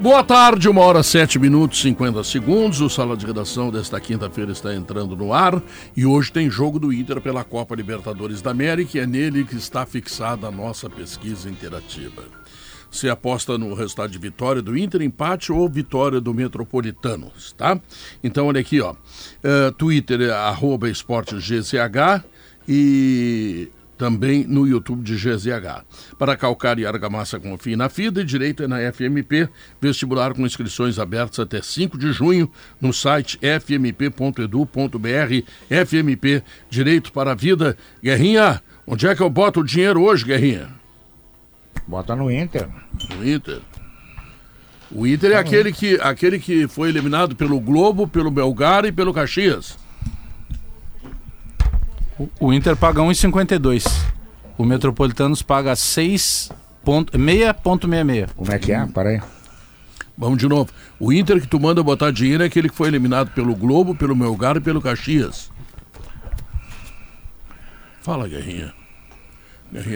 Boa tarde, uma hora sete minutos 50 segundos. O Sala de Redação desta quinta-feira está entrando no ar e hoje tem jogo do Inter pela Copa Libertadores da América e é nele que está fixada a nossa pesquisa interativa. Você aposta no resultado de vitória do Inter, empate ou vitória do Metropolitano, tá? Então, olha aqui, ó. Uh, Twitter arroba esporte GZH e também no YouTube de GZH. Para calcar e argamassa com fim na FIDA e direito é na FMP, vestibular com inscrições abertas até 5 de junho no site fmp.edu.br, FMP, Direito para a Vida. Guerrinha, onde é que eu boto o dinheiro hoje, Guerrinha? Bota no Inter. No Inter. O Inter é aquele que, aquele que foi eliminado pelo Globo, pelo Belgar e pelo Caxias. O Inter paga 1,52. O Metropolitanos paga 6,66. Como é que é? Para aí. Vamos de novo. O Inter que tu manda botar dinheiro é aquele que foi eliminado pelo Globo, pelo Melgar e pelo Caxias. Fala, Guerrinha.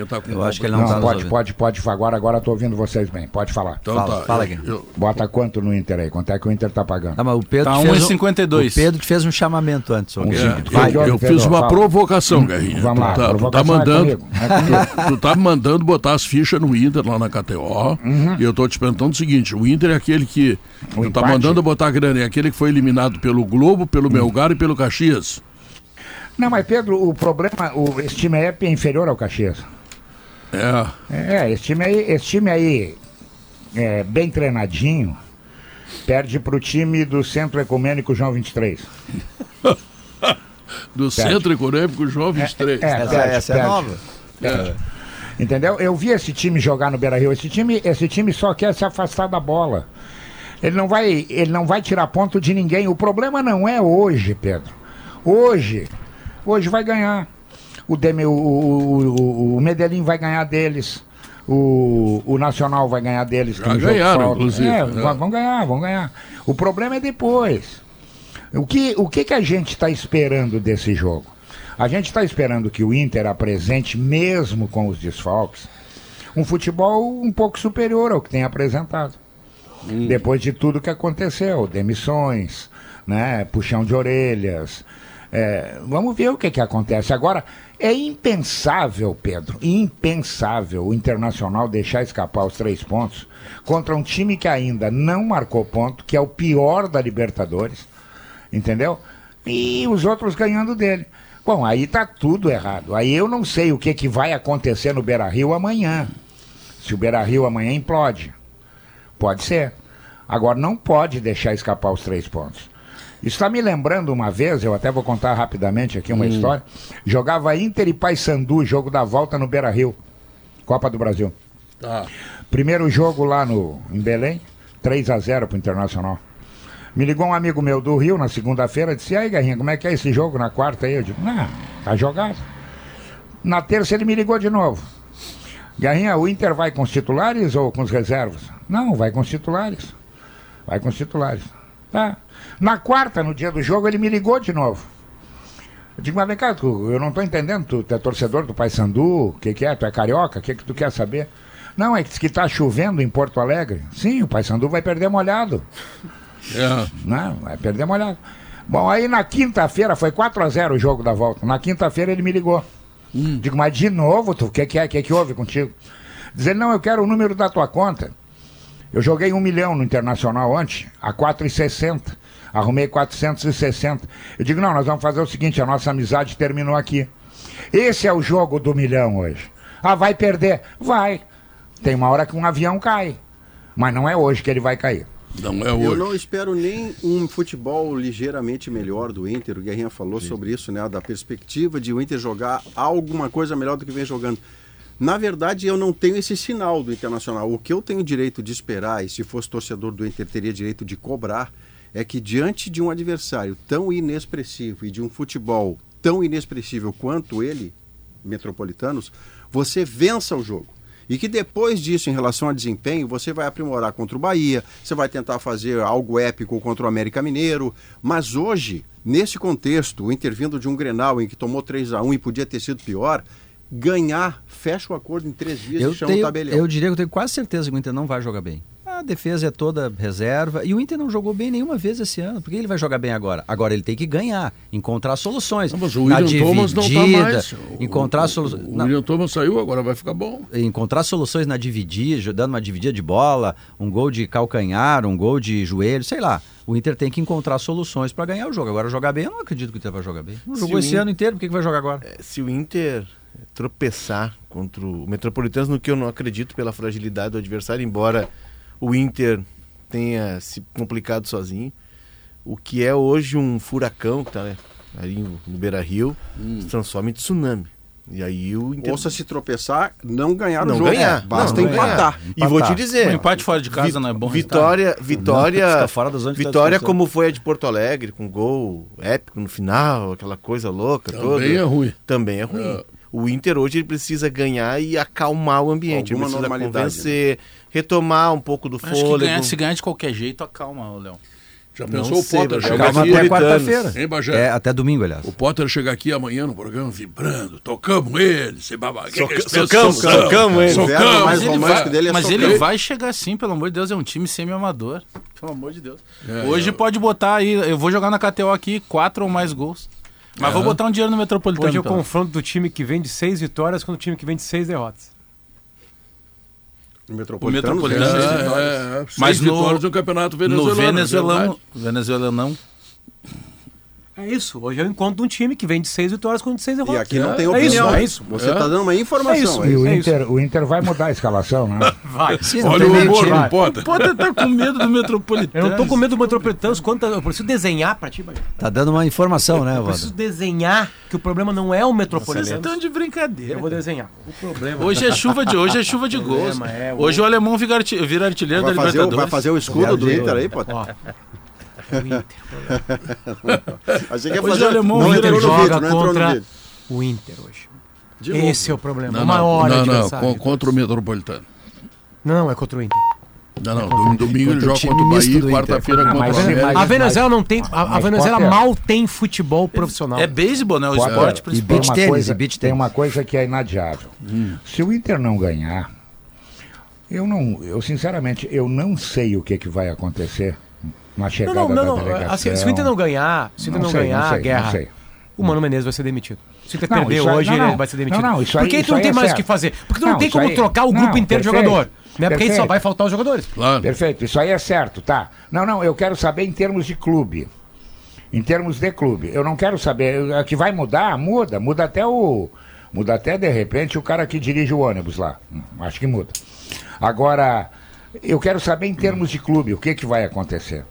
Tá com Eu acho que ele não, não tá pode, pode, pode, pode. Agora, agora tô ouvindo vocês bem. Pode falar. Então fala, tá. fala eu, eu... Bota quanto no Inter aí? Quanto é que o Inter tá pagando? Tá, mas o Pedro tá 1,52. O Pedro que fez um chamamento antes. Um, é, Vai, eu, eu fiz uma fala. provocação, Guerrinha. Vamos lá. Tu tá, tu tá mandando, é tu, tu tá mandando botar as fichas no Inter lá na KTO. Uhum. E eu tô te perguntando o seguinte: o Inter é aquele que. O tu tá mandando botar grana, é aquele que foi eliminado pelo Globo, pelo Melgar e pelo Caxias. Não, mas Pedro, o problema, o, esse time é inferior ao Caxias. É. É, esse time aí, esse time aí é, bem treinadinho, perde pro time do Centro Ecumênico João 23. do perde. Centro Ecumênico João 23. É, é, essa, perde, essa é nova. É. Entendeu? Eu vi esse time jogar no Beira-Rio. Esse time, esse time só quer se afastar da bola. Ele não vai, ele não vai tirar ponto de ninguém. O problema não é hoje, Pedro. Hoje, hoje vai ganhar. O, Demi, o, o, o Medellín vai ganhar deles. O, o Nacional vai ganhar deles. Já ganharam, inclusive. É, é. Vão ganhar, vão ganhar. O problema é depois. O que, o que, que a gente está esperando desse jogo? A gente está esperando que o Inter apresente, mesmo com os desfalques, um futebol um pouco superior ao que tem apresentado. Hum. Depois de tudo que aconteceu, demissões, né, puxão de orelhas. É, vamos ver o que, que acontece. Agora, é impensável, Pedro, impensável o Internacional deixar escapar os três pontos contra um time que ainda não marcou ponto, que é o pior da Libertadores, entendeu? E os outros ganhando dele. Bom, aí tá tudo errado. Aí eu não sei o que, que vai acontecer no Beira Rio amanhã. Se o Beira Rio amanhã implode. Pode ser. Agora não pode deixar escapar os três pontos. Está me lembrando uma vez, eu até vou contar rapidamente aqui uma hum. história. Jogava Inter e Paysandu, jogo da volta no Beira Rio, Copa do Brasil. Tá. Primeiro jogo lá no, em Belém, 3 a 0 para o Internacional. Me ligou um amigo meu do Rio na segunda-feira, disse: aí, Garrinha, como é que é esse jogo na quarta aí? Eu digo: Não, tá jogado. Na terça ele me ligou de novo. Garrinha, o Inter vai com os titulares ou com os reservas? Não, vai com os titulares. Vai com os titulares. Tá. Na quarta, no dia do jogo, ele me ligou de novo. Eu digo, mas vem cá, tu, eu não estou entendendo, tu, tu, é torcedor do Paysandu, o que, que é? Tu é carioca, o que, que tu quer saber? Não, é que está chovendo em Porto Alegre. Sim, o Paysandu vai perder molhado. É. Não, vai perder molhado. Bom, aí na quinta-feira, foi 4 a 0 o jogo da volta. Na quinta-feira ele me ligou. Hum. Digo, mas de novo, tu, o que, que é? O que, que houve contigo? Diz ele, não, eu quero o número da tua conta. Eu joguei um milhão no Internacional antes, a 4,60. Arrumei 460. Eu digo, não, nós vamos fazer o seguinte, a nossa amizade terminou aqui. Esse é o jogo do milhão hoje. Ah, vai perder? Vai. Tem uma hora que um avião cai. Mas não é hoje que ele vai cair. Não é hoje. Eu não espero nem um futebol ligeiramente melhor do Inter. O Guerrinha falou Sim. sobre isso, né? Da perspectiva de o Inter jogar alguma coisa melhor do que vem jogando. Na verdade, eu não tenho esse sinal do Internacional. O que eu tenho direito de esperar, e se fosse torcedor do Inter teria direito de cobrar, é que diante de um adversário tão inexpressivo e de um futebol tão inexpressivo quanto ele, Metropolitanos, você vença o jogo. E que depois disso, em relação a desempenho, você vai aprimorar contra o Bahia, você vai tentar fazer algo épico contra o América Mineiro. Mas hoje, nesse contexto, o intervindo de um Grenal em que tomou 3 a 1 e podia ter sido pior, ganhar, fecha o acordo em três dias Eu, e chama o tenho, tabelião. eu diria que eu tenho quase certeza que o Inter não vai jogar bem. A defesa é toda reserva. E o Inter não jogou bem nenhuma vez esse ano. Por que ele vai jogar bem agora? Agora ele tem que ganhar, encontrar soluções. Não, mas o Na William Thomas não dividida, mais. O- Encontrar o- soluções. O William Thomas saiu, agora vai ficar bom. encontrar soluções na dividida, dando uma dividida de bola, um gol de calcanhar, um gol de joelho, sei lá. O Inter tem que encontrar soluções para ganhar o jogo. Agora jogar bem, eu não acredito que o Inter vai jogar bem. Não Se jogou o esse In- ano inteiro, por que, que vai jogar agora? Se o Inter tropeçar contra o Metropolitanos, no que eu não acredito pela fragilidade do adversário, embora o Inter tenha se complicado sozinho, o que é hoje um furacão que está ali no no Beira-Rio, se transforma em tsunami. E aí o Inter Ou se tropeçar, não ganhar não o jogo. ganhar, É, basta não ganhar. empatar. E vou te dizer, Um empate fora de casa não é bom Vitória, Vitória, de Vitória classificação. como foi a de Porto Alegre, com gol épico no final, aquela coisa louca toda. Também é ruim. Também é ruim. É. O Inter hoje ele precisa ganhar e acalmar o ambiente. Alguma ele precisa normalidade, convencer, retomar um pouco do Acho que fôlego. ganhar, se ganhar de qualquer jeito, acalma, Leão. Já Não pensou sei, o Potter chegar aqui? até quarta-feira. É, até domingo, aliás. O Potter chega aqui amanhã no programa vibrando, tocamos ele, se babaca. Soca- socamos, socamos ele. O verbo Socamos. Mas ele vai- dele é Mas ele vai chegar sim, pelo amor de Deus, é um time semi-amador. Pelo amor de Deus. É, Hoje é. pode botar aí, eu vou jogar na KTO aqui, quatro ou mais gols. Mas vou botar um dinheiro no Metropolitano. Hoje é o então. confronto do time que vem de seis vitórias com o time que vem de seis derrotas. O Metropolitano, O Metropolitano, É, vitórias. é, é, Mas no- no campeonato No venezuelano. é venezuelano, verdade. É isso. Hoje é o encontro de um time que vem de seis vitórias com seis E derrotas. aqui não tem É opinião. isso, é isso. Você É. está dando uma informação. É isso. é E o É Inter, o Inter vai mudar a escalação, né? Vai. Sim, não Olha o humor do Potter. Pode estar com medo do Eu Metropolitano. não tô com medo do Metropolitanos. Quanto eu preciso desenhar pra ti, Bagé. Tá dando uma informação, né, Eu preciso Wanda? desenhar que o problema não é o Vocês Metropolitano. estão de brincadeira. Eu vou desenhar. O problema. Hoje é chuva de, hoje é chuva de gols. é o- Hoje o alemão vira, arti- vira artilheiro Vai da fazer, o, Libertadores. vai fazer o escudo do Inter aí, pô. Ó, o Inter. Achei que ia Hoje fazer. o alemão não no joga não contra-. O Inter hoje. De novo. Esse é o problema. Não, o não, maior não, não, com- contra o Metropolitano. Não, é contra o Inter. Não, não, dom- domingo ele joga contra o Bahia, Inter. quarta-feira contra o América. mas- A Venezuela não tem. A, a Venezuela Potter- mal tem futebol profissional. É beisebol, né? O esporte e principal. tem uma tênis, coisa, e Tem uma coisa que é inadiável. Se o Inter não ganhar, eu não, eu sinceramente, eu não sei o que, que vai acontecer na Não, chegada não, não. da não. delegação. Assim, se o Inter não ganhar, se o Inter não, sei, ganhar não sei, a guerra, não o Mano Menezes vai ser demitido. Se o Inter Não, perder hoje, não, ele não. vai ser demitido. Não, não, isso aí- Porque tu não tem é mais o que fazer. Porque tu não, Não, tem como aí- trocar o grupo não, inteiro de jogador. Né? Porque aí só perfeito. vai faltar os jogadores. Claro. Perfeito, isso aí é certo, tá? Não, não, eu quero saber em termos de clube. Em termos de clube. Eu não quero saber. O que vai mudar, muda. Muda até o. Muda até, de repente, o cara que dirige o ônibus lá. Hum, Acho que muda. Agora, eu quero saber em termos de clube o que, que vai acontecer.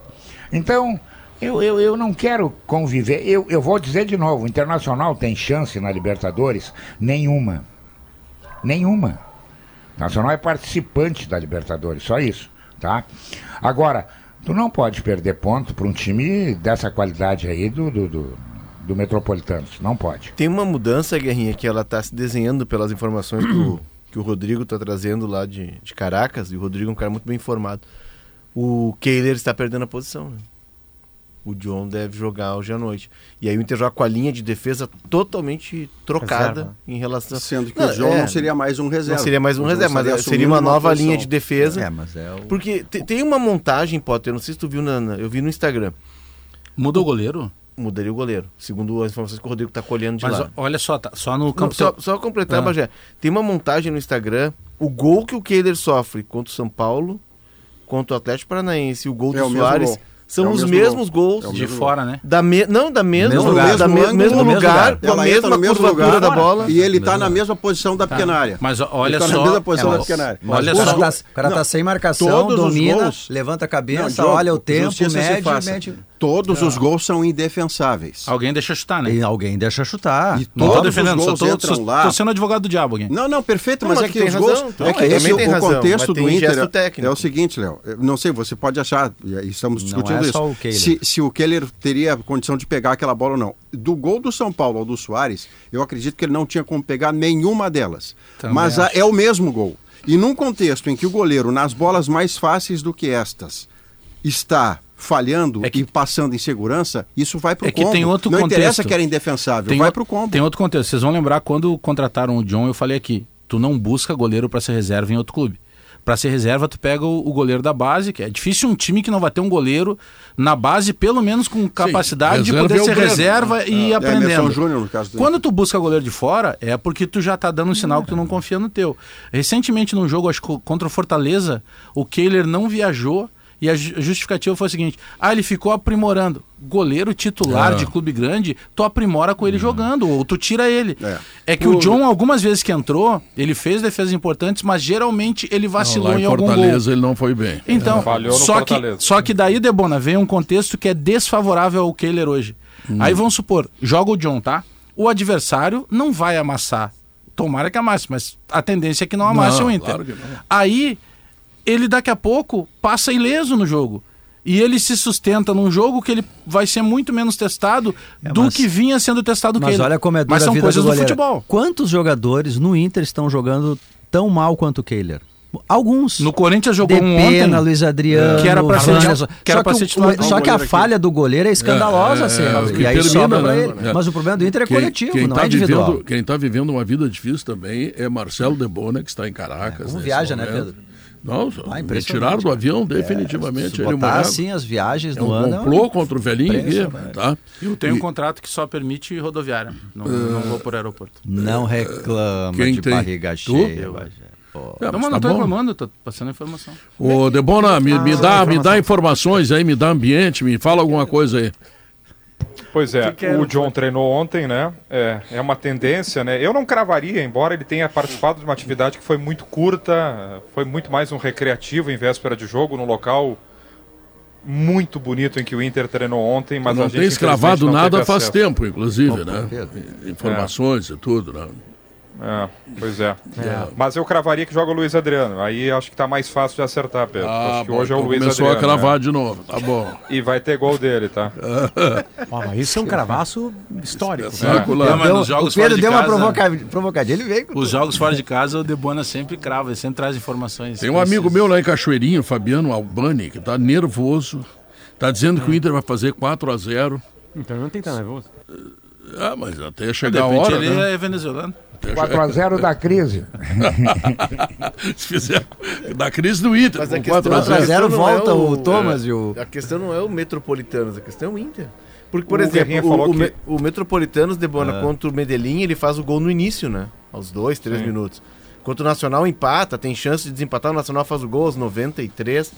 Então, eu, eu, eu não quero conviver. Eu, eu vou dizer de novo: o Internacional tem chance na Libertadores? Nenhuma. Nenhuma. O Nacional é participante da Libertadores, só isso, tá? Agora, tu não pode perder ponto para um time dessa qualidade aí do, do, do, do Metropolitanos, não pode. Tem uma mudança, Guerrinha, que ela está se desenhando pelas informações que o, que o Rodrigo está trazendo lá de, de Caracas, e o Rodrigo é um cara muito bem informado. O Kehler está perdendo a posição. né? O John deve jogar hoje à noite. E aí o Inter joga com a linha de defesa totalmente trocada Reserva. em relação... Sendo que Não, o João é, não seria mais um reserva. Não seria mais um reserva, mas estaria seria uma nova linha de defesa. É, mas é o. Porque te- tem uma montagem, Potter, não sei se tu viu, na, na- eu vi no Instagram. Muda o goleiro? Mudaria o goleiro, segundo as informações que o Rodrigo está colhendo de Mas lá. olha só, tá, só no Não, campo. só, teu- só completar, Ah. Bagé. Tem uma montagem no Instagram. O gol que o Kehler sofre contra o São Paulo, contra o Atlético Paranaense e o gol É do o Soares gol. são É os mesmo mesmos gol. gols. É de mesmo fora, né? Da me... Não, da mesma, Mesmo lugar, lugar. da me- Mesmo mesmo lugar, mesmo com a mesma curvatura lugar da bola. e ele está na mesma posição da pequena área. Mas olha Ele tá na só. mesma posição é, da mas- pequena área. Olha o só. cara, tá, o cara tá Não, sem marcação, domina, levanta a cabeça, olha o tempo, mede, mede. Todos os gols são indefensáveis. Alguém deixa chutar, né? E alguém deixa chutar. E Não tô todos defendendo, os só gols tô, entram só- lá. tô sendo advogado do diabo aqui. Não, não, perfeito, Não, mas, mas é que tem os razão, gols. então. é que Também esse, tem o razão, contexto do Inter é- técnico. é o seguinte, Léo. eu Não sei, você pode achar, estamos Não discutindo é isso. só o. Se, se o Keller teria condição de pegar aquela bola ou não. Do gol do São Paulo ao do Soares, eu acredito que ele não tinha como pegar nenhuma delas. Também mas a- é o mesmo gol. E num contexto em que o goleiro, nas bolas mais fáceis do que estas, está falhando É que- e passando em segurança, isso vai pro É que combo. tem outro não interessa contexto. que era indefensável, Tem vai o- pro combo. Tem outro contexto. Vocês vão lembrar quando contrataram o John, eu falei aqui, tu não busca goleiro para ser reserva em outro clube. Para ser reserva, tu pega o, o goleiro da base, que é difícil um time que não vai ter um goleiro na base, pelo menos com capacidade de reserva poder é o ser Breno. reserva e ir É, aprendendo. Júnior, no caso do Quando tu busca goleiro de fora, é porque tu já tá dando um sinal que tu não confia no teu. Recentemente, num jogo, acho que contra o Fortaleza, o Kehler não viajou e a ju- a justificativa foi a seguinte: ah, ele ficou aprimorando. Goleiro titular É. de clube grande, tu aprimora com ele jogando, ou tu tira ele. É. É, que o John, algumas vezes que entrou, ele fez defesas importantes, mas geralmente ele vacilou Lá em em algum gol. Fortaleza ele não foi bem. Então, Falhou no só, que, Fortaleza. só que daí, Debona, vem um contexto que é desfavorável ao Kehler hoje. Hum. Aí vamos supor, joga o John, tá? O adversário não vai amassar. Tomara que amasse, mas a tendência é que não amasse Não, o Inter. claro que não. Aí, ele daqui a pouco passa ileso no jogo. E ele se sustenta num jogo que ele vai ser muito menos testado É, do mas- que vinha sendo testado Mas Kehler. olha como é dura Mas são a vida coisas do do, goleiro. futebol. Quantos jogadores no Inter estão jogando tão mal quanto o Kehler? Alguns. No Corinthians jogou um Depena, ontem. Luiz Adriano, Que era pra ser titular- que era só pra que, o- só Um que a goleiro aqui. falha do goleiro é escandalosa, É, assim, é, que e aí termina, sobra pra né? ele. É. Mas o problema do Inter é coletivo, quem não tá é individual. Vivendo, quem está vivendo uma vida difícil também é Marcelo Debona, que está em Caracas. como nesse viaja, né, momento. Pedro? Não, Ah, me impressionante. tiraram do avião definitivamente. Se ele botar assim as viagens é no um ano... é um- complô contra o velhinho aqui, tá? Eu tenho um E- contrato que só permite rodoviária. Não, não vou por aeroporto. Não reclama Quem de tem? barriga Tu? cheia. Pô. É, não, mas mas tá não tô bom. reclamando, tô passando informação. Ô, Debona, me, me dá, me dá informações aí, me dá ambiente, me fala alguma coisa aí. Pois é, que era, o John treinou ontem, né? É, é uma tendência, né? Eu não cravaria, embora ele tenha participado de uma atividade que foi muito curta, foi muito mais um recreativo em véspera de jogo, num local muito bonito em que o Inter treinou ontem, mas a não gente tem escravado nada faz tempo, inclusive, né? Informações e tudo, né? É, pois é. Mas eu cravaria que joga o Luiz Adriano. Aí acho que tá mais fácil de acertar, Pedro. Ah, acho que bom, hoje é o então Luiz começou Adriano. a cravar né? de novo, tá bom. E vai ter gol dele, tá? Ó, mas isso é um cravaço histórico. Espetacular. Não, mas Deu- nos jogos o Pedro fora de deu uma casa- provoca- provocadinha, ele veio com Os jogos fora de casa, o Debona sempre crava, ele sempre traz informações. Tem um amigo meu lá em Cachoeirinho, Fabiano Albani, que tá nervoso. Tá dizendo que o Inter vai fazer 4 a 0 Então não tem que estar nervoso. Ah, mas até De chegar a hora, ele né? é venezuelano. Até 4x0 da crise. Se fizer da crise do Inter, Mas a questão, 4 a a 0 questão zero não é volta o Thomas e o- A questão não é o Metropolitanos, a questão é o Inter. Porque, por O exemplo, o, falou o, que- o Metropolitanos de Bona contra o Medellín, ele faz o gol no início, né? Aos dois, três Sim. minutos. Enquanto o Nacional empata, tem chance de desempatar, o Nacional faz o gol aos 93.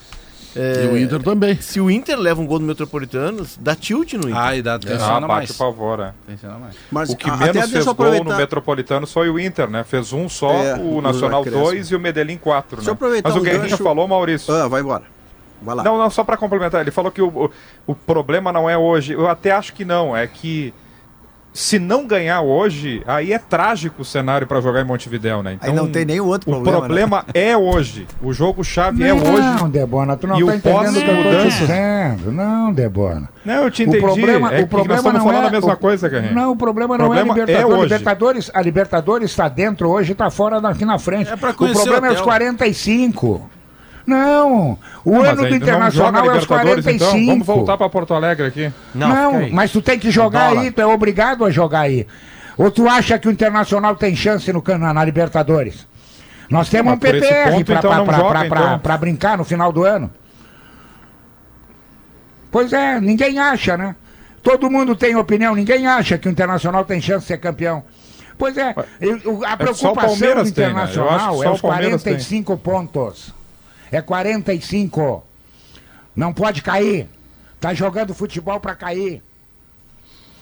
É, E o Inter também. Se o Inter leva um gol do Metropolitanos, dá tilt no Inter. Ah, e dá Ah, atenção bate mais. o pavor, é. Atenciona mais. Mas O que a- menos fez gol no aproveitar- Metropolitano foi o Inter, né? Fez um só, É, o no Nacional acréscimo. 2 e o Medellín 4, Deixa eu né? aproveitar Mas o Guerrinha gancho- falou, Maurício. Ah, vai embora. Vai lá. Não, não, só para complementar, ele falou que o, o, o problema não é hoje. Eu até acho que não, é que se não ganhar hoje, aí é trágico o cenário para jogar em Montevidéu, né? Aí não tem nenhum outro o problema, né? problema é hoje. O jogo chave é Não, hoje. Debona, tu não E tá o entendendo o que eu tô dizendo. Não, Debona. Não, eu te O entendi. problema, é o que problema nós estamos não falando é a mesma o- coisa, Guerrinha. Não, o problema não problema é a é Libertadores. hoje. Libertadores. A Libertadores está dentro hoje, está fora aqui na frente. É o problema o é os hotel. 45. Não, o Não, ano do não Internacional é os Libertadores, 45. Então. Vamos voltar para Porto Alegre aqui. Não, aí. mas tu tem que jogar aí, tu é obrigado a jogar aí. Ou tu acha que o Internacional tem chance no, can- na Libertadores? Nós temos mas um PPR pra, então, não então. brincar no final do ano. Pois é, ninguém acha, né? Todo mundo tem opinião, ninguém acha que o Internacional tem chance de ser campeão. Pois é, a o preocupação do Palmeiras tem, né? Internacional é os Palmeiras tem. 45 pontos. É 45. Não pode cair. Tá jogando futebol pra cair.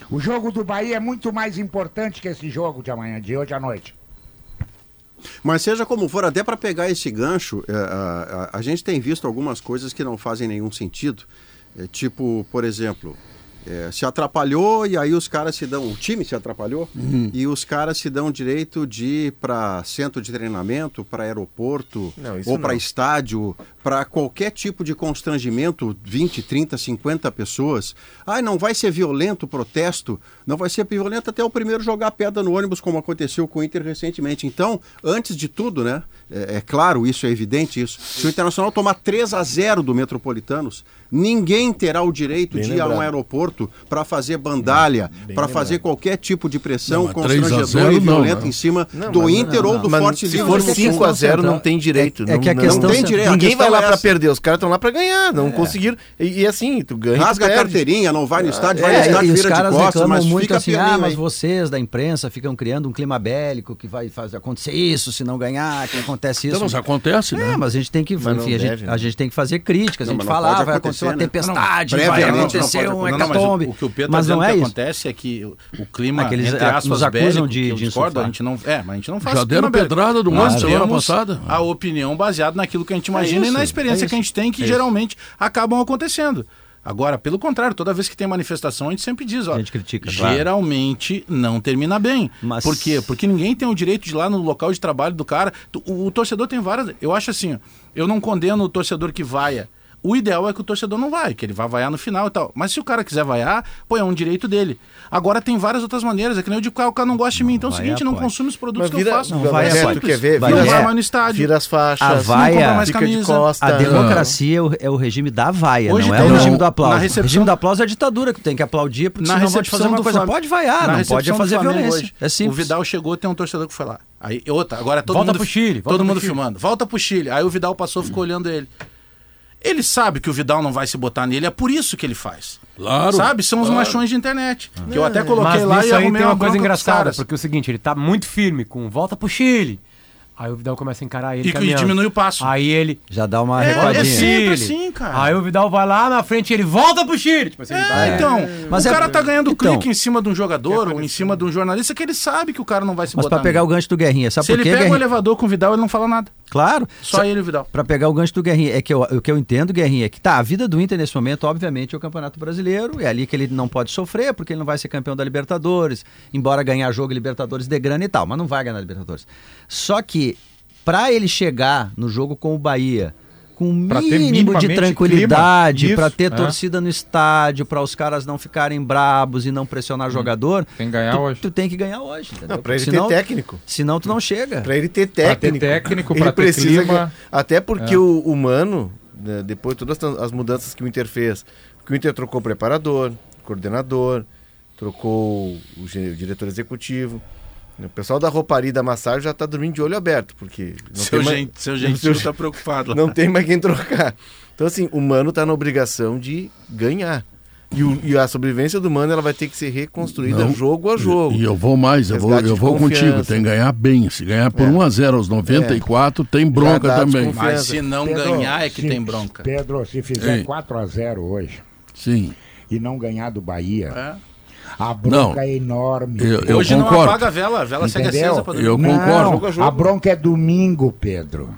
O jogo do Bahia é muito mais importante que esse jogo de amanhã, de hoje à noite. Mas seja como for, até para pegar esse gancho, é, a, a- a gente tem visto algumas coisas que não fazem nenhum sentido. É tipo, por exemplo, é, se atrapalhou e aí os caras se dão, o time se atrapalhou e os caras se dão direito de ir para centro de treinamento, para aeroporto Não, ou para estádio, para qualquer tipo de constrangimento, 20, 30, 50 pessoas. Ai, não vai ser violento o protesto, não vai ser violento até o primeiro jogar pedra no ônibus, como aconteceu com o Inter recentemente. Então, antes de tudo, né? É, é claro, isso é evidente isso. Se o Internacional tomar 3 a 0 do Metropolitanos, ninguém terá o direito Bem de ir a um lembrado. aeroporto para fazer bandalha, para lembrado. fazer qualquer tipo de pressão Não, mas 3 a 0 constrangedora e não, violenta né? em cima Não, do Inter ou do Mas Forte se Livre. for do Sul. 5 a 0 não tem direito. É- é não, que a não- questão Não tem central- direito. Ninguém vai lá é essa. perder, os caras estão lá pra ganhar, não conseguiram. E, e assim, tu ganha, Rasga a carteirinha, não vai no estádio, vai no É, estádio, e vira de costas, mas muito fica assim, ah, mas vocês da imprensa ficam criando um clima bélico que vai fazer acontecer isso se não ganhar, que acontece isso. Então, mas acontece, né? É, mas a gente tem que, enfim, a, gente, né? a gente tem que fazer ccríticas, Não, a gente fala, ah, vai acontecer, uma né? tempestade, Não, não, vai acontecer um não, mas hecatombe. o, o que o Pedro mas está não é que isso. acontece é que o, clima, É que eles, entre aspas, nos acusam bélico, de- de discordo, a gente não, é, mas a gente não faz um bélico. pedrada do. Manchester semana passada. É é A opinião baseada naquilo que a gente imagina e na experiência que a gente tem, que geralmente acabam acontecendo. Agora, pelo contrário, toda vez que tem manifestação, a gente sempre diz, ó, A gente critica, claro. geralmente não termina bem. Mas- Por quê? Porque ninguém tem o direito de ir lá no local de trabalho do cara. O, o torcedor tem várias. Eu acho assim, eu não condeno o torcedor que vaia. O ideal é que o torcedor não vai, que ele vai vaiar no final e tal. Mas se o cara quiser vaiar, pô, é um direito dele. Agora tem várias outras maneiras. É que nem eu digo, "Ah, o cara não gosta de mim. Então é o seguinte, não pode. consome os produtos Mas que vira, eu faço. Não, vai, vai, é, pode. tu quer ver? Vai, Vira, não é. vai mais no estádio. vira as faixas, A não vaia- compra mais camisa. costa. A democracia é o, é o regime da vaia, Hoje não é tem o regime do aplauso. recepção- O regime do aplauso é a ditadura, que tem que aplaudir, porque Na senão recepção fazer uma coisa. Flamengo- Pode vaiar, na não pode fazer violência. hoje, É O simples. Vidal chegou, tem um torcedor que foi lá. Aí, outra, agora todo Volta mundo. pro Chile, volta todo mundo Chile. filmando. Volta pro Chile. Aí o Vidal passou, ficou olhando ele. Ele sabe que o Vidal não vai se botar nele, é por isso que ele faz. Claro. Sabe? São os machões de internet. Que eu até coloquei Mas lá nisso e aí tem uma coisa engraçada, porque é o seguinte, ele tá muito firme com volta pro Chile. Aí o Vidal começa a encarar ele E caminhando. diminui o passo. Aí ele... Já dá uma É, recuadinha. é sempre assim, cara. Aí o Vidal vai lá na frente e ele volta pro Chile. Tipo assim, ele É, vai- então, Mas o é- cara tá ganhando então- clique em cima de um jogador ou em cima de um jornalista que ele sabe que o cara não vai se Mas botar pra pegar o gancho do Guerrinha, sabe Se por ele quê, pega o Guerrinha? elevador com o Vidal, ele não fala nada. Claro. Só ele e o Vidal. Pra pegar o gancho do Guerrinha, é que eu, o que eu entendo, Guerrinha, é que tá, a vida do Inter nesse momento, obviamente, é o Campeonato Brasileiro, é ali que ele não pode sofrer, porque ele não vai ser campeão da Libertadores, embora ganhar jogo Libertadores de grana e tal, mas não vai ganhar a Libertadores. Só que, pra ele chegar no jogo com o Bahia, com um Pra mínimo de tranquilidade, pra ter é. torcida no estádio, pra os caras não ficarem brabos e não pressionar jogador, Tem que ganhar tu, hoje. tu tem que ganhar hoje, pra ele Senão- ter técnico. Senão tu não chega. Pra ele ter Pra ter técnico. técnico, ele pra ter precisa clima. ganhar. Até porque É. o, o Mano, né, depois de todas as mudanças que o Inter fez, que o Inter trocou preparador, coordenador, trocou o, o diretor executivo. O pessoal da rouparia e da massagem já tá dormindo de olho aberto, porque não Seu, tem mais- gente, seu gentil seu- tá preocupado. lá. não tem mais quem trocar. Então, assim, o Mano tá na obrigação de ganhar. E, o- e a sobrevivência do Mano ela vai ter que ser reconstruída Não. jogo a jogo. E eu vou mais, eu vou, eu vou contigo. Tem que ganhar bem. Se ganhar por É. 1 a 0 aos 94, tem bronca também. Mas se não Pedro, ganhar é que se- tem bronca. Pedro, se fizer Ei. 4 a 0 hoje Sim. e não ganhar do Bahia, É. a bronca Não. é enorme. Eu- eu Hoje não concordo. apaga a vela, a vela segue Entendeu? acesa. pra. Eu Não, concordo. Jogo a jogo. A bronca é domingo, Pedro.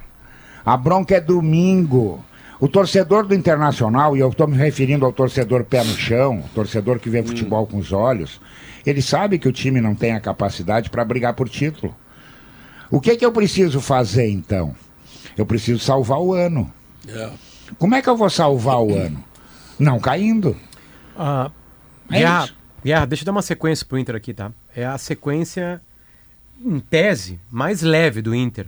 A bronca é domingo. O torcedor do Internacional, e eu estou me referindo ao torcedor pé no chão, torcedor que vê futebol com os olhos, ele sabe que o time não tem a capacidade para brigar por título. O que, que eu preciso fazer então? Eu preciso salvar o ano. É. Como é que eu vou salvar o ano? Não caindo. Ah, É Guerra, isso. Guerra, deixa eu dar uma sequência pro Inter aqui, tá? É a sequência, em tese, mais leve do Inter.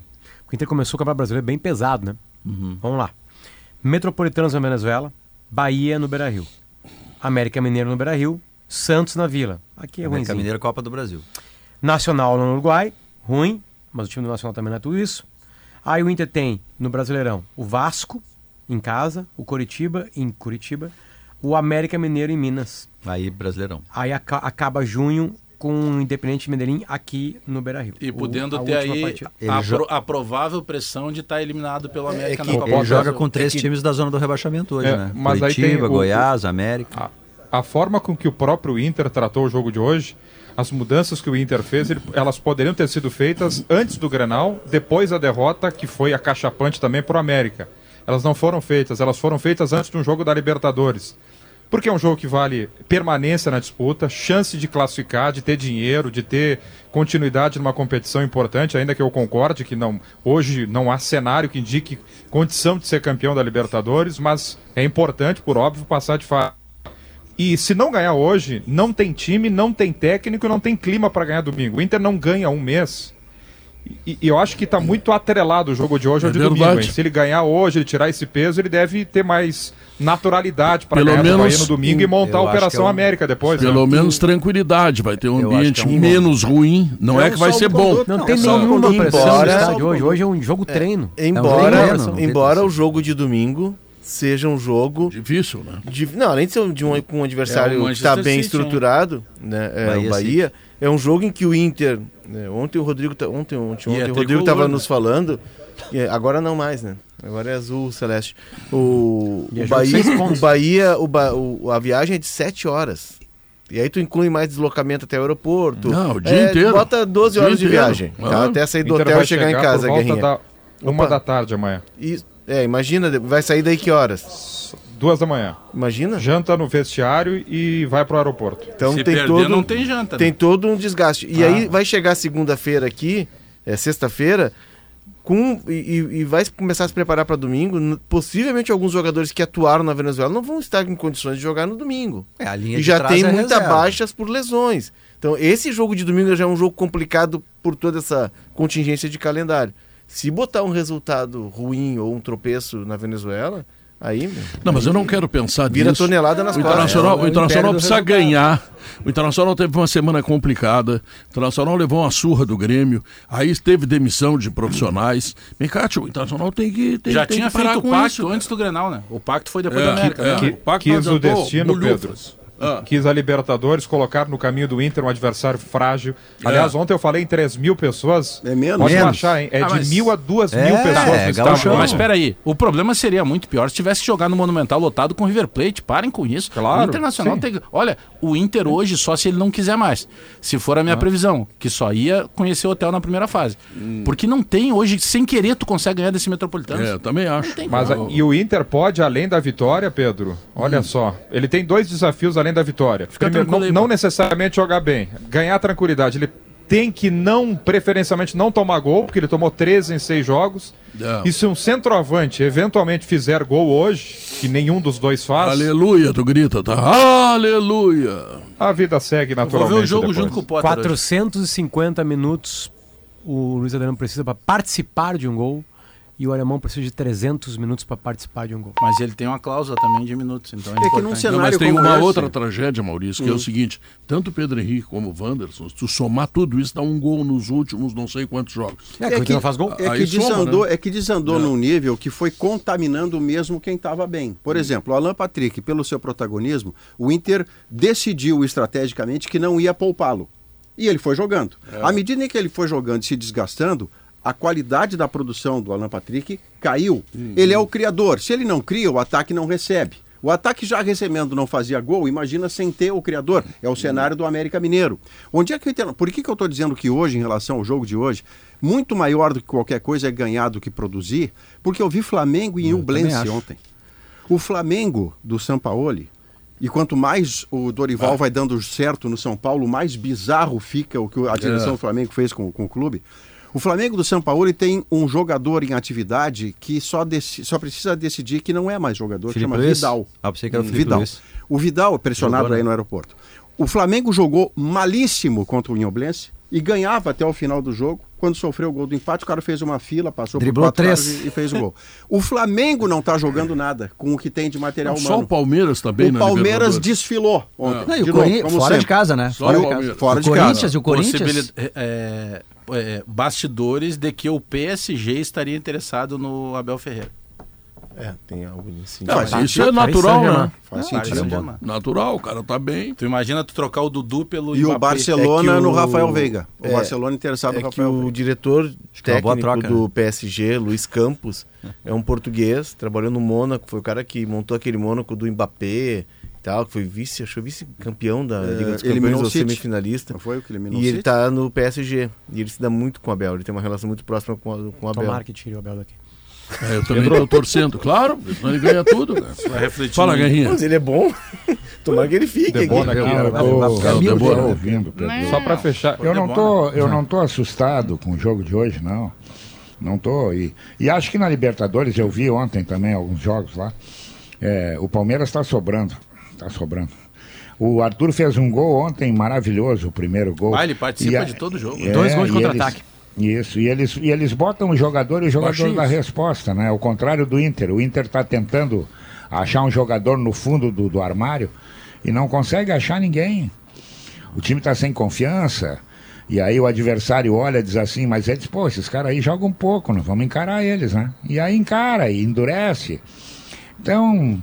O Inter começou o Campeonato Brasileiro bem pesado, né? Vamos lá. Metropolitanos na Venezuela, Bahia no Beira-Rio. América Mineiro no Beira-Rio, Santos na Vila. Aqui é América ruimzinho. Mineira Copa do Brasil. Nacional no Uruguai, ruim, mas o time do Nacional também não é tudo isso. Aí o Inter tem no Brasileirão o Vasco em casa, o Coritiba em Curitiba, o América Mineiro em Minas. Aí, Brasileirão. Aí aca- acaba junho com o Independente Medellín aqui no Beira-Rio. E O- podendo a ter aí a, jo- a provável pressão de estar eliminado pelo América que na Copa Ele do joga com três É que- times da zona do rebaixamento hoje, É, né? mas aí Curitiba, o- Goiás, América. A, a forma com que o próprio Inter tratou o jogo de hoje, as mudanças que o Inter fez, ele- elas poderiam ter sido feitas antes do Grenal, depois da derrota, que foi acachapante também para o América. Elas não foram feitas, elas foram feitas antes de um jogo da Libertadores. Porque é um jogo que vale permanência na disputa, chance de classificar, de ter dinheiro, de ter continuidade numa competição importante, ainda que eu concorde que não hoje não há cenário que indique condição de ser campeão da Libertadores, mas é importante, por óbvio, passar de fase. E se não ganhar hoje, não tem time, não tem técnico, não tem clima para ganhar domingo. O Inter não ganha um mês. E, e eu acho que está muito atrelado o jogo de hoje ao É de verdade. domingo. hein? Se ele ganhar hoje, ele tirar esse peso, ele deve ter mais naturalidade para ganhar do menos Bahia no domingo e montar a Operação é um- América depois. né? Pelo menos tranquilidade, vai ter um Eu acho ambiente é um- menos ruim. Não é, É que vai ser bom. Não, Não, tem é só nenhuma um pressão no embora- hoje. Hoje é um jogo treino. Embora, É um treino, embora o jogo de domingo seja um jogo Difícil, né? de- não, além de ser um, de um, com um adversário É que está Manchester bem City, estruturado, né? É, Bahia o Bahia, é um jogo em que o Inter, né, ontem o Rodrigo, tá- ontem, ontem, ontem é o Rodrigo estava né? nos falando, e é, agora não mais, né? Agora é azul celeste. O, é o de Bahia, o Bahia, o, Ba- o- a viagem é de 7 horas. E aí tu inclui mais deslocamento até o aeroporto. Não, o dia É, inteiro. Bota 12 Dia horas de viagem. tá? Ah. Até sair do Inter hotel e chegar em casa, por volta Guerrinha. da uma Opa. da tarde amanhã. E- é, imagina, vai sair daí que horas? Duas da manhã. Imagina? Janta no vestiário e vai pro aeroporto. Então Se tem perder, todo não tem janta. tem né? todo um desgaste. E Ah. aí vai chegar segunda-feira aqui, é sexta-feira, com e, e- vai começar a se preparar para domingo. Possivelmente alguns jogadores que atuaram na Venezuela não vão estar em condições de jogar no domingo. É, a linha E de já trás tem é muita reserva. baixas por lesões. Então esse jogo de domingo já é um jogo complicado por toda essa contingência de calendário. Se botar um resultado ruim ou um tropeço na Venezuela, aí meu, Não, mas eu não quero pensar vira nisso. tonelada nas O costas. Internacional, É, o o Internacional precisa resultado. ganhar. O Internacional teve uma semana complicada. O Internacional levou uma surra do Grêmio. Aí teve demissão de profissionais. Vem cá, tio, o Internacional tem que tem, Já tem tinha que parar feito o pacto isso. antes do Grenal, né? O pacto foi depois É, da América. é. né? Que- o pacto quis o destino, bolhufas. Ah. Quis a Libertadores colocar no caminho do Inter um adversário frágil. Aliás, ontem eu falei em 3 mil pessoas. É menos. Pode Menos. baixar, hein? É Ah, de mas- mil a duas É, mil pessoas é, no estádio. Mas espera aí, o problema seria muito pior se tivesse jogar no Monumental lotado com o River Plate. Parem com isso. Claro, o Internacional sim. tem. Olha, o Inter hoje só se ele não quiser mais. Se for a minha previsão, que só ia conhecer o hotel na primeira fase. Porque não tem hoje, sem querer, tu consegue ganhar desse Metropolitano. É, eu também acho. Mas e o Inter pode, além da vitória, Pedro? Olha só, ele tem dois desafios além da vitória. Primeiro, tranquilo não, não necessariamente jogar bem, ganhar tranquilidade. Ele tem que não, preferencialmente, não tomar gol, porque ele tomou 13 em seis jogos. Não. E se um centroavante eventualmente fizer gol hoje, que nenhum dos dois faz, Aleluia, tu grita, tá? Aleluia. a vida segue Vou naturalmente. ver o jogo depois. junto com o Potter. hoje. 450 minutos o Luiz Adriano precisa para participar de um gol e o alemão precisa de 300 minutos para participar de um gol. Mas ele tem uma cláusula também de minutos, então é, É que num importante. cenário Não, mas tem uma esse- outra tragédia, Maurício, que é o seguinte: tanto o Pedro Henrique como o Wanderson, se tu somar tudo isso, dá um gol nos últimos não sei quantos jogos. É, que o Inter não faz gol. É que soma, desandou, né? é que desandou num nível que foi contaminando mesmo quem estava bem. Por exemplo, o Alan Patrick, pelo seu protagonismo, o Inter decidiu estrategicamente que não ia poupá-lo. E ele foi jogando. À medida em que ele foi jogando e se desgastando, a qualidade da produção do Alan Patrick caiu. Ele é o criador. Se ele não cria, o ataque não recebe. O ataque já recebendo não fazia gol, imagina sem ter o criador. É o cenário do América Mineiro. Onde é que Inter... Por que, que eu estou dizendo que hoje, em relação ao jogo de hoje, muito maior do que qualquer coisa é ganhar do que produzir? Porque eu vi Flamengo e Ublense ontem. O Flamengo do Sampaoli, e quanto mais o Dorival vai dando certo no São Paulo, mais bizarro fica o que a direção do Flamengo fez com, com o clube. O Flamengo do São Paulo tem um jogador em atividade que só, deci- só precisa decidir que não é mais jogador, Felipe chama Luiz? Vidal. Ah, pensei que era o Felipe Vidal. Luiz. O Vidal, pressionado Jogou, né? aí no aeroporto. O Flamengo jogou malíssimo contra o Inhoblense e ganhava até o final do jogo. Quando sofreu o gol do empate, o cara fez uma fila, passou Driblou quatro três. e, e fez o gol. O Flamengo não está jogando nada com o que tem de material Só humano. o Palmeiras também o na Palmeiras desfilou ontem. Não, e o De novo, como fora de sempre. casa, né? Só Fora o de casa. Fora o de Corinthians casa. e o Corinthians. Possibilidade- é, é, bastidores de que o PSG estaria interessado no Abel Ferreira. É, tem algo nesse Não, mas isso é natural, né? Faz sentido. Natural, o cara tá bem. Tu imagina tu trocar o Dudu pelo E o. Barcelona É que no o- Rafael Veiga. O é, Barcelona interessado É no que Rafael o Veiga. diretor que é uma boa técnico troca, do PSG, Luiz Campos, é um português, trabalhou no Mônaco, foi o cara que montou aquele Mônaco do Mbappé tal, que foi vice, acho que vice-campeão da Liga dos É, eliminou Campeões, ou City. semifinalista. Não foi o que eliminou E ele City? tá no PSG. E ele se dá muito com o Abel, ele tem uma relação muito próxima com, a- com o Abel. Tomara que tire o Abel daqui. É, eu também tô torcendo, claro, senão ele ganha tudo. Refletir Fala, Guerrinha. Mas ele é bom. Tomara que ele fique aqui. Né? ouvindo. Só para fechar. Eu não tô, eu não tô assustado com o jogo de hoje, não. Não tô. E, e acho que na Libertadores, eu vi ontem também alguns jogos lá. é, o Palmeiras está sobrando. Está sobrando. O Arthur fez um gol ontem maravilhoso, o primeiro gol. Ah, ele participa a- de todo jogo. Dois gols de contra-ataque. Isso, e eles, e eles botam o jogador e o jogador da resposta, né? Ao contrário do Inter. O Inter está tentando achar um jogador no fundo do, do armário e não consegue achar ninguém. O time está sem confiança. E aí o adversário olha e diz assim, mas eles, pô, esses caras aí jogam um pouco, nós vamos encarar eles, né? E aí encara e endurece. Então,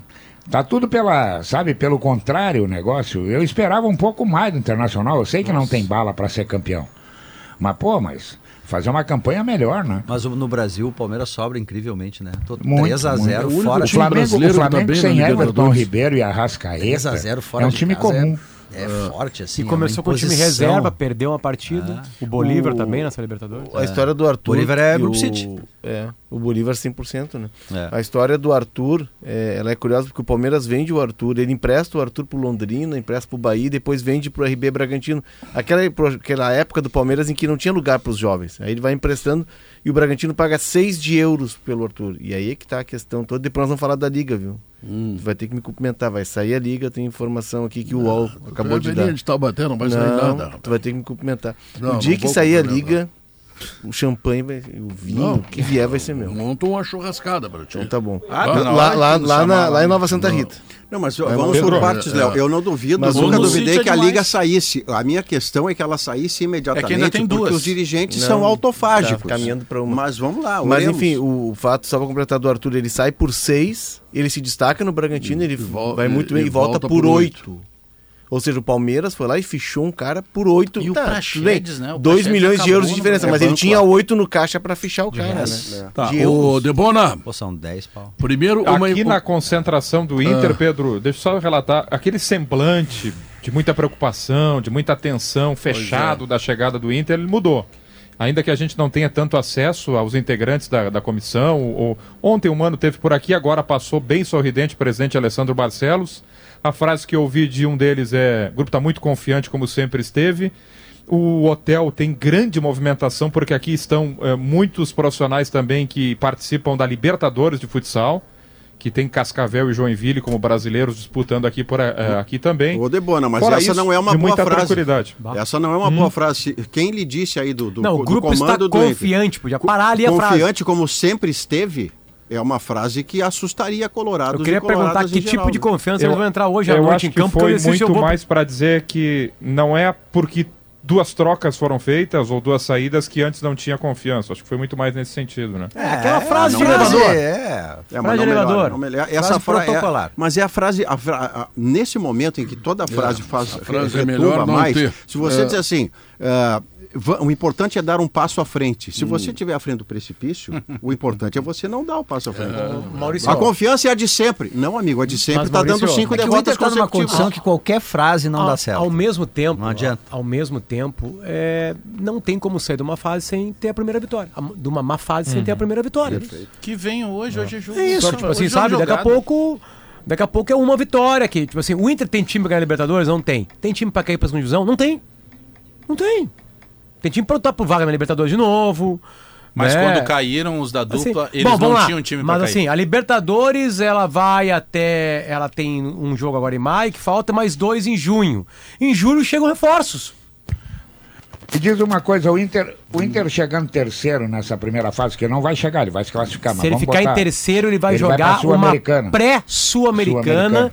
tá tudo pela, sabe, pelo contrário o negócio. Eu esperava um pouco mais do Internacional. Eu sei que não tem bala para ser campeão. Mas, pô, mas fazer uma campanha melhor, né? Mas o- no Brasil o Palmeiras sobra incrivelmente, né? Tô Muito, 3 a 0 muito. É o fora. O Flamengo, o Flamengo bem na sem Everton. Ribeiro e Arrascaeta 3 a 0 fora é um time casa, comum. É, é forte assim. E é começou uma com o time reserva, perdeu uma partida. O Bolívar O- também nessa Libertadores. A história do Arthur. Bolívar é Grupo o- City. É, o Bolívar 100%, né? É. A história do Arthur, é, ela é curiosa porque o Palmeiras vende o Arthur, ele empresta o Arthur pro Londrina, empresta pro Bahia, depois vende pro RB Bragantino. Aquela, aquela época do Palmeiras em que não tinha lugar pros jovens. Aí ele vai emprestando e o Bragantino paga 6 de euros pelo Arthur. E aí é que tá a questão toda. Depois nós vamos falar da Liga, viu? Tu vai ter que me cumprimentar. Vai sair a Liga, tem informação aqui que o UOL acabou de dar. de Taubaté não vai sair Não, nada. tu vai ter que me cumprimentar. Não, o dia que sair a liga, o champanhe, vai, o vinho, Não. que vier vai ser meu. Monta uma churrascada pra ti. Então tá bom. Ah, lá, tá lá, lá, lá na, lá. em Nova Santa Não. Rita. Não, mas Mas vamos por partes, é, Léo. é. Eu não duvido, Mas nunca duvidei é que a demais. liga saísse. A minha questão é que ela saísse imediatamente, É que ainda tem porque duas. os dirigentes Não, são tá autofágicos. caminhando pra uma. Mas vamos lá, Mas oremos. enfim, o, fato, só pra completar do Arthur, ele sai por seis, ele se destaca no Bragantino, ele vol- vai muito e- bem e e volta, volta por por oito. Ou seja, o Palmeiras foi lá e fichou um cara por oito. E o tá, Praxedes, né? O 2 Praxedes milhões de euros de diferença, é mas ele banco, tinha é. oito no caixa pra fichar o cara, resto. né? Tá, De ô euros. Debona, Pô, são 10 pau. primeiro uma... Aqui na concentração do Inter, Pedro, deixa eu só relatar aquele semblante de muita preocupação, de muita atenção, fechado da chegada do Inter, ele mudou. Ainda que a gente não tenha tanto acesso aos integrantes da, da comissão, ou, ontem o Mano teve por aqui, agora passou bem sorridente o presidente Alessandro Barcelos. A frase que eu ouvi de um deles é: o grupo está muito confiante, como sempre esteve. O hotel tem grande movimentação, porque aqui estão eh, muitos profissionais também que participam da Libertadores de futsal, que tem Cascavel e Joinville como brasileiros disputando aqui, por, eh, aqui também. Ô, Debona, mas Fora essa isso, não é uma boa muita frase. tranquilidade. Essa não é uma boa frase. Quem lhe disse aí do, do, Não, o do grupo está comando do Inter? confiante, podia parar ali a frase. Confiante como sempre esteve, é uma frase que assustaria colorados Eu queria e perguntar que tipo geral, de né? confiança Eu- eles vão entrar hoje à noite acho em que campo, foi eu muito eu vou... mais para dizer que não é porque duas trocas foram feitas ou duas saídas que antes não tinha confiança. Acho que foi muito mais nesse sentido, né? É, aquela frase de não elevador. É, É, Frase de elevador. Frase Essa fra- protocolar. é- mas é a frase, a fra- a- nesse momento em que toda frase faz a frase é retumba melhor mais, ter. se você É. dizer assim, va- o importante é dar um passo à frente. Se Hum. você estiver à frente do precipício, o importante é você não dar o passo à frente. Maurício, A confiança é a de sempre. Não, amigo, a de sempre está dando Maurício, cinco É derrotas Inter tá numa condição que qualquer frase não ao, dá certo. ao mesmo tempo, Não adianta. Ao, ao mesmo tempo, é, não tem como sair de uma fase sem ter a primeira vitória. De uma má fase sem ter a primeira vitória. Que venham hoje, hoje é jogo. É isso, tipo assim, é sabe? Daqui a pouco. Daqui a pouco é uma vitória aqui. Tipo assim, o Inter tem time pra ganhar Libertadores? Não tem. Tem time pra cair pra segunda divisão? Não tem. Não tem. Tem time pra lutar por vaga na Libertadores de novo. Mas né? quando caíram os da dupla, Assim, eles bom, não lá. tinham time Mas pra cair. assim, a Libertadores, ela vai até. Ela tem um jogo agora em maio, que falta mais dois em junho. Em julho chegam reforços. E diz uma coisa, o Inter, o Inter chegando terceiro nessa primeira fase, que não vai chegar, ele vai se classificar. mas Se ele vamos ficar botar- em terceiro, ele vai Ele vai jogar uma Sul-Americana. pré-sul-americana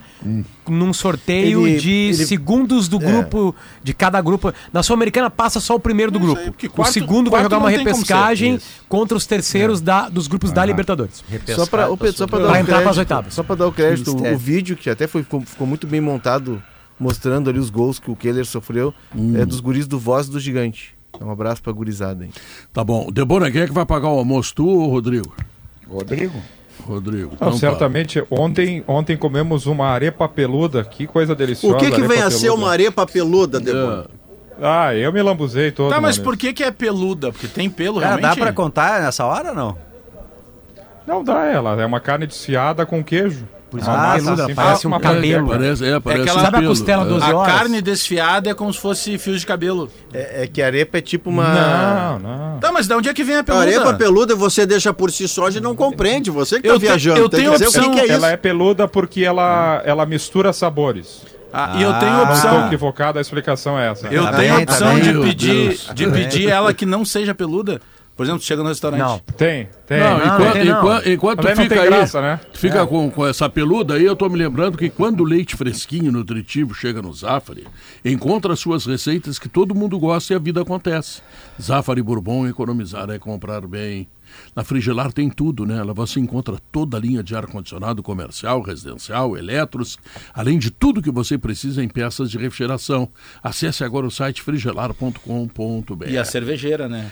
num sorteio Ele- de ele- segundos do grupo, de cada grupo. Na Sul-Americana passa só o primeiro do grupo. aí, porque o quarto- segundo vai quarto jogar uma repescagem contra os terceiros da, dos grupos da Libertadores. Só para para dar Vai o crédito, oitavas. só para dar o crédito, o vídeo que até foi ficou, ficou muito bem montado, mostrando ali os gols que o Keller sofreu, é dos guris do Voz do Gigante. Um abraço pra gurizada, hein? Tá bom. Debona, quem é que vai pagar o almoço? Tu ou o Rodrigo? Rodrigo? Rodrigo. Não, Então tá. certamente, ontem, ontem comemos uma arepa peluda, que coisa deliciosa. O que, que vem a ser uma arepa peluda, Debona? Ah, eu me lambuzei todo. Tá, mas por que que é peluda? Porque tem pelo, Cara, realmente? dá pra contar nessa hora ou não? Não dá ela, é uma carne desfiada com queijo. Por isso Ah, que é tá, peluda, parece Ah, um uma cabelo. Parece, é, parece aquela- um Sabe a costela é. do- 12 A horas. carne desfiada é como se fosse fios de cabelo. É, é que a arepa é tipo uma. Não, não. Tá, mas de onde é que vem a A peluda? arepa peluda você deixa por si só e não compreende. Você que tá Eu te- viajando. eu tem tenho opção. que, que é isso. Ela é peluda porque ela, ela mistura sabores. Ah, e eu tenho estou opção. equivocado, a explicação é essa. Eu Tá tenho bem, a tá opção bem. de pedir, de pedir ela que não seja peluda. Por exemplo, tu chega no restaurante. Não. Tem, tem. Não, Não, enquanto, tem não. enquanto, tu não fica tem aí, graça, né? tu fica com, com essa peluda aí, eu tô me lembrando que quando o leite fresquinho, nutritivo, chega no Zafari, encontra suas receitas que todo mundo gosta e a vida acontece. Zafari Bourbon, economizar é comprar bem. Na Frigelar tem tudo, né? Lá você encontra toda a linha de ar-condicionado comercial, residencial, eletros, além de tudo que você precisa em peças de refrigeração. Acesse agora o site frigelar.com.br. E a cervejeira, né?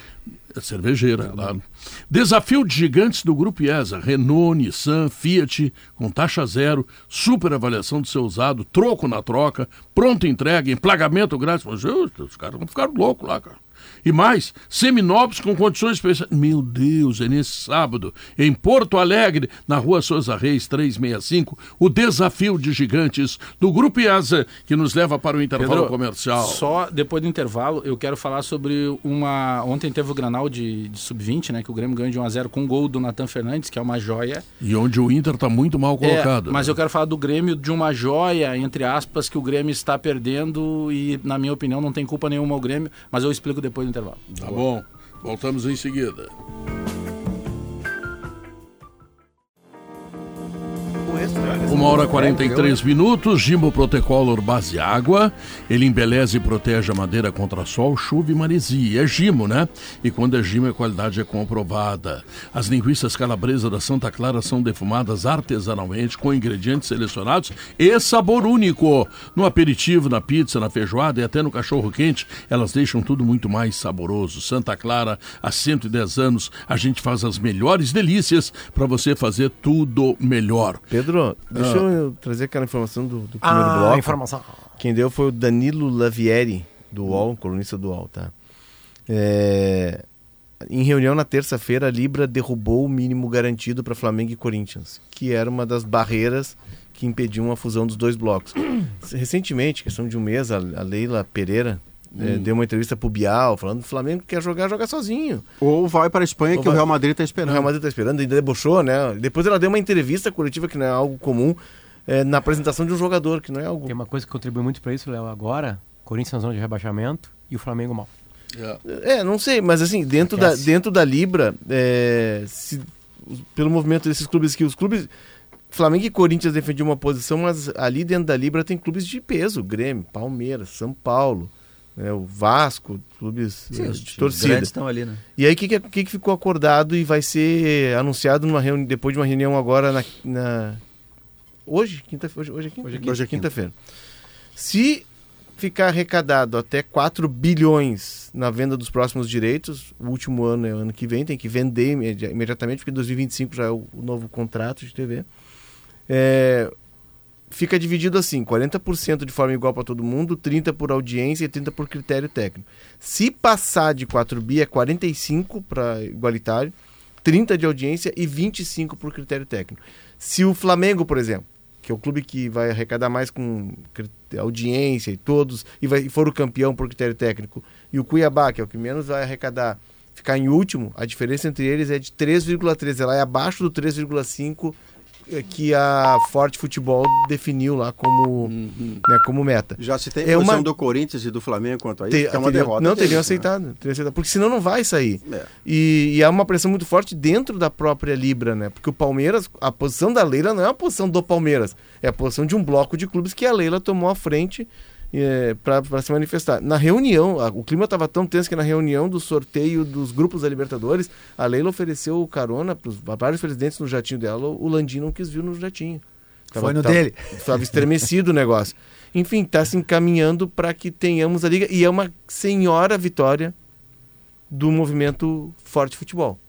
É cervejeira, claro. Desafio de gigantes do Grupo IESA. Renault, Nissan, Fiat, com taxa zero, super avaliação do seu usado, troco na troca, pronta entrega, emplagamento grátis. Mas, os caras vão ficar loucos lá, cara. E mais, seminovos com condições especiais. Meu Deus, é nesse sábado, em Porto Alegre, na rua Souza Reis 365, o desafio de gigantes do Grupo IESA, que nos leva para o intervalo Pedro, comercial. Só depois do intervalo, eu quero falar sobre uma. Ontem teve o Granal de, de Sub-20, né? Que o Grêmio ganhou de 1x0 com um gol do Natan Fernandes, que é uma joia. E onde o Inter está muito mal colocado. É, mas eu quero falar do Grêmio de uma joia, entre aspas, que o Grêmio está perdendo e, na minha opinião, não tem culpa nenhuma o Grêmio, mas eu explico depois do intervalo. Tá bom, voltamos em seguida. Uma hora e 43 minutos, Gimo Protecolor Base Água. Ele embeleza e protege a madeira contra sol, chuva e maresia. É Gimo, né? E quando é Gimo, a qualidade é comprovada. As linguiças calabresa da Santa Clara são defumadas artesanalmente com ingredientes selecionados e sabor único. No aperitivo, na pizza, na feijoada e até no cachorro quente, elas deixam tudo muito mais saboroso. Santa Clara, há 110 anos, a gente faz as melhores delícias para você fazer tudo melhor. Pedro, deixa Ah. eu trazer aquela informação do, do primeiro Ah, bloco. informação. Quem deu foi o Danilo Lavieri, do UOL, colunista do UOL, tá? É, Em reunião na terça-feira, a Libra derrubou o mínimo garantido para Flamengo e Corinthians, que era uma das barreiras que impediam a fusão dos dois blocos. Recentemente, questão de um mês, a Leila Pereira é, deu uma entrevista pro Bial, falando que o Flamengo quer jogar, joga sozinho. Ou vai para a Espanha, Ou que o vai- Real Madrid está O esperando. Real Madrid tá esperando, ainda debochou, né? Depois ela deu uma entrevista coletiva, que não é algo comum, é, na apresentação de um jogador, que não é algo Tem uma coisa que contribui muito para isso, Léo, agora, Corinthians na zona de rebaixamento e o Flamengo mal. É, não sei, mas assim, dentro, da, dentro da Libra, é, se- pelo movimento desses clubes que os clubes. Flamengo e Corinthians defendiam uma posição, mas ali dentro da Libra tem clubes de peso: Grêmio, Palmeiras, São Paulo, né, o Vasco, clubes Sim, os de torcida. estão ali, né? E aí, o que, que, que ficou acordado e vai ser anunciado numa reuni depois de uma reunião agora na. na- Hoje? Quinta, hoje, hoje é quinta? Hoje é quinta. Hoje é quinta-feira. Se ficar arrecadado até 4 bilhões na venda dos próximos direitos, o último ano é o ano que vem, tem que vender imedi- imediatamente, porque 2025 já é o, o novo contrato de TV. É, fica dividido assim: 40% de forma igual para todo mundo, 30% por audiência e 30% por critério técnico. Se passar de 4 bi, é 45 para igualitário, 30 de audiência e 25 por critério técnico. Se o Flamengo, por exemplo, que é o clube que vai arrecadar mais com audiência e todos, e, vai, e for o campeão por critério técnico, e o Cuiabá, que é o que menos vai arrecadar, ficar em último, a diferença entre eles é de 3,3. Ela é abaixo do 3,5 eh, que a Forte Futebol definiu lá como, né, como meta. Já se tem É posição uma- do Corinthians e do Flamengo quanto a isso, Te- que é uma teriam- derrota. não teriam né? aceitado, teriam aceitado, porque senão não vai sair. É. E, e há uma pressão muito forte dentro da própria Libra, né? Porque o Palmeiras, a posição da Leila não é a posição do Palmeiras, é a posição de um bloco de clubes que a Leila tomou à frente é, para se manifestar. Na reunião, a- o clima estava tão tenso que na reunião do sorteio dos grupos da Libertadores, a Leila ofereceu carona para vários presidentes no jatinho dela, o Landim não quis vir no jatinho. Foi no dele. Estava estremecido o negócio. Enfim, está se encaminhando para que tenhamos a liga. E é uma senhora vitória do movimento Forte Futebol.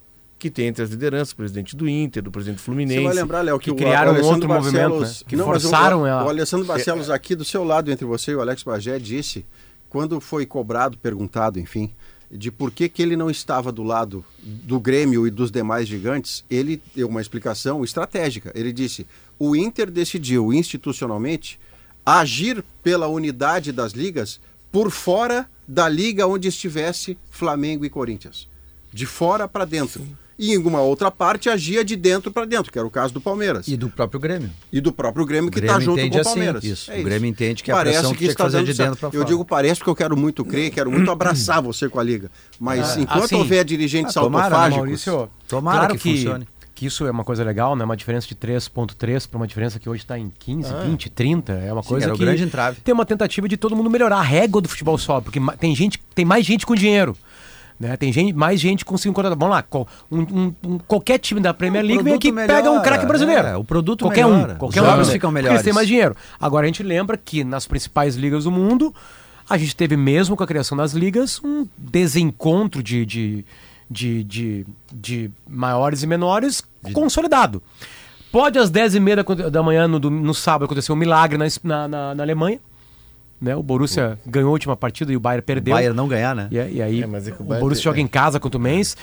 Que tem entre as lideranças o presidente do Inter, do presidente do Fluminense. Você vai lembrar, Léo, que, que criaram o Alessandro outro movimento, né? Que mas o- forçaram o, ela. o Alessandro Barcelos aqui do seu lado, entre você e o Alex Bagé, disse, quando foi cobrado, perguntado, enfim, de por que, que ele não estava do lado do Grêmio e dos demais gigantes, ele deu uma explicação estratégica. Ele disse: o Inter decidiu institucionalmente agir pela unidade das ligas por fora da liga onde estivesse Flamengo e Corinthians. De fora para dentro. E em uma outra parte agia de dentro para dentro, que era o caso do Palmeiras. E do próprio Grêmio. E do próprio Grêmio que está junto com o assim, Palmeiras. isso. É O Grêmio entende que a parece pressão que que está fazer de certo. dentro pra Eu fora. digo parece porque eu quero muito crer, quero muito abraçar você com a liga. Mas enquanto assim, houver dirigentes ah, tomara, né, autofágicos, Maurício, Tomara claro que que, funcione. que isso é uma coisa legal, né? Uma diferença de 3.3 para uma diferença que hoje está em 15, 20, 30. É uma coisa era o que grande entrave. tem uma tentativa de todo mundo melhorar a régua do futebol só, porque tem gente, tem mais gente com dinheiro. Né? Tem gente, mais gente conseguindo contratar. Vamos lá, um- um- qualquer time da Premier League vem aqui e pega um craque brasileiro. é, o produto qualquer melhora. um, qualquer Os um jogos ficam Porque melhores. eles têm mais dinheiro. Agora a gente lembra que nas principais ligas do mundo, a gente teve mesmo com a criação das ligas um desencontro de, de, de, de, de maiores e menores consolidado. Pode às 10h30 da- da manhã no, no sábado acontecer um milagre na, na- na Alemanha. Né? O Borussia ganhou a última partida e o Bayern O perdeu. Bayern não ganhar, né? E, e aí É, mas é o o, Borussia joga em casa contra o Mainz.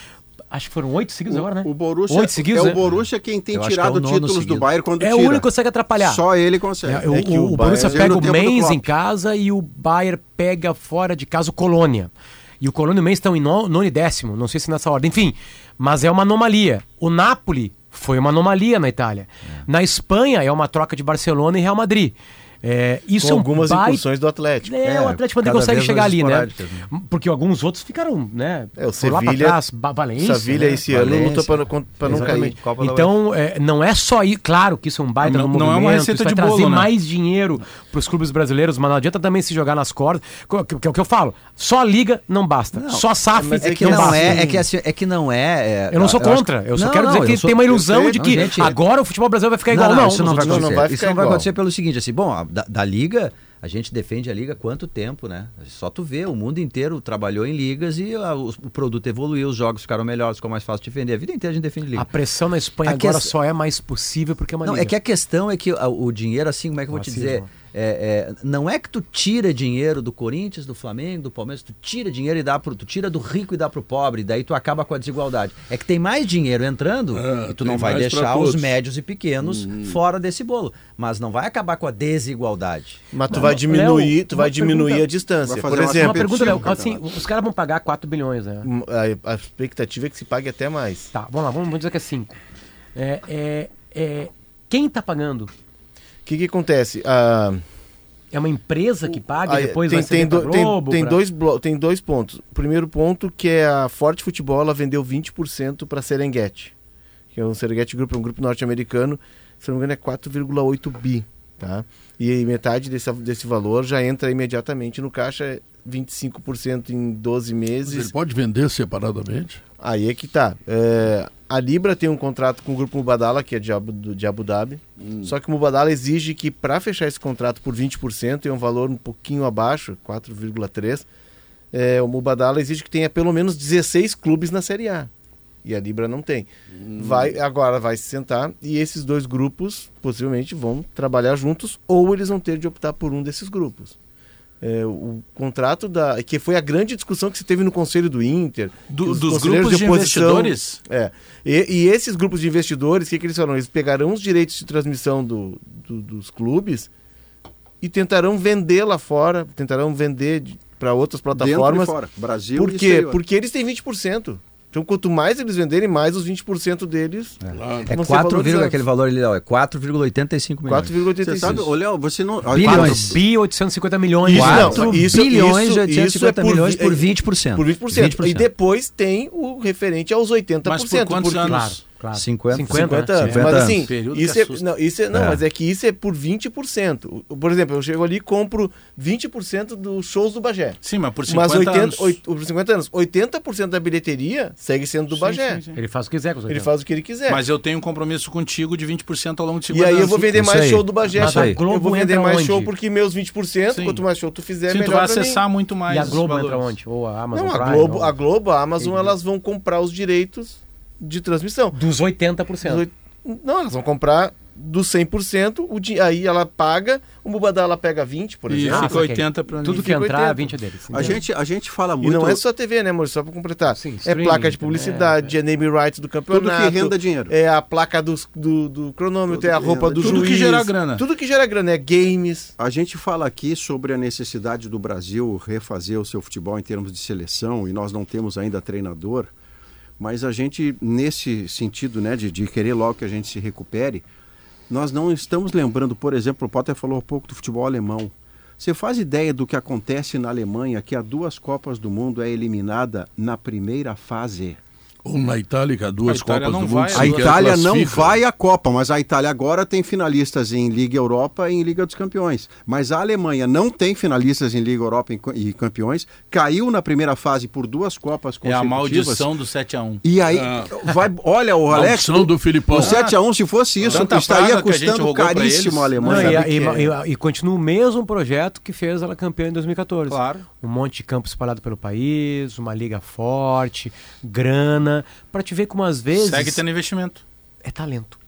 Acho que foram oito seguidos agora, né? o Borussia Oito seguidos, é né? o Borussia quem tem Eu é tirado o nono títulos do seguido. Bayern quando É tira. o único que consegue atrapalhar. Só ele consegue. É, o, É que o, o o Borussia Bayern- pega o do Mainz em casa e o Bayern pega fora de casa o Colônia. E o Colônia e o Mainz estão em no- nono e décimo, não sei se nessa ordem. Enfim, mas é uma anomalia. O Napoli foi uma anomalia na Itália. Na Espanha é uma troca de Barcelona e Real Madrid. É, isso Com é um algumas baita- incursões do Atlético. É, É, o Atlético cada consegue chegar ali, né? né? Porque alguns outros ficaram, né? É, o foram lá pra Sevilha- trás, Valência. Sevilha né? esse ano Valência. luta para não, pra não cair. Então, é, não é só ir. Claro que isso é um baita Não- no não é uma movimento, receita de trazer bolo, né? mais dinheiro para os clubes brasileiros, mas não adianta também se jogar nas cordas. Co- Que, que é o que eu falo. Só a liga não basta. só a SAF mas É que não, não basta. é, é que assim, é que não é. é- Eu não sou contra. Eu só Não, quero não, dizer que tem uma ilusão de não, que agora o futebol brasileiro vai ficar igual. Não, isso não vai não, não acontecer. isso não vai acontecer pelo seguinte, assim, bom, da, da liga, a gente defende a liga há quanto tempo, né? Só tu vê, o mundo inteiro trabalhou em ligas e ah, o, o produto evoluiu, os jogos ficaram melhores, ficou mais fácil de defender. A vida inteira a gente defende liga. A pressão na Espanha A agora questão- só é mais possível porque é uma Não, liga. é que a questão é que a- o dinheiro, assim, como é que eu vou te dizer? É, é, não é que tu tira dinheiro do Corinthians, do Flamengo, do Palmeiras, tu tira dinheiro e dá pro. Tu tira do rico e dá pro pobre, daí tu acaba com a desigualdade. É que tem mais dinheiro entrando É, e tu não vai deixar os. Hum. médios e pequenos fora desse bolo. Mas não vai acabar com a desigualdade. Mas tu vai diminuir, Léo, tu vai diminuir pergunta- a distância. Vai fazer Por exemplo, Uma pergunta, Léo. Assim, os caras vão pagar 4 bilhões, né? a, a expectativa é que se pague até mais. Tá, vamos lá, vamos, vamos dizer que é 5. É, é, é, quem tá pagando? O que, que acontece? Ah, É uma empresa que paga Ah, e depois tem, vai ser tem, do- tem- Globo? tem pra- dois blo- tem dois pontos. O primeiro ponto que é a Forte Futebol, ela vendeu 20% para Serengeti, que é um Serengeti Group, é um grupo norte-americano, se não me engano é 4,8 bi, tá? E metade desse, desse valor já entra imediatamente no caixa, 25% em 12 Mas meses. ele pode vender separadamente? Aí é que tá. É, a Libra tem um contrato com o grupo Mubadala, que é de Abu, de Abu Dhabi. Só que o Mubadala exige que para fechar esse contrato por 20%, é um valor um pouquinho abaixo, 4,3%, é, o Mubadala exige que tenha pelo menos 16 clubes na Série A. E a Libra não tem. Vai, agora vai se sentar e esses dois grupos possivelmente vão trabalhar juntos ou eles vão ter de optar por um desses grupos. É, o contrato da. que foi a grande discussão que se teve no Conselho do Inter. Do- dos grupos de oposição- investidores? É. E, e esses grupos de investidores, o que, que eles falaram? Eles pegarão os direitos de transmissão do, do- dos clubes e tentarão vender lá fora, tentarão vender para outras Dentro e plataformas. fora. Brasil Por e quê? Porque eles têm 20%. Então, quanto mais eles venderem, mais os 20% deles. É ser 4, valorizados. aquele valor ali, ó, é 4,85 milhões. 4,85. Você sabe, ô Léo, você não. Bilhões. Bi 850 milhões. Isso, Quatro. não, 4 isso- bilhões isso- e 850 isso é por milhões por 20%. Por 20%. E depois tem o referente aos 80%. Mas por quantos porque- anos? Claro, claro. 50, 50, 50 anos. 50 mas anos. assim, isso é, não, isso é, não É. mas é que isso é por 20%. O- Por exemplo, eu chego ali e compro 20% dos shows do Bagé. Sim, mas por 50 Mas 80, anos. oit- por 50 anos, 80% da bilheteria segue sendo do Sim, Bagé. sim, sim. Ele faz o que quiser Ele 80. faz o que ele quiser. Mas eu tenho um compromisso contigo de 20% ao longo de e 50 aí eu anos. vou vender mais show do Bagé. Mas a eu Globo vou vender entra mais onde? show porque meus 20%, Sim. quanto mais show tu fizer, Sim, tu melhor vai pra mim. acessar muito mais E a Globo entra onde? Ou a Amazon Não, a Globo, ou- a Globo, a Amazon, elas vão comprar os direitos de transmissão. Dos 80%. Os oit- Não, elas vão comprar do 100%, o di- aí ela paga, o Mubadá ela pega 20, por E exemplo. fica 80 para Tudo que entrar, 80. 20 é deles. A gente, a gente fala E muito. não é só TV, né, amor? Só pra completar. Sim, é placa de também, publicidade, é, name rights do campeonato. Tudo que renda dinheiro. É a placa dos- do, do cronômetro, Tudo é a roupa renda do Tudo juiz. que gera grana. Tudo que gera grana. É games. A gente fala aqui sobre a necessidade do Brasil refazer o seu futebol em termos de seleção e nós não temos ainda treinador, mas a gente, nesse sentido né, de, de querer logo que a gente se recupere, nós não estamos lembrando, por exemplo, o Potter falou um pouco do futebol alemão. Você faz ideia do que acontece na Alemanha, que há duas Copas do Mundo é eliminada na primeira fase? Ou na Itália, duas A Itália Copas não do vai, Mundo. a Itália não vai à Copa, mas a Itália agora tem finalistas em Liga Europa e em Liga dos Campeões. Mas a Alemanha não tem finalistas em Liga Europa e Campeões, caiu na primeira fase por duas Copas É a consecutivas. maldição do 7x1. E aí, vai, olha, o Alex, Maldição do Filipão. o 7x1, se fosse isso, Tanta estaria custando caríssimo a eles. Não, Alemanha. e, e- é- e- e continua o mesmo projeto que fez ela campeã em 2014. Claro. Um monte de campo espalhado pelo país, uma liga forte, grana, pra te ver como às vezes Segue tendo investimento. é talento.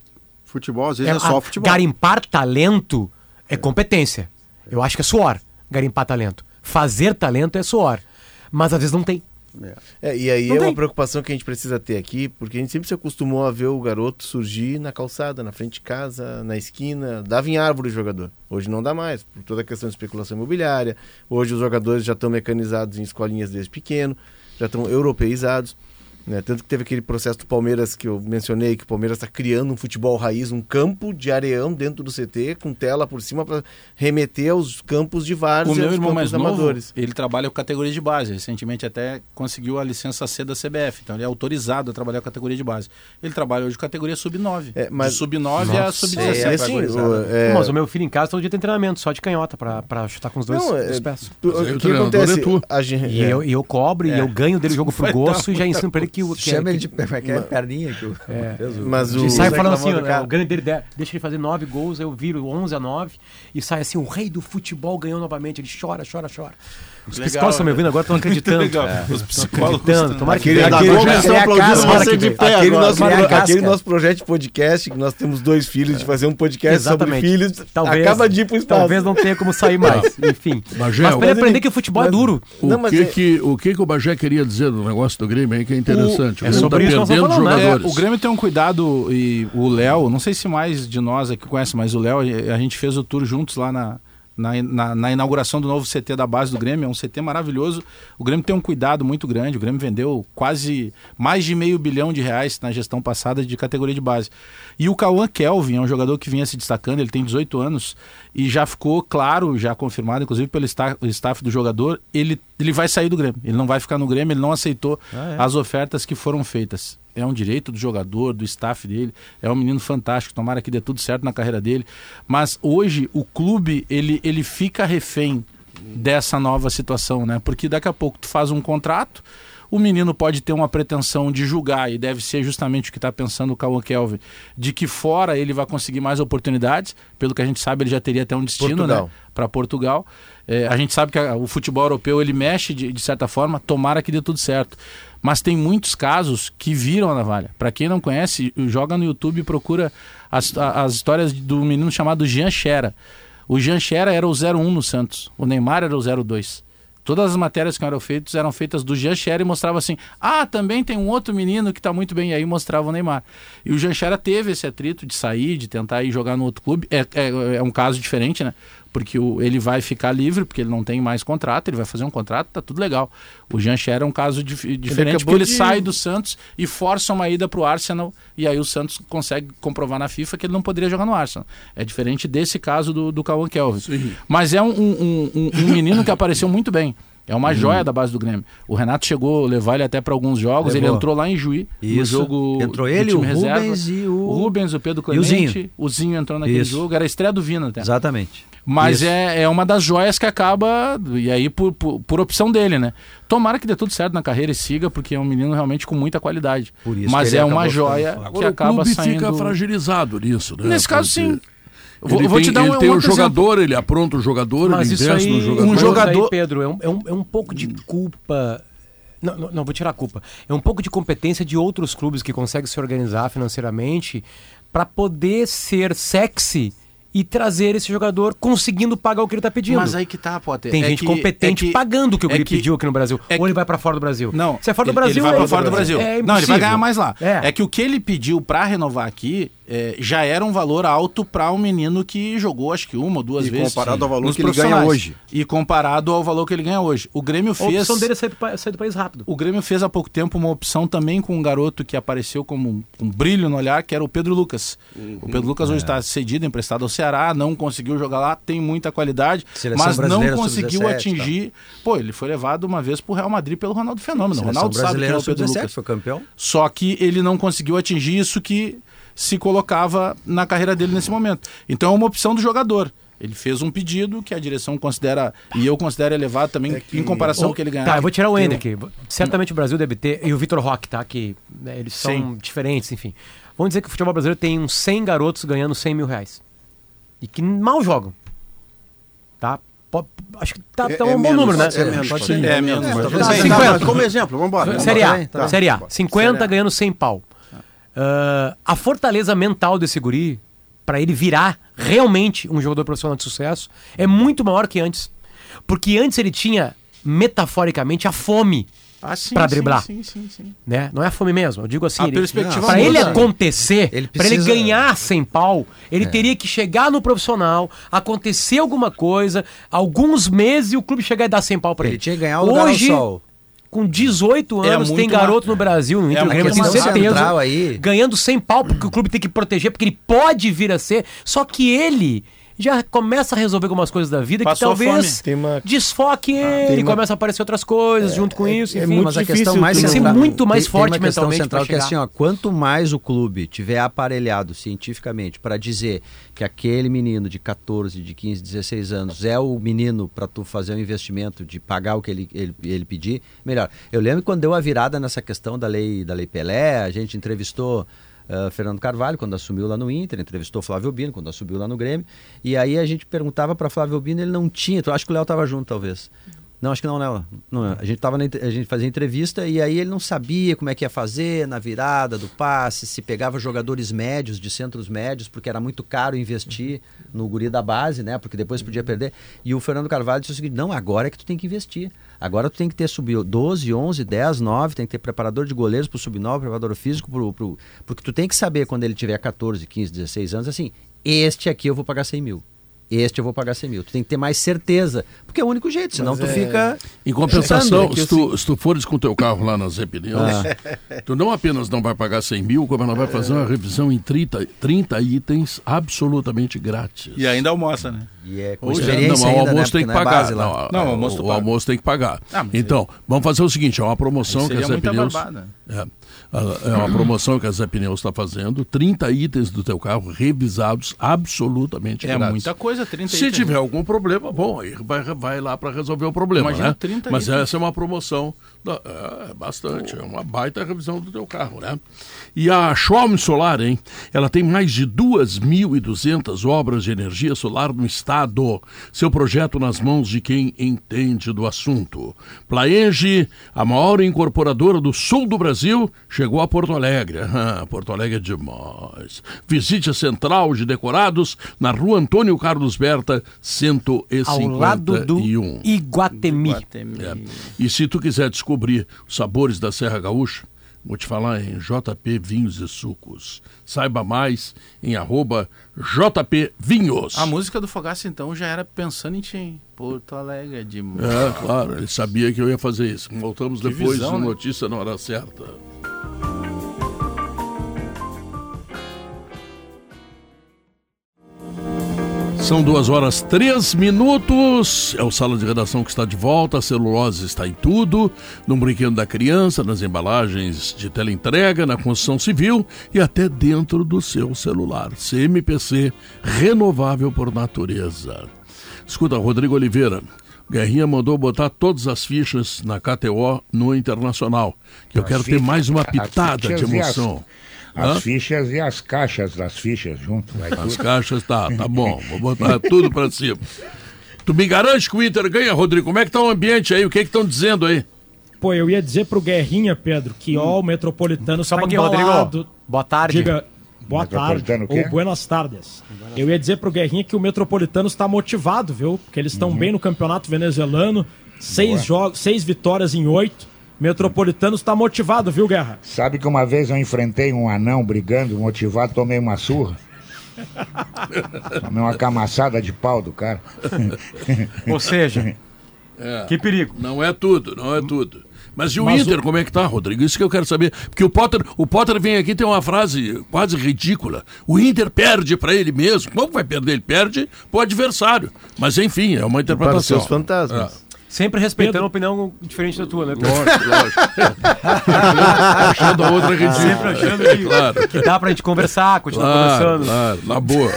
Futebol, às vezes, é, a- só futebol. Garimpar talento é competência. Eu acho que é suor, garimpar talento. Fazer talento é suor. Mas às vezes não tem. É, e aí Não é tem. uma preocupação que a gente precisa ter aqui, porque a gente sempre se acostumou a ver o garoto surgir na calçada, na frente de casa, na esquina, dava em árvore o jogador. Hoje não dá mais, por toda a questão de especulação imobiliária. Hoje os jogadores já estão mecanizados em escolinhas desde pequeno, já estão europeizados. Né? Tanto que teve aquele processo do Palmeiras que eu mencionei, que o Palmeiras está criando um futebol raiz, um campo de areão dentro do CT, com tela por cima para remeter aos campos de O várzea, meu aos irmão mais novo, amadores. ele trabalha com categoria de base. Recentemente até conseguiu a licença C da CBF. Então ele é autorizado a trabalhar com categoria de base. Ele trabalha hoje com categoria sub-9. É, mas- De sub-9 a É, sub-17. e assim, o- é- Mas o meu filho em casa todo dia tem treinamento, só de canhota, pra chutar com os dois, Não, dois é- pés. O o que acontece? é tu. A gente, E, é. eu, e eu cobro e eu ganho dele o jogo dar gosto e já ensino pra ele que o que, Chama é- ele de que é perninha que o o- Mas o- sai falando assim, cara. o grande dele de- deixa ele fazer nove gols, eu viro 11 a 9 e sai assim, o rei do futebol ganhou novamente. Ele chora, chora, chora. Os Legal, psicólogos estão me né? ouvindo agora, estão acreditando. Legal. É, Os psicólogos acreditando. Tomara que Aquele, aquele, Globo já- estão é a aplaudindo casa, você que de pé aquele agora. nosso, casca. aquele nosso projeto de podcast, que nós temos dois filhos, de fazer um podcast Exatamente. sobre filhos, Talvez, acaba de ir pro espaço. talvez não tenha como sair mais. Enfim. Bagé, Mas pra ele aprender que o futebol é mas- duro. O, Não, que, é- que, o que que o Bagé queria dizer do negócio do Grêmio aí que é interessante? O- O, é Grêmio sobre tá nós perdendo falando, né? jogadores. É, o Grêmio tem um cuidado e o Léo, não sei se mais de nós aqui conhece, mas o Léo, a gente fez o tour juntos lá na, na, na- na inauguração do novo CT da base do Grêmio. É um CT maravilhoso. O Grêmio tem um cuidado muito grande. O Grêmio vendeu quase mais de meio bilhão de reais na gestão passada de categoria de base. E o Cauã Kelvin é um jogador que vinha se destacando, ele tem 18 anos e já ficou claro, já confirmado, inclusive pelo sta- o staff do jogador, ele, ele vai sair do Grêmio. Ele não vai ficar no Grêmio, ele não aceitou as ofertas que foram feitas. É um direito do jogador, do staff dele. É um menino fantástico. Tomara que dê tudo certo na carreira dele. Mas hoje o clube ele, ele fica refém dessa nova situação, né? Porque daqui a pouco tu faz um contrato, o menino pode ter uma pretensão de julgar, e deve ser justamente o que está pensando o Cauã Kelvin, de que fora ele vai conseguir mais oportunidades. Pelo que a gente sabe, ele já teria até um destino Portugal. né, para Portugal. É, a gente sabe que a- o futebol europeu ele mexe de, de certa forma, tomara que dê tudo certo. Mas tem muitos casos que viram a navalha. Para quem não conhece, joga no YouTube e procura as, as histórias do menino chamado Jean Xera. O Jean Xera era o 01 no Santos, o Neymar era o 02. Todas as matérias que eram feitas eram feitas do Jean Xera e mostrava assim: ah, também tem um outro menino que está muito bem. E aí mostrava o Neymar. E o Jean Xera teve esse atrito de sair, de tentar ir jogar no outro clube. É, é, é um caso diferente, né? Porque o, ele vai ficar livre, porque ele não tem mais contrato, ele vai fazer um contrato, tá tudo legal. O Jean Xera é um caso dif- diferente, acabou porque ele de- sai do Santos e força uma ida para o Arsenal, e aí o Santos consegue comprovar na FIFA que ele não poderia jogar no Arsenal. É diferente desse caso do, do Cauã Kelvin. Mas é um, um- um- um menino que apareceu muito bem. É uma joia da base do Grêmio. O Renato chegou a levar ele até para alguns jogos. Ele Levou. entrou lá em Juí, no Isso. jogo. Entrou ele, time o reserva. Rubens e o- O Rubens, o Pedro E o Clemente. Zinho. o Zinho entrou naquele Isso. jogo. Era a estreia do Vina até. Exatamente. Mas Isso. é, é uma das joias que acaba, e aí por, por, por opção dele, né? Tomara que dê tudo certo na carreira e siga, porque é um menino realmente com muita qualidade. Por isso Mas ele é uma joia que Agora o acaba clube saindo... fica fragilizado nisso, né? Nesse caso, Porque sim. Vou, Ele vou tem, te dar um, ele tem um o outro jogador, ele apronta o jogador, Mas ele investe aí, no jogador. um jogador- aí, Pedro, é um, é, um, é um pouco de culpa. Não, não, não, vou tirar a culpa. É um pouco de competência de outros clubes que conseguem se organizar financeiramente pra poder ser sexy e trazer esse jogador conseguindo pagar o que ele tá pedindo. Mas aí que tá, Potter. Tem É gente que- competente é que- pagando o que o é Guri pediu aqui no Brasil. é Ou ele vai pra fora do Brasil. Não, Se é fora do ele- Brasil, ele vai é pra fora do Brasil. É não, ele vai ganhar mais lá. É. É. que o que ele pediu pra renovar aqui é, já era um valor alto pra um menino que jogou acho que uma ou duas E vezes. comparado ao valor que ele ganha hoje. E comparado ao valor que ele ganha hoje. O Grêmio A fez. opção dele é sair do, sair do país rápido. O Grêmio fez há pouco tempo uma opção também com um garoto que apareceu como um, brilho no olhar, que era o Pedro Lucas. O Pedro Lucas hoje está cedido, emprestado ao Ceará, não conseguiu jogar lá, tem muita qualidade, Seleção mas não conseguiu sub-17, atingir. Pô, ele foi levado uma vez pro Real Madrid pelo Ronaldo Fenômeno. O Ronaldo sabe quem é o Pedro sub-17 Lucas. foi campeão. Só que ele não conseguiu atingir isso que se colocava na carreira dele nesse momento. Então é uma opção do jogador. Ele fez um pedido que a direção considera, e eu considero elevado também, em comparação ao que ele ganhava. Tá, eu vou tirar o Ender aqui. Certamente o Brasil deve ter. E o Vitor Roque, tá? Que né, eles são Sim. diferentes, enfim. Vamos dizer que o futebol brasileiro tem uns 100 garotos ganhando 100 mil reais. E que mal jogam. Tá? Acho que tá, É- tá é um bom menos, número, né? é menos, pode ser. É menos. É, tá, tudo tá, bem. tá, 50. mas como exemplo, vamos embora. Série A, tá. Série A. Tá. 50 ganhando 100 pau. Ah, a fortaleza mental desse guri, pra ele virar realmente um jogador profissional de sucesso, é muito maior que antes. Porque antes ele tinha, metaforicamente, a fome, Ah, sim, pra sim, driblar. Sim, sim, sim. né? Não é a fome mesmo. Eu digo assim, A ele, perspectiva pra muda. ele acontecer, Ele pra ele precisa- ganhar 100 pau, ele teria que chegar no profissional, acontecer alguma coisa, alguns meses e o clube chegar e dar 100 pau pra ele. Ele tinha que ganhar o lugar ao Hoje, sol. Com 18 É anos, tem muito garoto uma- no Brasil, no Inter, é o uma Grêmio, eu tenho questão certeza, aí. ganhando 100 pau, porque o clube tem que proteger, porque ele pode vir a ser, só que ele já começa a resolver algumas coisas da vida Passou que talvez uma- desfoque ele, tem uma- começa a aparecer outras coisas junto com isso, é enfim. muito mas a difícil questão mais tem que ser central, muito mais tem- forte tem uma questão mentalmente central que é assim, ó, quanto mais o clube tiver aparelhado cientificamente para dizer que aquele menino de 14, de 15, 16 anos é o menino para tu fazer um investimento de pagar o que ele, ele, ele pedir, melhor. Eu lembro quando deu a virada nessa questão da lei da lei Pelé, a gente entrevistou ah, Fernando Carvalho quando assumiu lá no Inter, entrevistou Flávio Bino quando assumiu lá no Grêmio, e aí a gente perguntava para Flávio Bino, ele não tinha, acho que o Léo estava junto talvez. Não, acho que não, não. não a gente tava na, a gente fazia entrevista e aí ele não sabia como é que ia fazer na virada do passe, se pegava jogadores médios de centros médios, porque era muito caro investir no guri da base, né? Porque depois podia perder. E o Fernando Carvalho disse o seguinte: "Não, agora é que tu tem que investir. Agora tu tem que ter sub 12, 11, 10, 9, tem que ter preparador de goleiros pro sub 9, preparador físico pro, pro porque tu tem que saber quando ele tiver 14, 15, 16 anos assim, este aqui eu vou pagar 100 mil. Este eu vou pagar 100 mil. Tu tem que ter mais certeza. Porque é o único jeito, senão tu fica. Em compensação, É se tu, se tu fores com o teu carro lá nas Pneus, tu não apenas não vai pagar 100 mil, como ela vai fazer uma revisão em 30, 30 itens absolutamente grátis. E ainda almoça, né? E é com experiência não, o almoço né? tem que é pagar. Não, Não, o almoço o tem que pagar. Ah, mas então, vamos fazer o seguinte: é uma promoção que a seria Zé muita Pneus. barbada. É, é uma promoção que a Zé Pneus está fazendo. 30 itens do teu carro revisados absolutamente É grátis. muita coisa, 30 Se itens. tiver algum problema, bom, aí vai, vai lá para resolver o problema, Imagina né? 30 Mas itens. essa é uma promoção, é, bastante, é uma baita revisão do teu carro, né? E a Schwalm Solar, hein? Ela tem mais de 2.200 obras de energia solar no estado. Seu projeto nas mãos de quem entende do assunto. Plaenge, a maior incorporadora do sul do Brasil, chegou a Porto Alegre. Ah, Porto Alegre é demais. Visite a Central de Decorados na rua Antônio Carlos Berta, 151. Ao lado do Iguatemi. É. E se tu quiser descobrir os sabores da Serra Gaúcha, vou te falar em JP Vinhos e Sucos. Saiba mais em arroba JP Vinhos. A música do Fogaça, então, já era pensando em ti, hein? Porto Alegre é demais. É, claro, ele sabia que eu ia fazer isso. Voltamos Que depois visão, de né? notícia na hora certa. São duas horas três minutos. É o Sala de Redação que está de volta. A celulose está em tudo: no brinquedo da criança, nas embalagens de teleentrega, na construção civil e até dentro do seu celular. CMPC, renovável por natureza. Escuta, Rodrigo Oliveira. Guerrinha mandou botar todas as fichas na KTO no Internacional. Que eu As quero ter mais uma pitada de as- emoção. As Hã? fichas e as caixas das fichas junto. Vai As tudo. caixas, tá, tá bom. Vou botar tudo pra cima. Tu me garante que o Inter ganha, Rodrigo? Como é que tá o ambiente aí? O que que estão dizendo aí? Pô, eu ia dizer pro Guerrinha, Pedro, que ó, o Metropolitano Só tá. Rodrigo. Boa tarde. Diga, Boa tarde. Ou buenas tardes. Eu ia dizer pro Guerrinha que o Metropolitano está motivado, viu? Porque eles estão bem no campeonato venezuelano. Seis jogos, seis vitórias em oito. Metropolitano está motivado, viu, Guerra? Sabe que uma vez eu enfrentei um anão brigando, motivado, tomei uma surra. tomei uma camaçada de pau do cara. Ou seja, É. que perigo. Não é tudo, não é tudo. Mas e o Mas Inter, como é que tá, Rodrigo? Isso que eu quero saber. Porque o Potter, o Potter vem aqui e tem uma frase quase ridícula. O Inter perde pra ele mesmo. Como vai perder? Ele perde pro adversário. Mas enfim, é uma Para os interpretação. seus fantasmas. Sempre respeitando Pedro- uma opinião diferente da tua, né? Pedro? Lógico, lógico. achando a outra ridícula. Sempre achando que, Claro, que dá pra gente conversar, continuar claro, conversando. claro, na boa.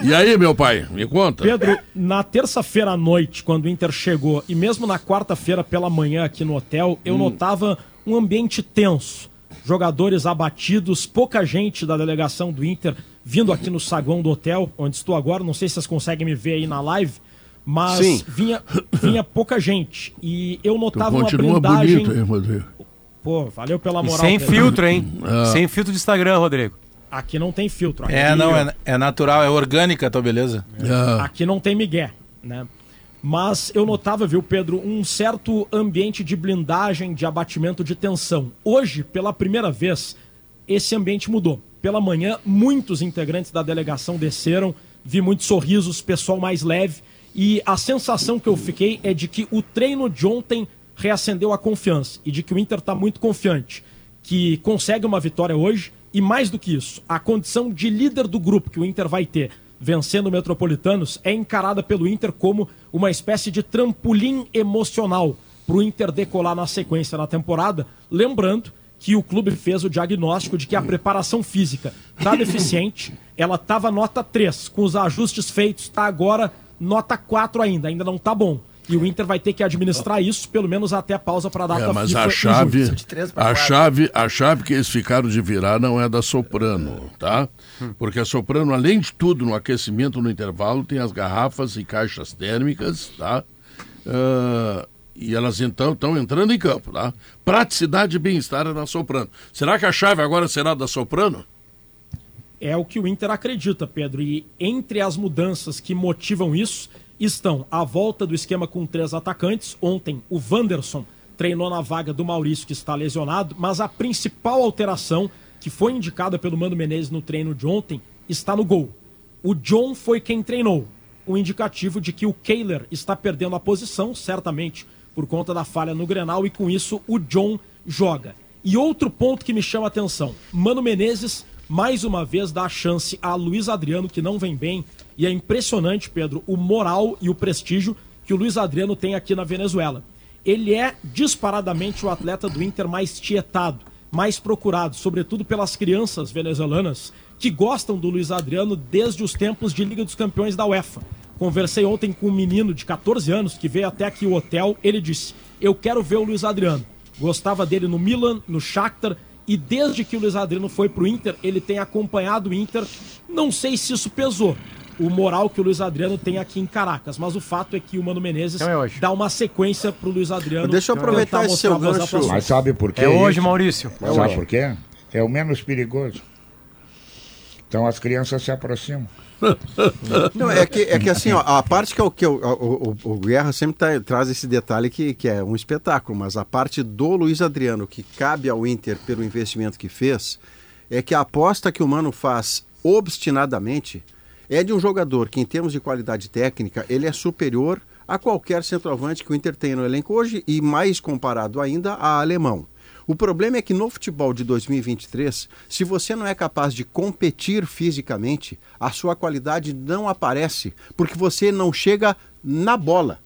E aí, meu pai, me conta. Pedro, na terça-feira à noite, quando o Inter chegou, e mesmo na quarta-feira pela manhã aqui no hotel, eu notava um ambiente tenso. Jogadores abatidos, pouca gente da delegação do Inter vindo aqui no saguão do hotel, onde estou agora. Não sei se vocês conseguem me ver aí na live, mas Sim. vinha, vinha pouca gente. E eu Tu notava uma continua blindagem. bonito aí, Rodrigo. Pô, valeu pela E moral. sem Pedro. filtro, hein? Ah. Sem filtro de Instagram, Rodrigo. Aqui não tem filtro. Aqui, É, não, é, é natural, é orgânica a tua beleza. Ah, Aqui não tem migué, né? Mas eu notava, viu, Pedro, um certo ambiente de blindagem, de abatimento de tensão. Hoje, pela primeira vez, esse ambiente mudou. Pela manhã, muitos integrantes da delegação desceram, vi muitos sorrisos, pessoal mais leve, e a sensação que eu fiquei é de que o treino de ontem reacendeu a confiança e de que o Inter está muito confiante, que consegue uma vitória hoje e mais do que isso, a condição de líder do grupo que o Inter vai ter vencendo o Metropolitanos é encarada pelo Inter como uma espécie de trampolim emocional para o Inter decolar na sequência na temporada, lembrando que o clube fez o diagnóstico de que a preparação física está deficiente, ela estava nota 3, com os ajustes feitos, está agora nota 4 ainda, ainda não está bom. E o Inter vai ter que administrar isso, pelo menos até a pausa para a data é, mas FIFA a chave, a chave, a chave que eles ficaram de virar não é da Soprano, tá? Porque a Soprano, além de tudo, no aquecimento no intervalo, tem as garrafas e caixas térmicas, tá? Ah, e elas então estão entrando em campo, tá? Praticidade e bem-estar é da Soprano. Será que a chave agora será da Soprano? É o que o Inter acredita, Pedro. E entre as mudanças que motivam isso estão a volta do esquema com três atacantes. Ontem, o Wanderson treinou na vaga do Maurício, que está lesionado, mas a principal alteração que foi indicada pelo Mano Menezes no treino de ontem está no gol. O John foi quem treinou. O indicativo de que o Kehler está perdendo a posição, certamente por conta da falha no Grenal, e com isso o John joga. E outro ponto que me chama a atenção: Mano Menezes, mais uma vez, dá a chance a Luiz Adriano, que não vem bem. E é impressionante, Pedro, o moral e o prestígio que o Luiz Adriano tem aqui na Venezuela. Ele é disparadamente o atleta do Inter mais tietado, mais procurado, sobretudo pelas crianças venezuelanas que gostam do Luiz Adriano desde os tempos de Liga dos Campeões da UEFA. Conversei ontem com um menino de 14 anos que veio até aqui o hotel. Ele disse: Eu quero ver o Luiz Adriano. Gostava dele no Milan, no Shakhtar. E desde que o Luiz Adriano foi pro Inter, ele tem acompanhado o Inter. Não sei se isso pesou. O moral que o Luiz Adriano tem aqui em Caracas. Mas o fato é que o Mano Menezes Então é dá uma sequência pro Luiz Adriano. Deixa eu aproveitar tentar esse seu gancho. Mas sabe por quê? É hoje? Maurício. É Sabe hoje. por quê? É o menos perigoso. Então as crianças se aproximam. Não, é que, é que assim, ó, a parte que, é o, que o, o- o Guerra sempre tá- traz esse detalhe que, que é um espetáculo, mas a parte do Luiz Adriano, que cabe ao Inter pelo investimento que fez, é que a aposta que o Mano faz obstinadamente é de um jogador que, em termos de qualidade técnica, ele é superior a qualquer centroavante que o Inter tem no elenco hoje e mais comparado ainda a alemão. O problema é que no futebol de 2023, se você não é capaz de competir fisicamente, a sua qualidade não aparece, porque você não chega na bola.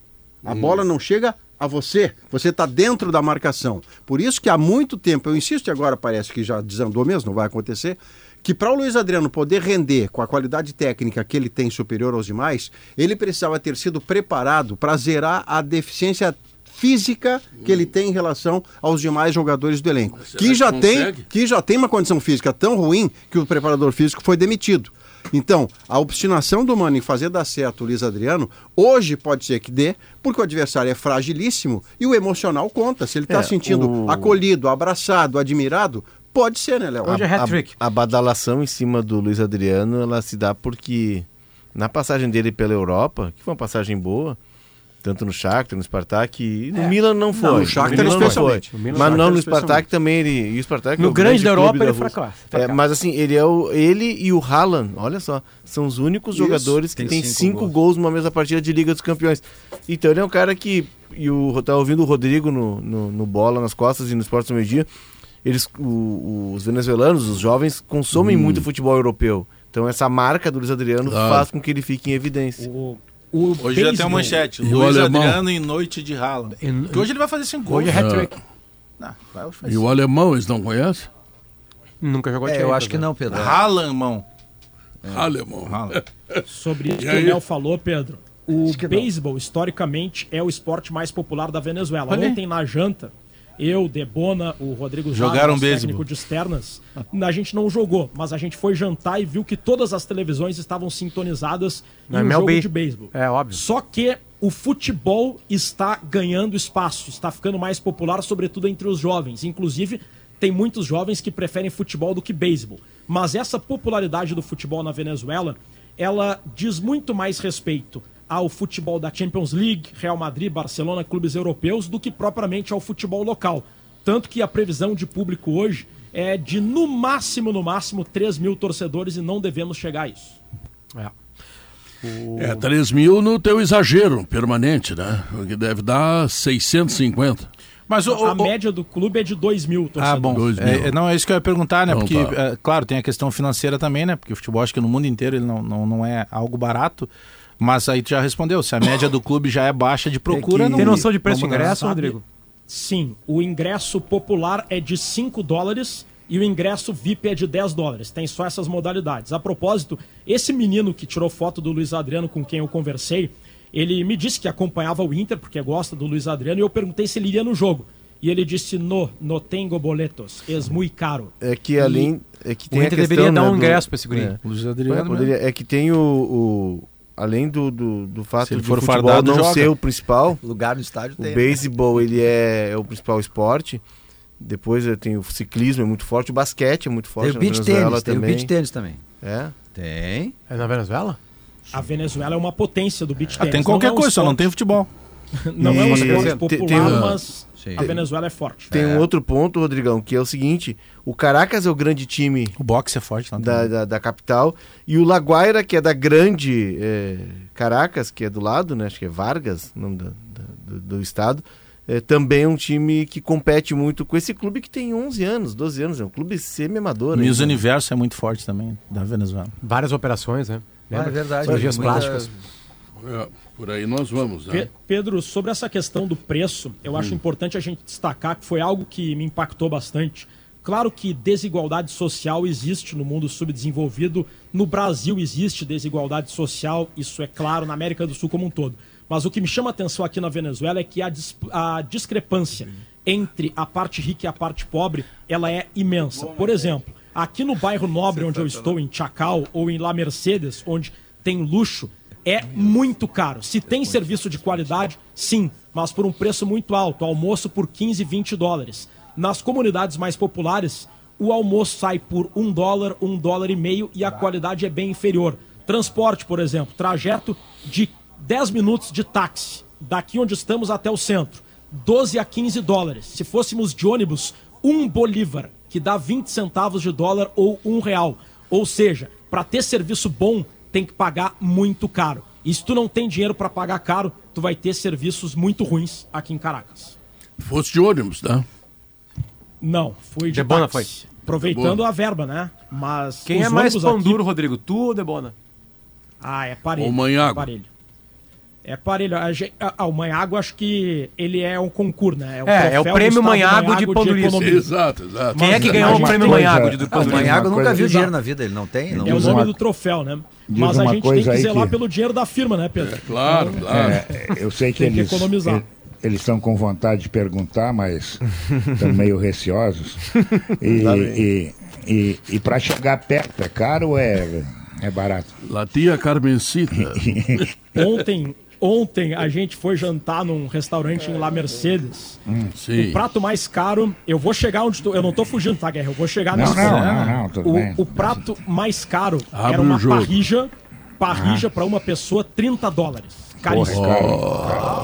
A bola não chega a você. Você está dentro da marcação. Por isso que há muito tempo, eu insisto e agora parece que já desandou mesmo, não vai acontecer, que para o Luiz Adriano poder render com a qualidade técnica que ele tem superior aos demais, ele precisava ter sido preparado para zerar a deficiência física que ele tem em relação aos demais jogadores do elenco, será que que já tem consegue? que já tem uma condição física tão ruim que o preparador físico foi demitido. Então, a obstinação do Mano em fazer dar certo o Luiz Adriano, hoje pode ser que dê, porque o adversário é fragilíssimo e o emocional conta. Se ele está É, sentindo o- acolhido, abraçado, admirado, pode ser, né, Léo? Hoje é a, hat-trick. a badalação em cima do Luiz Adriano, ela se dá porque na passagem dele pela Europa, que foi uma passagem boa, tanto no Shakhtar, no Spartak, e no Milan não foi. no Shakhtar não especialmente. foi. No Milan, Mas não Shakhtar no Spartak também ele, e o Spartak é No o grande da clube Europa ele Rússia. fracassa. É, mas assim, ele é o, ele e o Haaland, olha só, são os únicos Isso, jogadores que tem têm cinco cinco gols. gols numa mesma partida de Liga dos Campeões. Então ele é um cara que, e o tá ouvindo o Rodrigo no, no, no bola nas costas e no esporte do meio dia, eles, o- os venezuelanos, os jovens, consomem Hum. muito futebol europeu. Então essa marca do Luiz Adriano Claro. faz com que ele fique em evidência. O, o Hoje já tem a beisebol- manchete. E o Luiz alemão? Adriano em noite de Haaland. E- Que hoje ele vai fazer cinco gols. Hoje é hat-trick. Fazer E o alemão, eles não conhecem? Nunca jogou É, eu acho que né? não, Pedro. Irmão. Alemão. Haaland. Sobre isso que o Léo falou, Pedro. O beisebol, historicamente, é o esporte mais popular da Venezuela. Ontem, na janta, eu, Debona, o Rodrigo Jogaram beisebol. técnico de externas, a gente não jogou, mas a gente foi jantar e viu que todas as televisões estavam sintonizadas Na em um jogo de beisebol. É, óbvio. Só que o futebol está ganhando espaço, está ficando mais popular, sobretudo entre os jovens. Inclusive, tem muitos jovens que preferem futebol do que beisebol. Mas essa popularidade do futebol na Venezuela, ela diz muito mais respeito ao futebol da Champions League, Real Madrid, Barcelona, clubes europeus, do que propriamente ao futebol local. Tanto que a previsão de público hoje é de, no máximo, no máximo, 3 mil torcedores e não devemos chegar a isso. É. É, 3 mil no teu exagero permanente, né? O que deve dar 650. Mas o, A o- média do clube é de 2 mil torcedores. Ah, bom. É, é, não, é isso que eu ia perguntar, né? Não, Porque, tá. é, claro, tem a questão financeira também, né? Porque o futebol, acho que no mundo inteiro, ele não, não, não é algo barato. Mas aí tu já respondeu, se a média do clube já é baixa de procura, que- não Tem noção de preço ganhar. ingresso, sabe? Rodrigo? Sim, o ingresso popular é de 5 dólares e o ingresso VIP é de 10 dólares. Tem só essas modalidades. A propósito, esse menino que tirou foto do Luiz Adriano com quem eu conversei, ele me disse que acompanhava o Inter, porque gosta do Luiz Adriano, e eu perguntei se ele iria no jogo. E ele disse, no, no tenho boletos, es muy caro. É que além. É que tem O a Inter questão, deveria dar né, um do- ingresso pra esse guri. É. Luiz É, Adriano, né? poderia- é que tem o. o- além do, do, do fato ele de for futebol fardado, não joga. ser o principal, Lugar no estádio o tem. né? beisebol ele é, é o principal esporte. Depois eh, tem o ciclismo é muito forte, o basquete é muito Tem forte o na beach tênis, tem o também. beach tênis também. É. Tem. É na Venezuela? A Venezuela é uma potência do beach Ah, tennis. tem Não qualquer é um coisa, só não esporte- tem futebol. Não é um E- esporte tem- popular, tem um- mas Sim. a Venezuela é forte. Tem um outro ponto, Rodrigão, que é o seguinte: o Caracas é o grande time O boxe é forte lá da, também. da, da capital. E o Laguaira, que é da grande eh, Caracas, que é do lado, né? Acho que é Vargas, nome da- do, do estado. eh, também é um time que compete muito com esse clube que tem 11 anos, 12 anos. É um clube semi-amador. Miss ainda. Universo é muito forte também, da Venezuela. Várias operações, né? Ah, é verdade. Cirurgias Muita- plásticas. É, por aí nós vamos, né? Pe- Pedro, sobre essa questão do preço, eu acho importante a gente destacar que foi algo que me impactou bastante. Claro que desigualdade social existe no mundo subdesenvolvido, no Brasil existe desigualdade social, isso é claro, na América do Sul como um todo. Mas o que me chama a atenção aqui na Venezuela é que a, dis- a discrepância entre a parte rica e a parte pobre, ela é imensa. Por exemplo, aqui no bairro nobre onde eu estou, em Chacal ou em La Mercedes, onde tem luxo, é muito caro. Se tem serviço de qualidade, sim, mas por um preço muito alto. Almoço por 15, 20 dólares. Nas comunidades mais populares, o almoço sai por um dólar, um dólar e meio e a qualidade é bem inferior. Transporte, por exemplo, trajeto de 10 minutos de táxi, daqui onde estamos até o centro, 12 a 15 dólares. Se fôssemos de ônibus, um bolívar, que dá 20 centavos de dólar ou um real. Ou seja, para ter serviço bom, tem que pagar muito caro. E se tu não tem dinheiro para pagar caro, tu vai ter serviços muito ruins aqui em Caracas. Fosse de ônibus, né? Não, fui de Debona táxi. Aproveitando a verba, né? Mas Quem é mais pão aqui- duro, Rodrigo? Tu ou Debona? Ah, é parelho. Ou Manhago. É parelho. É parelho. A ah, o Manhago, acho que ele é um concurso, né? É, é o troféu do prêmio Estado Manhago de economia. Exato, exato. Quem é que ganhou a o prêmio Manhago de O pão Diz duríssimo? Manhago nunca viu dinheiro na vida, ele não tem. Não É o nome do troféu, né? diz Mas a gente tem que zelar que- pelo dinheiro da firma, né, Pedro? Claro, claro. É, eu sei que Tem que eles, economizar. eles estão com vontade de perguntar, mas estão meio receosos. E, e, e, e para chegar perto, é caro ou é, é barato? La tia Carmencita. Ontem, Ontem a gente foi jantar num restaurante em La Mercedes. Sim. O prato mais caro, eu vou chegar onde tu, eu não tô fugindo, tá, Guerra? Eu vou chegar Não, nesse não, não, não, tudo o, bem. o prato mais caro Abre era uma parrija, parrija pra uma pessoa 30 dólares. Caríssimo.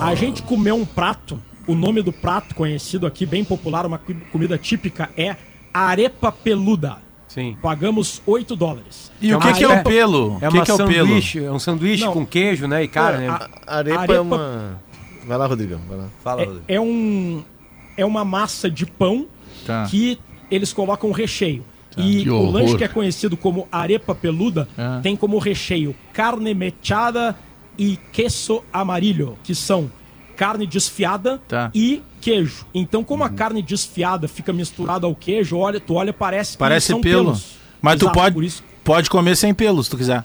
A gente comeu um prato, o nome do prato conhecido aqui, bem popular, uma co- comida típica, é arepa peluda. Sim. Pagamos 8 dólares. E o que, que é Arepa- o pelo? É o que, uma que é o pelo? sanduíche, é um sanduíche Não. com queijo, né? E carne. né? A arepa, Arepa- é uma. Vai lá, Rodrigão. Vai lá. Fala, Rodrigo. É, é um é uma massa de pão Tá. que eles colocam recheio. E Que o lanche que é conhecido como arepa peluda Ah. tem como recheio carne mechada e queso amarillo, que são carne desfiada Tá. e queijo. Então, como a carne desfiada fica misturada ao queijo, olha, tu olha parece Parece são pelo. pelos. Mas tu Exato, pode, por isso pode comer sem pelos, se tu quiser.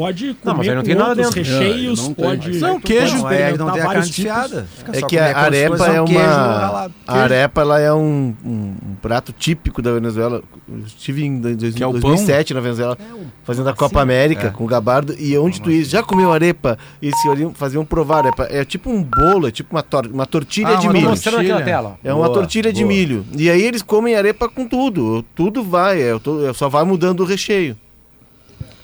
Pode Não, comer mas aí não com tem nada outros dentro. recheios, É, não tem. pode Não, tu queijo. pode Não, aí não tem a carne desfiada. É que a se arepa é um queijo uma. A arepa ela é um, um- um prato típico da Venezuela. Eu estive em dois- Que é o 2007 na Venezuela, fazendo a Copa América com o Gabardo. E onde tu ia, já comeu arepa? E eles faziam, provar arepa. É tipo um bolo, é tipo uma, tor uma tortilha Ah, de uma milho. É uma Boa, tortilha de boa. milho. E aí eles comem arepa com tudo. Tudo vai, é, só vai mudando o recheio.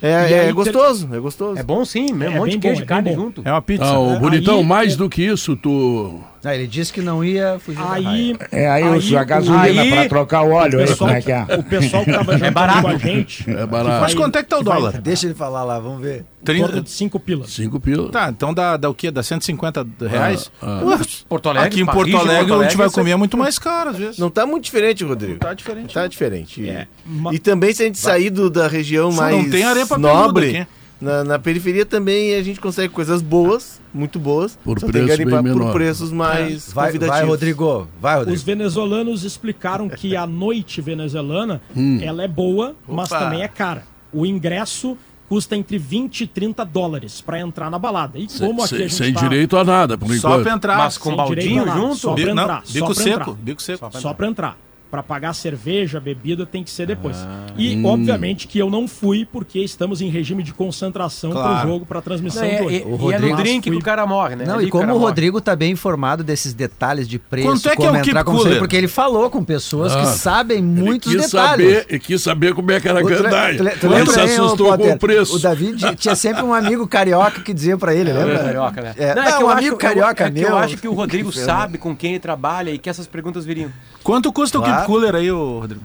É, é ter- gostoso, é gostoso. É bom sim, um É monte de queijo bom, e carne é bom. junto. É uma pizza. Ah, o Aí- bonitão, mais do que isso, tu. Ah, ele disse que não ia fugir da raia. Aí, É aí, o- a gasolina aí- pra trocar o óleo, o aí, pessoal, como é que é? o pessoal que tava jantando barato. com a gente. É barato. Mas quanto é que tá o dólar? Deixa ele falar lá, vamos ver. Em torno Trinta- de 5 pilas. Cinco pila. Tá, então dá, dá o quê? Dá 150 reais? Ah, Ué, Porto Alegre, Aqui em Porto Alegre, Porto a gente vai Alegre, comer muito mais caro, às vezes. Não tá muito diferente, Rodrigo. Tá diferente. Tá diferente. É, E também se a gente sair do- da região Só mais não tem arepa nobre, peluda aqui. na, na periferia também a gente consegue coisas boas, muito boas. Por só preço bem por menor. preços mais Vai, convidativos. vai, Rodrigo. Vai, Rodrigo. Os venezuelanos explicaram que a noite venezuelana Hum. ela é boa, mas Opa. também é cara. O ingresso custa entre 20 e 30 dólares para entrar na balada. E como aqui a sem, gente sem tá direito a nada, por Só enquanto. pra entrar. Mas com sem baldinho direito a nada, junto? Só Bi- pra não, entrar, bico só pra seco, entrar. bico seco. Só pra entrar. Pra pagar cerveja, bebida, tem que ser depois. Ah. e, Hum. obviamente, que eu não fui porque estamos em regime de concentração Claro. pro jogo, pra transmissão Não, de é, hoje. é, O e é Rodrigo- no drink que Fui- o cara morre, né? Não, Ali e que como o morre. Rodrigo tá bem informado desses detalhes de preço, Quanto é que como é o entrar, como sair, porque ele falou com pessoas Ah, que sabem Ele muitos quis detalhes. saber, ele quis saber como é que era a O- tu Ele se hein, assustou com o preço. O David tinha sempre um amigo carioca que dizia pra ele, lembra? Carioca, né? É, Não, é que eu um acho- amigo carioca é que meu. eu acho que o Rodrigo sabe com quem ele trabalha e que essas perguntas viriam. Quanto custa o Claro. Keep Cooler aí, ô, Rodrigo?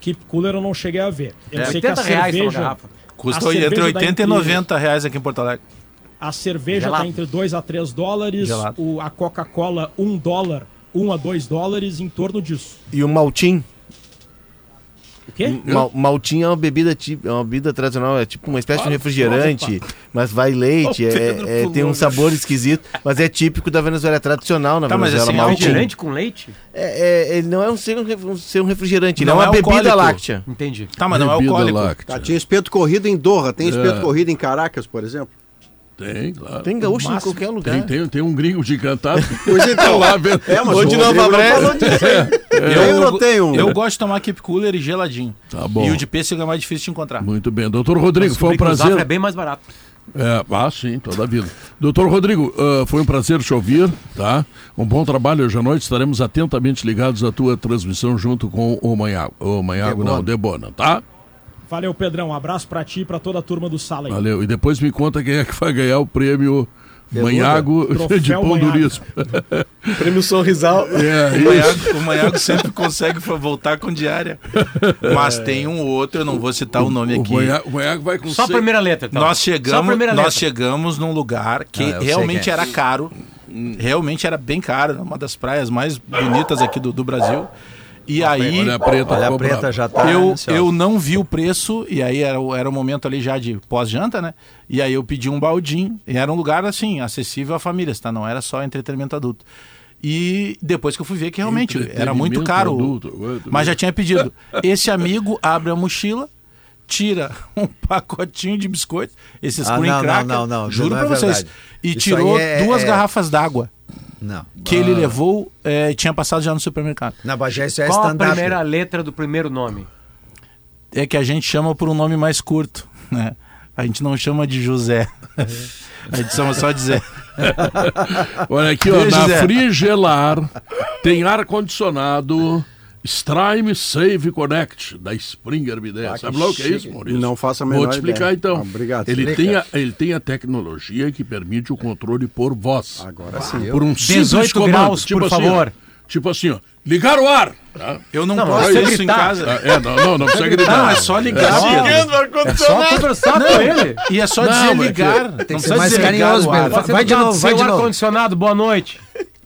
Keep Cooler eu não cheguei a ver. Eu É, sei que a 80 reais pra uma cerveja, garrafa. Custa A cerveja entre dá 80 e entre- 90 reais aqui em Porto Alegre. a cerveja Gelado. tá entre 2 a 3 dólares, Gelado. o, a Coca-Cola 1 dólar, 1 a 2 dólares, em torno disso. E o maltim. O quê? Mal, maltim é uma bebida típica, é uma bebida tradicional, é tipo uma espécie de refrigerante, mas vai leite, é- é- tem um sabor esquisito, mas é típico da Venezuela, é tradicional na Tá, mas Venezuela. assim, maltim. Refrigerante com leite? É, é- ele não é um ser, um refrigerante, ele Não é uma é bebida láctea. Entendi. Tá, mas não é Bebida alcoólico. láctea. Tá, tinha espeto corrido em Doha, tem espeto É. corrido em Caracas, por exemplo. Tem, claro. Tem gaúcho em qualquer Tem, lugar. tem, tem um gringo de encantado. Pois então, lá vendo. é, mas Rodrigo não falou disso. Tem ou não tem um? Eu gosto de tomar Keep Cooler e geladinho. Tá bom. E o de pêssego é mais difícil de encontrar. Muito bem. Doutor Rodrigo, foi um prazer. é bem mais barato. É, ah, sim, toda a vida. Doutor Rodrigo, ah, foi um prazer te ouvir, tá? Um bom trabalho hoje à noite. Estaremos atentamente ligados à tua transmissão junto com o Manhago. O Manhago não, o Debona, tá? Valeu, Pedrão. Um abraço pra ti e pra toda a turma do Sala aí. Valeu. E depois me conta quem é que vai ganhar o prêmio Manhago Troféu de duríssimo. Prêmio Sorrisal. É, O. Manhago, o Manhago sempre consegue voltar com diária. Mas tem um outro, eu não vou citar o nome O aqui. Manhago, o Manhago vai com Só a primeira letra, então. Nós Só a chegamos, primeira nós letra. chegamos num lugar que Ah, realmente é. era caro. Realmente era bem caro, uma das praias mais bonitas aqui do, do Brasil. E aí Olha a preta, Olha, a preta já tá. eu, ansiosa. eu não vi o preço, e aí era, o- era o momento ali já de pós-janta, né? E aí eu pedi um baldinho, e era um lugar assim, acessível a famílias, tá? Não era só entretenimento adulto. E depois que eu fui ver que realmente era muito caro, adulto, mas já tinha pedido. Esse amigo abre a mochila, tira um pacotinho de biscoito, esses Ah, cream não, não, cracker, não, não, juro não é pra vocês, verdade. e Isso tirou é- duas é- garrafas d'água Não. que ele levou e tinha passado já no supermercado. Na Bagé isso é Qual a stand-up. primeira letra do primeiro nome? é que a gente chama por um nome mais curto, né? A gente não chama de José. A gente chama só de Zé. Olha aqui, ó, na. Frigelar tem ar-condicionado Strime Save Connect da Springer Bidé. Ah, Sabe que lá o que é isso, Maurício? Não faço a Vou menor te explicar ideia. então. Ah, obrigado. Ele Explica. tem, a, ele tem a tecnologia que permite o controle por voz. Agora sim. Por um simples 18 comando. graus, tipo por assim, favor. tipo assim, ó, ligar o ar. Tá? Eu não, Não, posso você isso em casa. Ah, É, não, não, não precisa gritar. Não, é só ligar, Pedro. Ligando o É só conversar com ele. E é só Não, dizer que- ligar. Tem que ser mais carinhoso, Vai de novo, o vai de novo. ar-condicionado, boa noite.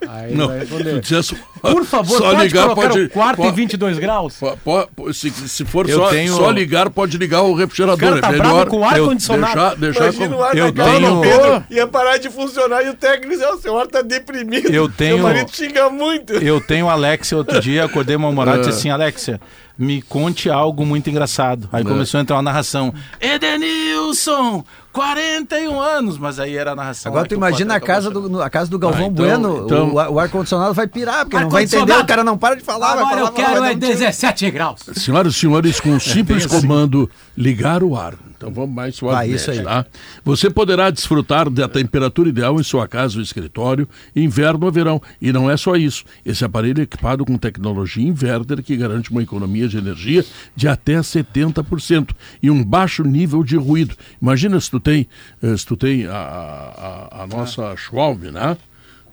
Aí Não, vai responder. só- Por favor, só pode ligar colocar pode, o quarto pode, em 22 graus? po- po- po- se, se for Eu só, tenho- só ligar, pode ligar o refrigerador. O cara tá é melhor com o ar-condicionado. Deixar, deixar com- o ar Eu tenho- Pedro ia parar de funcionar e o técnico dizia, "Ó, seu ar tá deprimido. Eu tenho- Seu marido xinga muito. Eu tenho Alexia outro dia, acordei mal-humorado e Ah. disse assim, Alexia, me conte algo muito engraçado. Aí começou a entrar uma narração. Edenilson, 41 anos, mas aí era a narração. Agora tu imagina a casa, do, no- a casa do Galvão Ah, então- Bueno, então- o, ar- o ar-condicionado vai pirar, porque não vai entender, o cara não para de falar. vai Agora falar, eu quero é dar um tiro. 17 graus. Senhoras e senhores, com um simples assim. comando, ligar o ar. Então vamos mais suavemente, isso aí. tá? Você poderá desfrutar da temperatura ideal em sua casa ou escritório, inverno ou verão. E não é só isso. Esse aparelho é equipado com tecnologia inverter que garante uma economia de energia de até 70% e um baixo nível de ruído. Imagina se tu tem, eh, se tu tem a, a, a nossa Schwalbe, né?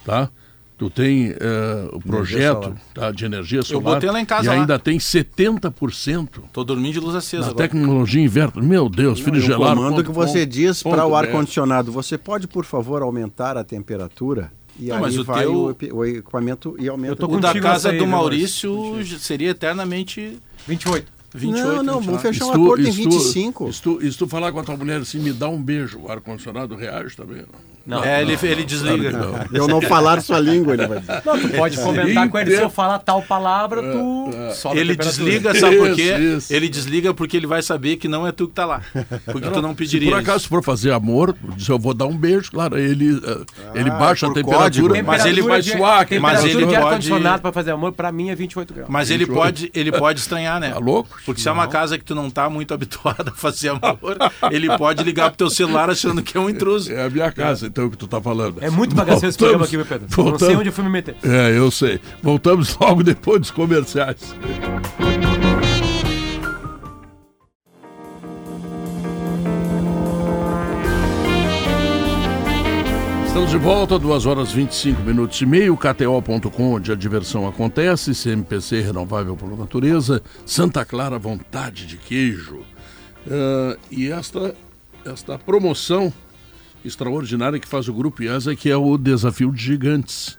Tá? Tu tem eh, o projeto tá, de energia solar botei lá em casa e lá. ainda tem 70% Tô dormindo de luz acesa na agora. tecnologia inverter. Meu Deus, filho o gelado. comando que você diz para o ponto ar-condicionado, você pode, por favor, aumentar a temperatura? E Não, aí mas o vai teu- o, equipamento e aumenta Eu tô o O da casa aí, do né, Maurício seria eternamente 28. 28. Não, não, 29. vamos fechar um acordo em isto- 25. isto- E se tu falar com a tua mulher assim, me dá um beijo, o ar-condicionado reage também. Não. É, ele, ele desliga. Que Eu não falar sua língua, ele vai dizer. Não, tu pode comentar com ele, se eu falar tal palavra, tu sobe a Ele desliga, sabe por quê? Isso, isso. Ele desliga porque ele vai saber que não é tu que tá lá. Porque tu não Se pediria. por acaso for fazer amor, eu vou dar um beijo, claro, ele, eh, ele baixa a temperatura, código. mas ele vai de- suar. mas ele de pode- ar-condicionado pra fazer amor, pra mim é 28 graus. Mas ele pode, ele pode estranhar, né? Tá louco? Porque se é uma casa que tu não tá muito habituado a fazer amor, ele pode ligar pro teu celular achando que é um intruso. É a minha casa, então, que tu tá falando. É muito bagaceiro esse programa aqui, meu Pedro. Eu Não sei voltamos- onde eu fui me meter. É, eu sei. Voltamos logo depois dos comerciais. Estamos de volta, 2 horas 25 minutos e meio, KTO.com, onde a diversão acontece, CMPC renovável por natureza, Santa Clara vontade de queijo. Ah, e esta, esta promoção extraordinária que faz o Grupo IESA, que é o Desafio de Gigantes.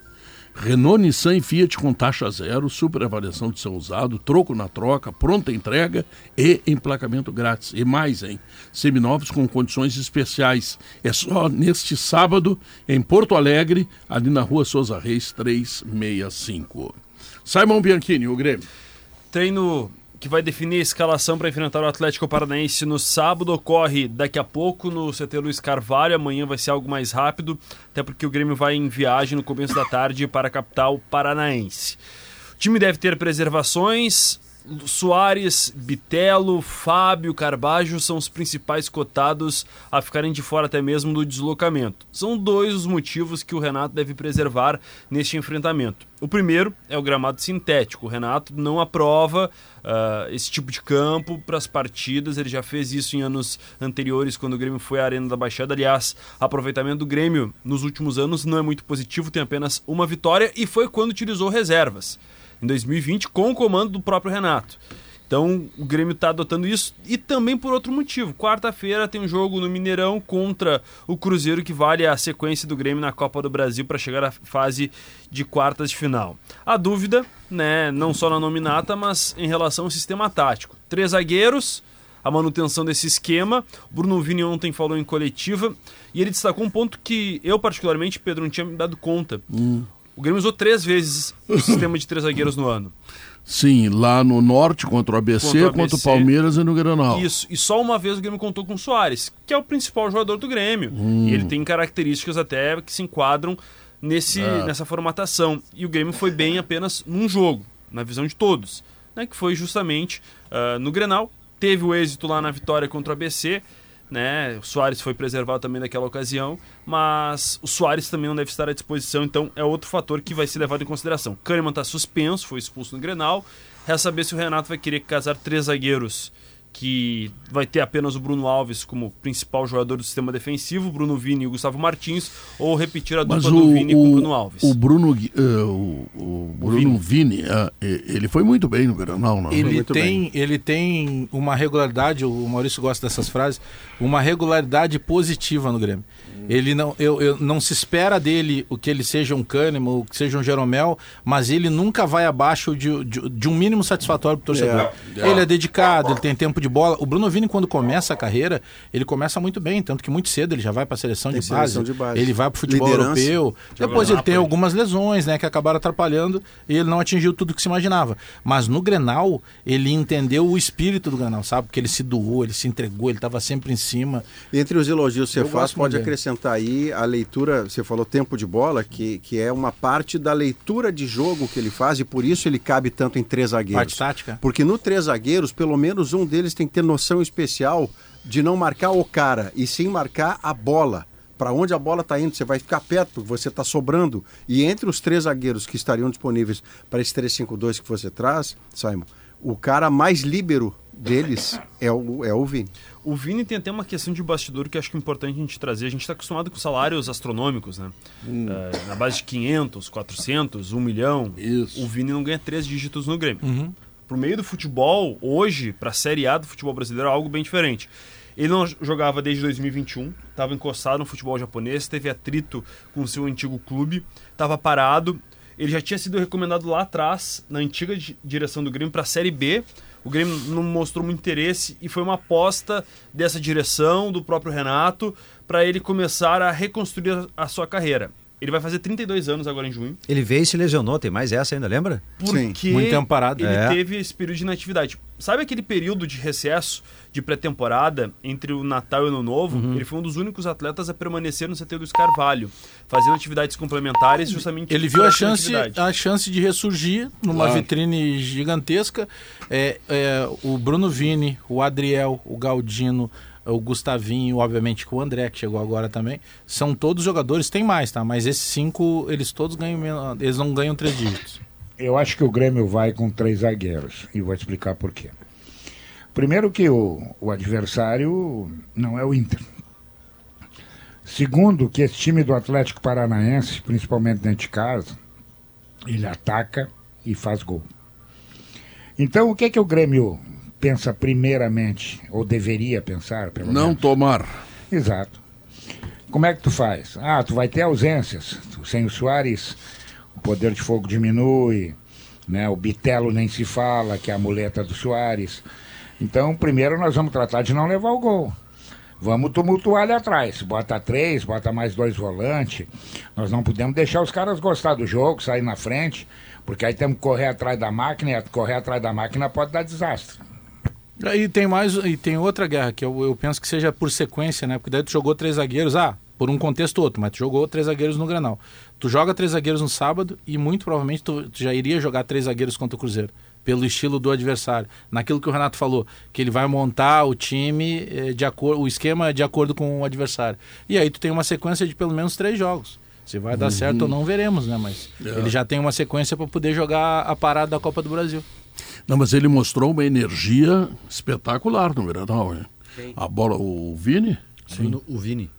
Renault, Nissan e Fiat com taxa zero, super avaliação de seu usado, troco na troca, pronta entrega e emplacamento grátis. E mais, hein? Seminovos com condições especiais. É só neste sábado em Porto Alegre, ali na rua Souza Reis 365. Simon Bianchini, o Grêmio. Treino que vai definir a escalação para enfrentar o Atlético Paranaense no sábado ocorre daqui a pouco no CT Luiz Carvalho. Amanhã vai ser algo mais rápido, até porque o Grêmio vai em viagem no começo da tarde para a capital paranaense. O time deve ter preservações. Soares, Bitelo, Fábio, Carbajo são os principais cotados a ficarem de fora até mesmo do deslocamento. São dois os motivos que o Renato deve preservar neste enfrentamento. O primeiro é o gramado sintético. O Renato não aprova ah, esse tipo de campo para as partidas. Ele já fez isso em anos anteriores, quando o Grêmio foi à Arena da Baixada. Aliás, aproveitamento do Grêmio nos últimos anos não é muito positivo, tem apenas uma vitória e foi quando utilizou reservas em 2020 com o comando do próprio Renato. Então o Grêmio está adotando isso e também por outro motivo. Quarta-feira tem um jogo no Mineirão contra o Cruzeiro que vale a sequência do Grêmio na Copa do Brasil para chegar à fase de quartas de final. A dúvida, né, não só na nominata, mas em relação ao sistema tático. Três zagueiros, a manutenção desse esquema. Bruno Vini ontem falou em coletiva e ele destacou um ponto que eu particularmente, Pedro, não tinha me dado conta. O Grêmio usou três vezes o sistema de três zagueiros no ano. Sim, lá no norte contra o ABC, Contra o contra o ABC. Palmeiras e no Granal. Isso, e só uma vez o Grêmio contou com o Soares, que é o principal jogador do Grêmio. Hum. E ele tem características até que se enquadram nesse, É. nessa formatação. E o Grêmio foi bem apenas num jogo, na visão de todos, né, que foi justamente ah, no Grenal. Teve o êxito lá na vitória contra o ABC, né? O Soares foi preservado também naquela ocasião, mas o Soares também não deve estar à disposição, então é outro fator que vai ser levado em consideração. Kahneman está suspenso, foi expulso no Grenal. Resta saber se o Renato vai querer casar três zagueiros que vai ter apenas o Bruno Alves como principal jogador do sistema defensivo, Bruno Vini e o Gustavo Martins, ou repetir a Mas dupla do Vini com o Bruno Alves. O Bruno, eh, o, o Bruno Vini, eh, eh, ele foi muito bem no Granal, não? Ele muito tem, ele tem uma regularidade, o Maurício gosta dessas frases, uma regularidade positiva no Grêmio. Ele não, eu, eu- não se espera dele o que ele seja um Kahneman, ou que seja um Jeromel, mas ele nunca vai abaixo de, de- de um mínimo satisfatório para o torcedor. Ele é dedicado, ele tem tempo de bola. O Bruno Vini, quando começa a carreira, ele começa muito bem, tanto que muito cedo ele já vai para a seleção, de seleção base, de base. Ele vai para o futebol Liderança. europeu. Depois ele tem algumas lesões, né, que acabaram atrapalhando e ele não atingiu tudo que se imaginava. Mas no Grenal, ele entendeu o espírito do Grenal, sabe? Porque ele se doou, ele se entregou, ele estava sempre em cima. Entre os elogios que você faz, pode dele. acrescentar aí a leitura, você falou tempo de bola, que, que é uma parte da leitura de jogo que ele faz e por isso ele cabe tanto em três zagueiros. Parte tática. Porque no três zagueiros, pelo menos um deles tem que ter noção especial de não marcar o cara, e sim marcar a bola. Para onde a bola está indo, você vai ficar perto, porque você está sobrando. E entre os três zagueiros que estariam disponíveis para esse 3-5-2 que você traz, Simon, o cara mais líbero deles é o, é o Vini. O Vini tem até uma questão de bastidor que acho que é importante a gente trazer. A gente está acostumado com salários astronômicos, né? Eh, na base de 500, 400, 1 milhão. Isso. O Vini não ganha três dígitos no Grêmio. Pro meio do futebol, hoje, para a Série A do futebol brasileiro, é algo bem diferente. Ele não jogava desde 2021, estava encostado no futebol japonês, teve atrito com o seu antigo clube, estava parado. Ele já tinha sido recomendado lá atrás, na antiga di- direção do Grêmio, para a Série B. O Grêmio não mostrou muito interesse e foi uma aposta dessa direção, do próprio Renato, para ele começar a reconstruir a sua carreira. Ele vai fazer 32 anos agora em junho. Ele veio e se lesionou, tem mais essa ainda, lembra? Porque Muito tempo parado. ele É. teve esse período de inatividade. Sabe aquele período de recesso de pré-temporada entre o Natal e o Ano Novo? Uhum. Ele foi um dos únicos atletas a permanecer no CT do Carvalho, fazendo atividades complementares justamente Ele viu a chance, a chance de ressurgir numa Claro. vitrine gigantesca. É, é, o Bruno Vini, o Adriel, o Galdino, o Gustavinho, obviamente com o André, que chegou agora também, são todos jogadores, tem mais, tá? Mas esses cinco, eles todos ganham, eles não ganham três dígitos. Eu acho que o Grêmio vai com três zagueiros e vou explicar por quê. Primeiro que o, o adversário não é o Inter. Segundo que esse time do Atlético Paranaense, principalmente dentro de casa, ele ataca e faz gol. Então o que que o Grêmio pensa primeiramente, ou deveria pensar, pelo Não menos? tomar. Exato. Como é que tu faz? Ah, tu vai ter ausências. Sem o Soares, o poder de fogo diminui, né? O Bitelo nem se fala, que é a muleta do Soares. Então, primeiro nós vamos tratar de não levar o gol. Vamos tumultuar ali atrás. Bota três, bota mais dois volantes. Nós não podemos deixar os caras gostar do jogo, sair na frente, porque aí temos que correr atrás da máquina e correr atrás da máquina pode dar desastre. E tem mais, e tem outra guerra que eu, eu penso que seja por sequência, né? Porque daí tu jogou três zagueiros, ah, por um contexto ou outro, mas tu jogou três zagueiros no Granal. Tu joga três zagueiros no sábado e muito provavelmente tu, tu já iria jogar três zagueiros contra o Cruzeiro, pelo estilo do adversário. Naquilo que o Renato falou, que ele vai montar o time eh, de acordo, o esquema de acordo com o adversário. E aí tu tem uma sequência de pelo menos três jogos. Se vai dar certo ou não, veremos, né? Mas ele já tem uma sequência para poder jogar a parada da Copa do Brasil. Não, mas ele mostrou uma energia espetacular no Granal, né? A bola, o Vini? Bruno- O Vini.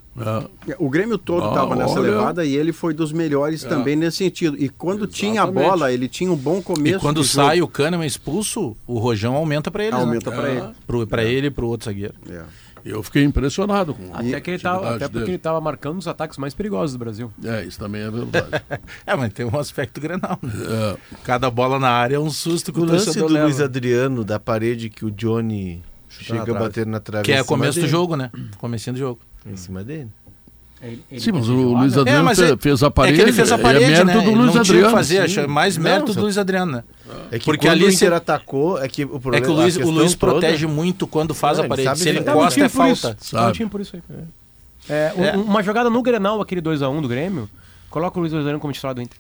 É, O Grêmio todo Ah, estava nessa olha. levada e ele foi dos melhores também nesse sentido. E quando tinha a Exatamente. bola, ele tinha um bom começo. E quando de jogo. sai o Kahneman expulso, o Rojão aumenta para ele. Aumenta né? pra ele. Pro, pra ele e pro outro zagueiro. É. eu fiquei impressionado com Até, que ele tava, até porque dele. ele estava marcando os ataques mais perigosos do Brasil. É, isso também é verdade. É, mas tem um aspecto grenal. né? É, Cada bola na área é um susto que O o, lance do leva. Luiz Adriano, da parede que o Johnny chega a bater na trave. Que é começo do jogo, né? Comecinho do jogo. Em cima dele. Sim, mas o Luiz Adriano mas fe- é- fez a parede. É que ele fez a parede, é mérito né? do Ele Luiz não tinha Adriano. que fazer, sim. acho, mais Não, mérito só- do Luiz Adriano, né? É que Porque quando ali o Inter se- atacou, é que o É problema que o Luiz, o Luiz toda- protege muito quando faz Não, a ele parede. Se ele encosta, é falta. Sabe. por isso aí. É, É. Uma jogada no Grenal, aquele 2x1 do Grêmio, coloca o Luiz Adriano como titular do Inter.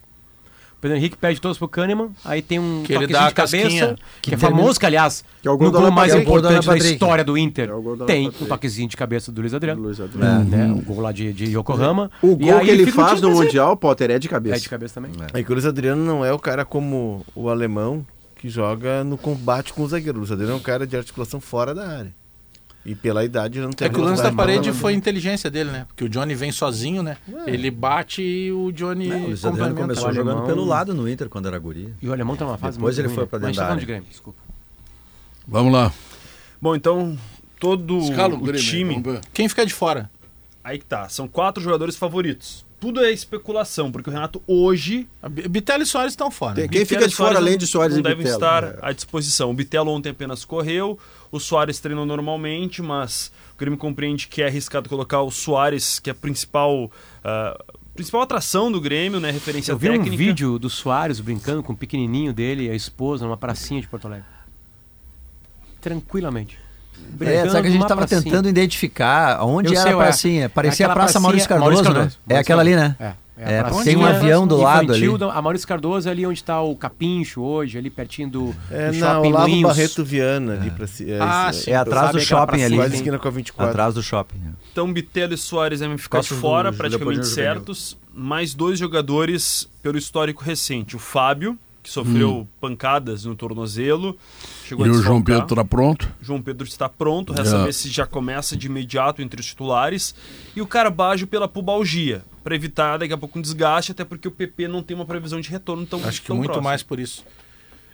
Pedro Henrique perde todos pro Kahneman, aí tem um Que ele toquezinho dá de casquinha, cabeça, que, que é famoso, que aliás, Que é o no gol do gol mais Patrick. É do importante da história do Inter, É do tem um toquezinho de cabeça do Luiz Adriano, Luiz Adriano. É. né? O gol lá de, de Yokohama. O E gol aí que ele faz no. Mundial, Potter, é de cabeça. É de cabeça também. É que o Luiz Adriano não é o cara como o alemão que joga no combate com o zagueiro. O Luiz Adriano é um cara de articulação fora da área. E pela idade não tem É que o lance da parede foi a inteligência dele, né? Porque o Johnny vem sozinho, né? Ele bate e o Johnny Não, o Luiz Adriano complementa. começou o jogando alemão- pelo lado no Inter quando era guri. E o alemão tá numa fase Depois muito ele ruim, foi pra Mas a gente dentro tá da falando de área. Grêmio, desculpa. Vamos lá. Bom, então, todo Escala o o Grêmio. time. Quem fica de fora? Aí que tá. São quatro jogadores favoritos. Tudo é especulação, porque o Renato hoje. A B- Bitelo e Soares estão fora. Né? Quem fica de fora Soares além de Soares não e devem estar É. à disposição. O Bitelo ontem apenas correu, o Soares treinou normalmente, mas o Grêmio compreende que é arriscado colocar o Soares, que é a principal, ah, principal atração do Grêmio, né? Referência Eu vi técnica. um vídeo do Soares brincando com o pequenininho dele e a esposa numa pracinha de Porto Alegre. Tranquilamente. É, só que a gente estava tentando identificar onde Eu era sei, a pracinha. Parecia Aquela a Praça Maurício Cardoso, Maurício né? Cardoso, É Maurício aquela ali, né? É, é É, tem um avião do lado ali. da- A Maurício Cardoso é ali onde está o Capincho hoje, ali pertinho do, É do shopping Olavo Moinhos. Barreto Viana ali pra ci- é, Ah, sim. É atrás do shopping ali. Quase esquina com a 24. Atrás do shopping. né? Então Bitelo e Soares devem ficar Costas de fora, praticamente certos. Mais dois jogadores pelo histórico recente. O Fábio, que sofreu pancadas no tornozelo. Chegou E a o João. Pedro está pronto? João Pedro está pronto, resta É. saber se já começa de imediato entre os titulares. E o Carbajo pela pubalgia, para evitar daqui a pouco um desgaste, até porque o PP não tem uma previsão de retorno tão Acho que tão muito próxima. mais por isso.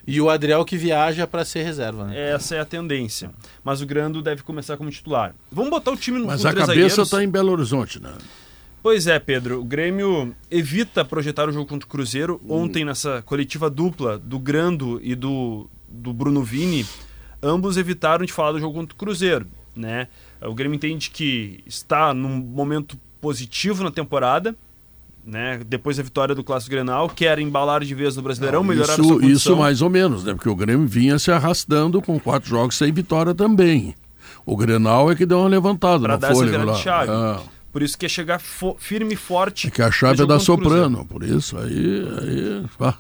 E o Adriel que viaja para ser reserva, né? Essa é a tendência. Mas o Grando deve começar como titular. Vamos botar o time no Mas com a três cabeça está em Belo Horizonte, né? Pois é, Pedro. O Grêmio evita projetar o jogo contra o Cruzeiro. Ontem, nessa coletiva dupla do Grando e do, do Bruno Vini, ambos evitaram de falar do jogo contra o Cruzeiro. Né? O Grêmio entende que está num momento positivo na temporada. Né? Depois da vitória do Clássico Grenal, quer embalar de vez no Brasileirão, melhorar a sua isso, isso mais ou menos, né? Porque o Grêmio vinha se arrastando com quatro jogos sem vitória também. O Grenal é que deu uma levantada Para na dar essa folha virada lá. de chave. É. Por isso que é chegar firme e forte. É que a chave é da. Soprano, por isso aí. aí ah.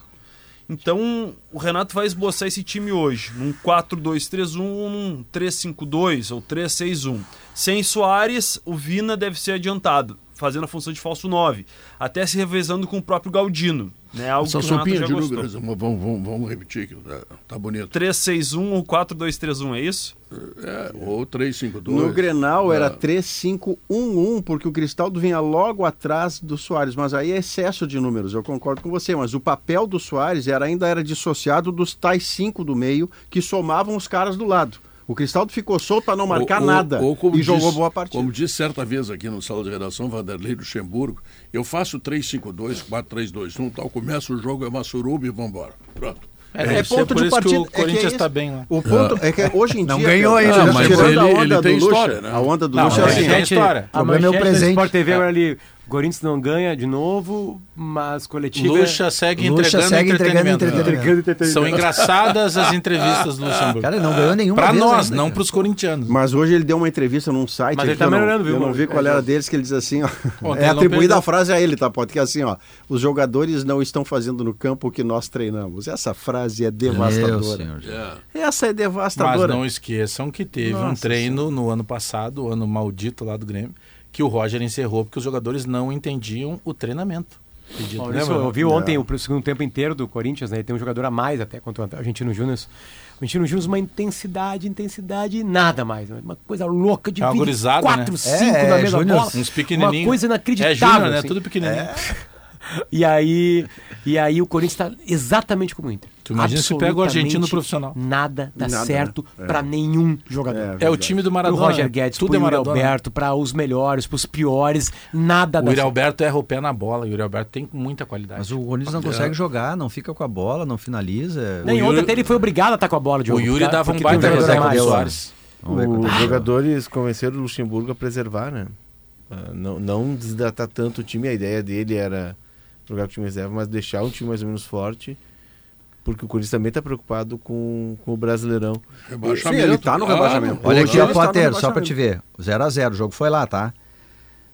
Então, o Renato vai esboçar esse time hoje, num 4-2-3-1, num 3-5-2 ou 3-6-1. Sem Soares, o Vina deve ser adiantado, fazendo a função de falso 9, até se revezando com o próprio Galdino, né? Algo Essa que sopinha de gostou. Lucas, vamos, vamos, vamos repetir aqui, tá, tá bonito. 3-6-1 ou 4-2-3-1, é isso? É, ou 3-5-2. No Grenal era É. 3-5-1-1, porque o Cristaldo vinha logo atrás do Soares, mas aí é excesso de números, eu concordo com você, mas o papel do Soares era, ainda era dissociado dos tais cinco do meio que somavam os caras do lado. O Cristaldo ficou solto para não marcar Ou- ou- nada ou e jogou disse- boa partida. Como disse certa vez aqui no sala de redação, Vanderlei Luxemburgo, eu faço 3-5-2, 4-3-2-1, tal, começa o jogo, é uma suruba e vambora. Pronto. É, deve ser ponto por de partida. o é é Corinthians está bem lá. O ponto é que hoje em Não dia. ganhou cara, ainda, tirando mas a ele- onda ele do tem Lucha, história, né? A onda do Não, Lucha é mas assim. tem ó. história. A problema é o manchete do presente. Sport TV agora ali, Corinthians não ganha de novo, mas coletiva... Lucha segue Lucha entregando segue entregando entretenimento. entretenimento. São engraçadas as entrevistas do Luxemburgo. Cara, não ganhou nenhuma Pra vez nós, ainda, não cara. pros corintianos. Mas hoje ele deu uma entrevista num site. Mas ele tá melhorando, viu, Eu não vi qual era deles, que ele diz assim, ó. Ontem é atribuída a frase a ele, tá, Pode? Que é assim, ó. Os jogadores não estão fazendo no campo o que nós treinamos. Essa frase é Meu devastadora. senhor. Essa é Mas devastadora. não esqueçam que teve um Nossa treino no ano passado, o ano maldito lá do Grêmio, que o Roger encerrou porque os jogadores não entendiam o treinamento. Pedido, Maurício, eu vi ontem o segundo tempo inteiro do Corinthians, né? Ele tem um jogador a mais até contra o Argentino Júnior. O Argentino Júnior, uma intensidade, intensidade e nada mais. né? Uma coisa louca de É uma gurizada, 4, né? 5 É, na é, mesma Júnior, bola. Uns pequenininhos. Uma coisa inacreditável. É Júnior, né? assim. Tudo pequenininho. E aí, e aí o Corinthians está exatamente como o Inter. Tu imagina se pega o argentino Absolutamente profissional. Nada dá Nada, certo né? pra nenhum jogador. É, É o time do Pro Maradona. Roger né? Guedes, Tudo pro é Yuri Maradona. Alberto, para os melhores, pros piores, nada O dá Yuri certo. Alberto erra o pé na bola. O Yuri Alberto tem muita qualidade. Mas o Corinthians não consegue jogar, não fica com a bola, não finaliza. Nem O ontem Yuri- até ele foi obrigado a estar com a bola de o Yuri dava um baita reserva mais. pro lá. Soares. Os é. jogadores convenceram o Luxemburgo a preservar, né? Ah, Não, não desidratar tanto o time. A ideia dele era jogar com o time reserva, mas deixar um time mais ou menos forte. Porque o Corinthians também está preocupado com, com o Brasileirão. Rebaixamento. Sim, ele tá no rebaixamento. Olha Hoje aqui, ó, está Potter, só pra rebaixamento. te ver. 0x0, o jogo foi lá, tá?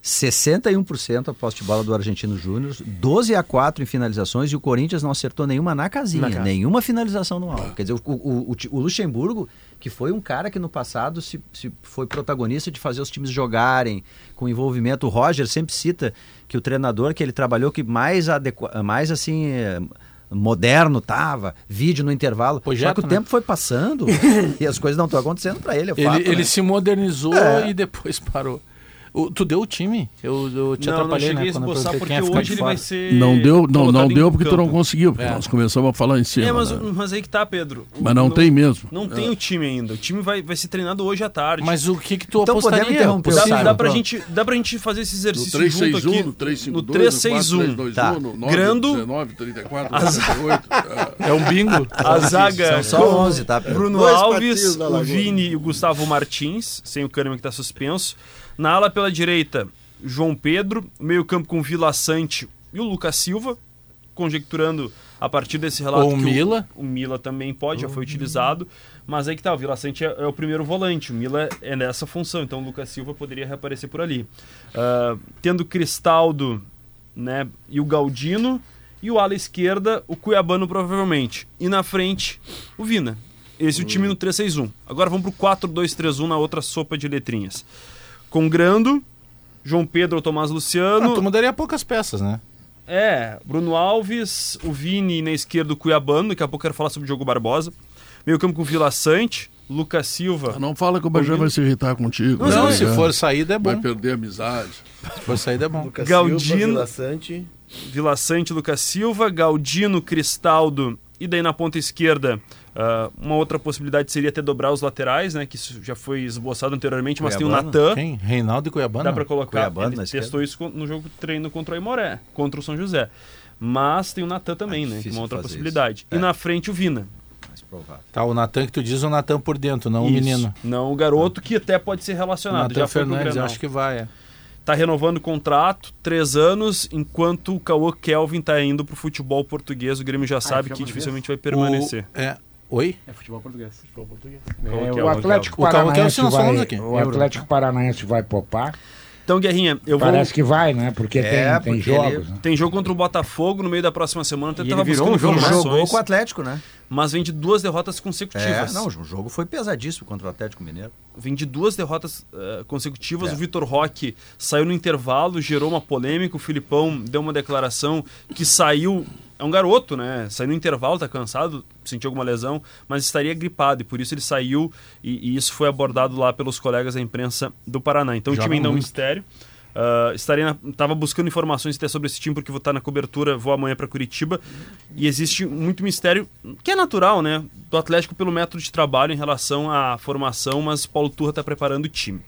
61% a posse de bola do Argentino Júnior, 12 a 4 em finalizações e o Corinthians não acertou nenhuma na casinha, Na nenhuma finalização no alvo. Quer dizer, o, o, o, o Luxemburgo, que foi um cara que no passado se, se foi protagonista de fazer os times jogarem com envolvimento. O Roger sempre cita que o treinador que ele trabalhou que mais, adequa, mais assim. Moderno tava, vídeo no intervalo. Só Projeto, que o né? tempo foi passando e as coisas não estão acontecendo para ele. É Ele, fato, ele né? se modernizou É. e depois parou. O- tu deu o time? Eu, eu te Não, não atrapalhei, cheguei né? a quando eu esboçar porque quem ia ficar hoje de ele fora. vai ser. Não deu, não, não deu porque tu não campo. conseguiu, porque É. nós começamos a falar em cima. É, mas, né? mas aí que tá, Pedro. Mas não tem mesmo. Não tem o time ainda. O time vai, vai ser treinado hoje à tarde. Mas o que que tu Então apostaria? interromper Dá, Simon, dá, pra gente, dá pra gente fazer esse No exercício junto 361, aqui. no 352, no 361. 4, 3, 2, Tá. 1, no 9, Grando- 19, 34, As- 48. é. É um bingo? A zaga São só 11, tá? Bruno Alves, o. Vini e o Gustavo Martins, sem o Kahneman que está suspenso. Na ala pela direita, João Pedro, meio campo com Vila Sante e o Lucas Silva, conjecturando a partir desse relato Ou o Mila. O, Mila também pode, já foi utilizado, mas aí que tá, o Vila Sante é, é o primeiro volante, o Mila é nessa função, então o Lucas Silva poderia reaparecer por ali. Ah, tendo Cristaldo né, e o Galdino, e o ala esquerda, o Cuiabano provavelmente. E na frente, o Vina. Esse é o time no 3-6-1. Agora vamos pro 4-2-3-1 na outra sopa de letrinhas. Com Grando, João Pedro ou Tomás Luciano. Ah, tu mudaria poucas peças, né? É, Bruno Alves, o Vini na esquerda, o Cuiabano. Daqui a pouco eu quero falar sobre o Diogo Barbosa. Meio campo com Vila Sante, Lucas Silva. Não fala que o Bajé vai se irritar contigo. Não, né? se for saída é Vai bom. perder a amizade. Se for saída é bom. Lucas Galdino- Silva, Vila Sante. Vila Sante, Lucas Silva, Galdino, Cristaldo e daí na ponta esquerda ah, uma outra possibilidade seria até dobrar os laterais, né? Que isso já foi esboçado anteriormente, mas tem o? Natan. Quem? Reinaldo e Cuiabano? Dá pra colocar. Cuiabano Ele testou isso no jogo treino contra o Aimoré, contra o São José. Mas tem o Natan também, É né? Uma outra possibilidade. isso. E É. na frente o Vina. Mais provável. Tá, o Natan que tu diz, o Natan por dentro, não o Isso. menino. Não o garoto que até pode ser O relacionado. Natan já foi Fernandes, acho que vai. É. Tá renovando o contrato, três anos, enquanto o Cauã Kelvin tá indo pro futebol português. O Grêmio já sabe que futebol dificilmente vai permanecer. O- é. Oi? É futebol português. Futebol português. É, é O Atlético O Carro que é o Paranaense que nós falamos vai, aqui. o Atlético Paranaense vai popar. Então, Guerrinha, eu vou. Parece que vai, né? Porque É, tem, tem porque jogos. ele- né? Tem jogo contra o Botafogo no meio da próxima semana. Até E tava ele virou buscando um jogo, né? Jogou com o Atlético, né? mas vem de duas derrotas É, consecutivas. não, o jogo foi pesadíssimo contra o Atlético Mineiro. Vem de duas derrotas eh, consecutivas. É. O Vitor Roque saiu no intervalo, gerou uma polêmica. O Filipão deu uma declaração que saiu. É um garoto, né? Saiu no intervalo, tá cansado, sentiu alguma lesão, mas estaria gripado e por isso ele saiu e, e isso foi abordado lá pelos colegas da imprensa do Paraná. Então o time ainda é um mistério. Ah, estaria na- tava buscando informações até sobre esse time porque vou estar na cobertura, vou amanhã para Curitiba e existe muito mistério que é natural, né, do Atlético pelo método de trabalho em relação à formação, mas Paulo Turra está preparando o time.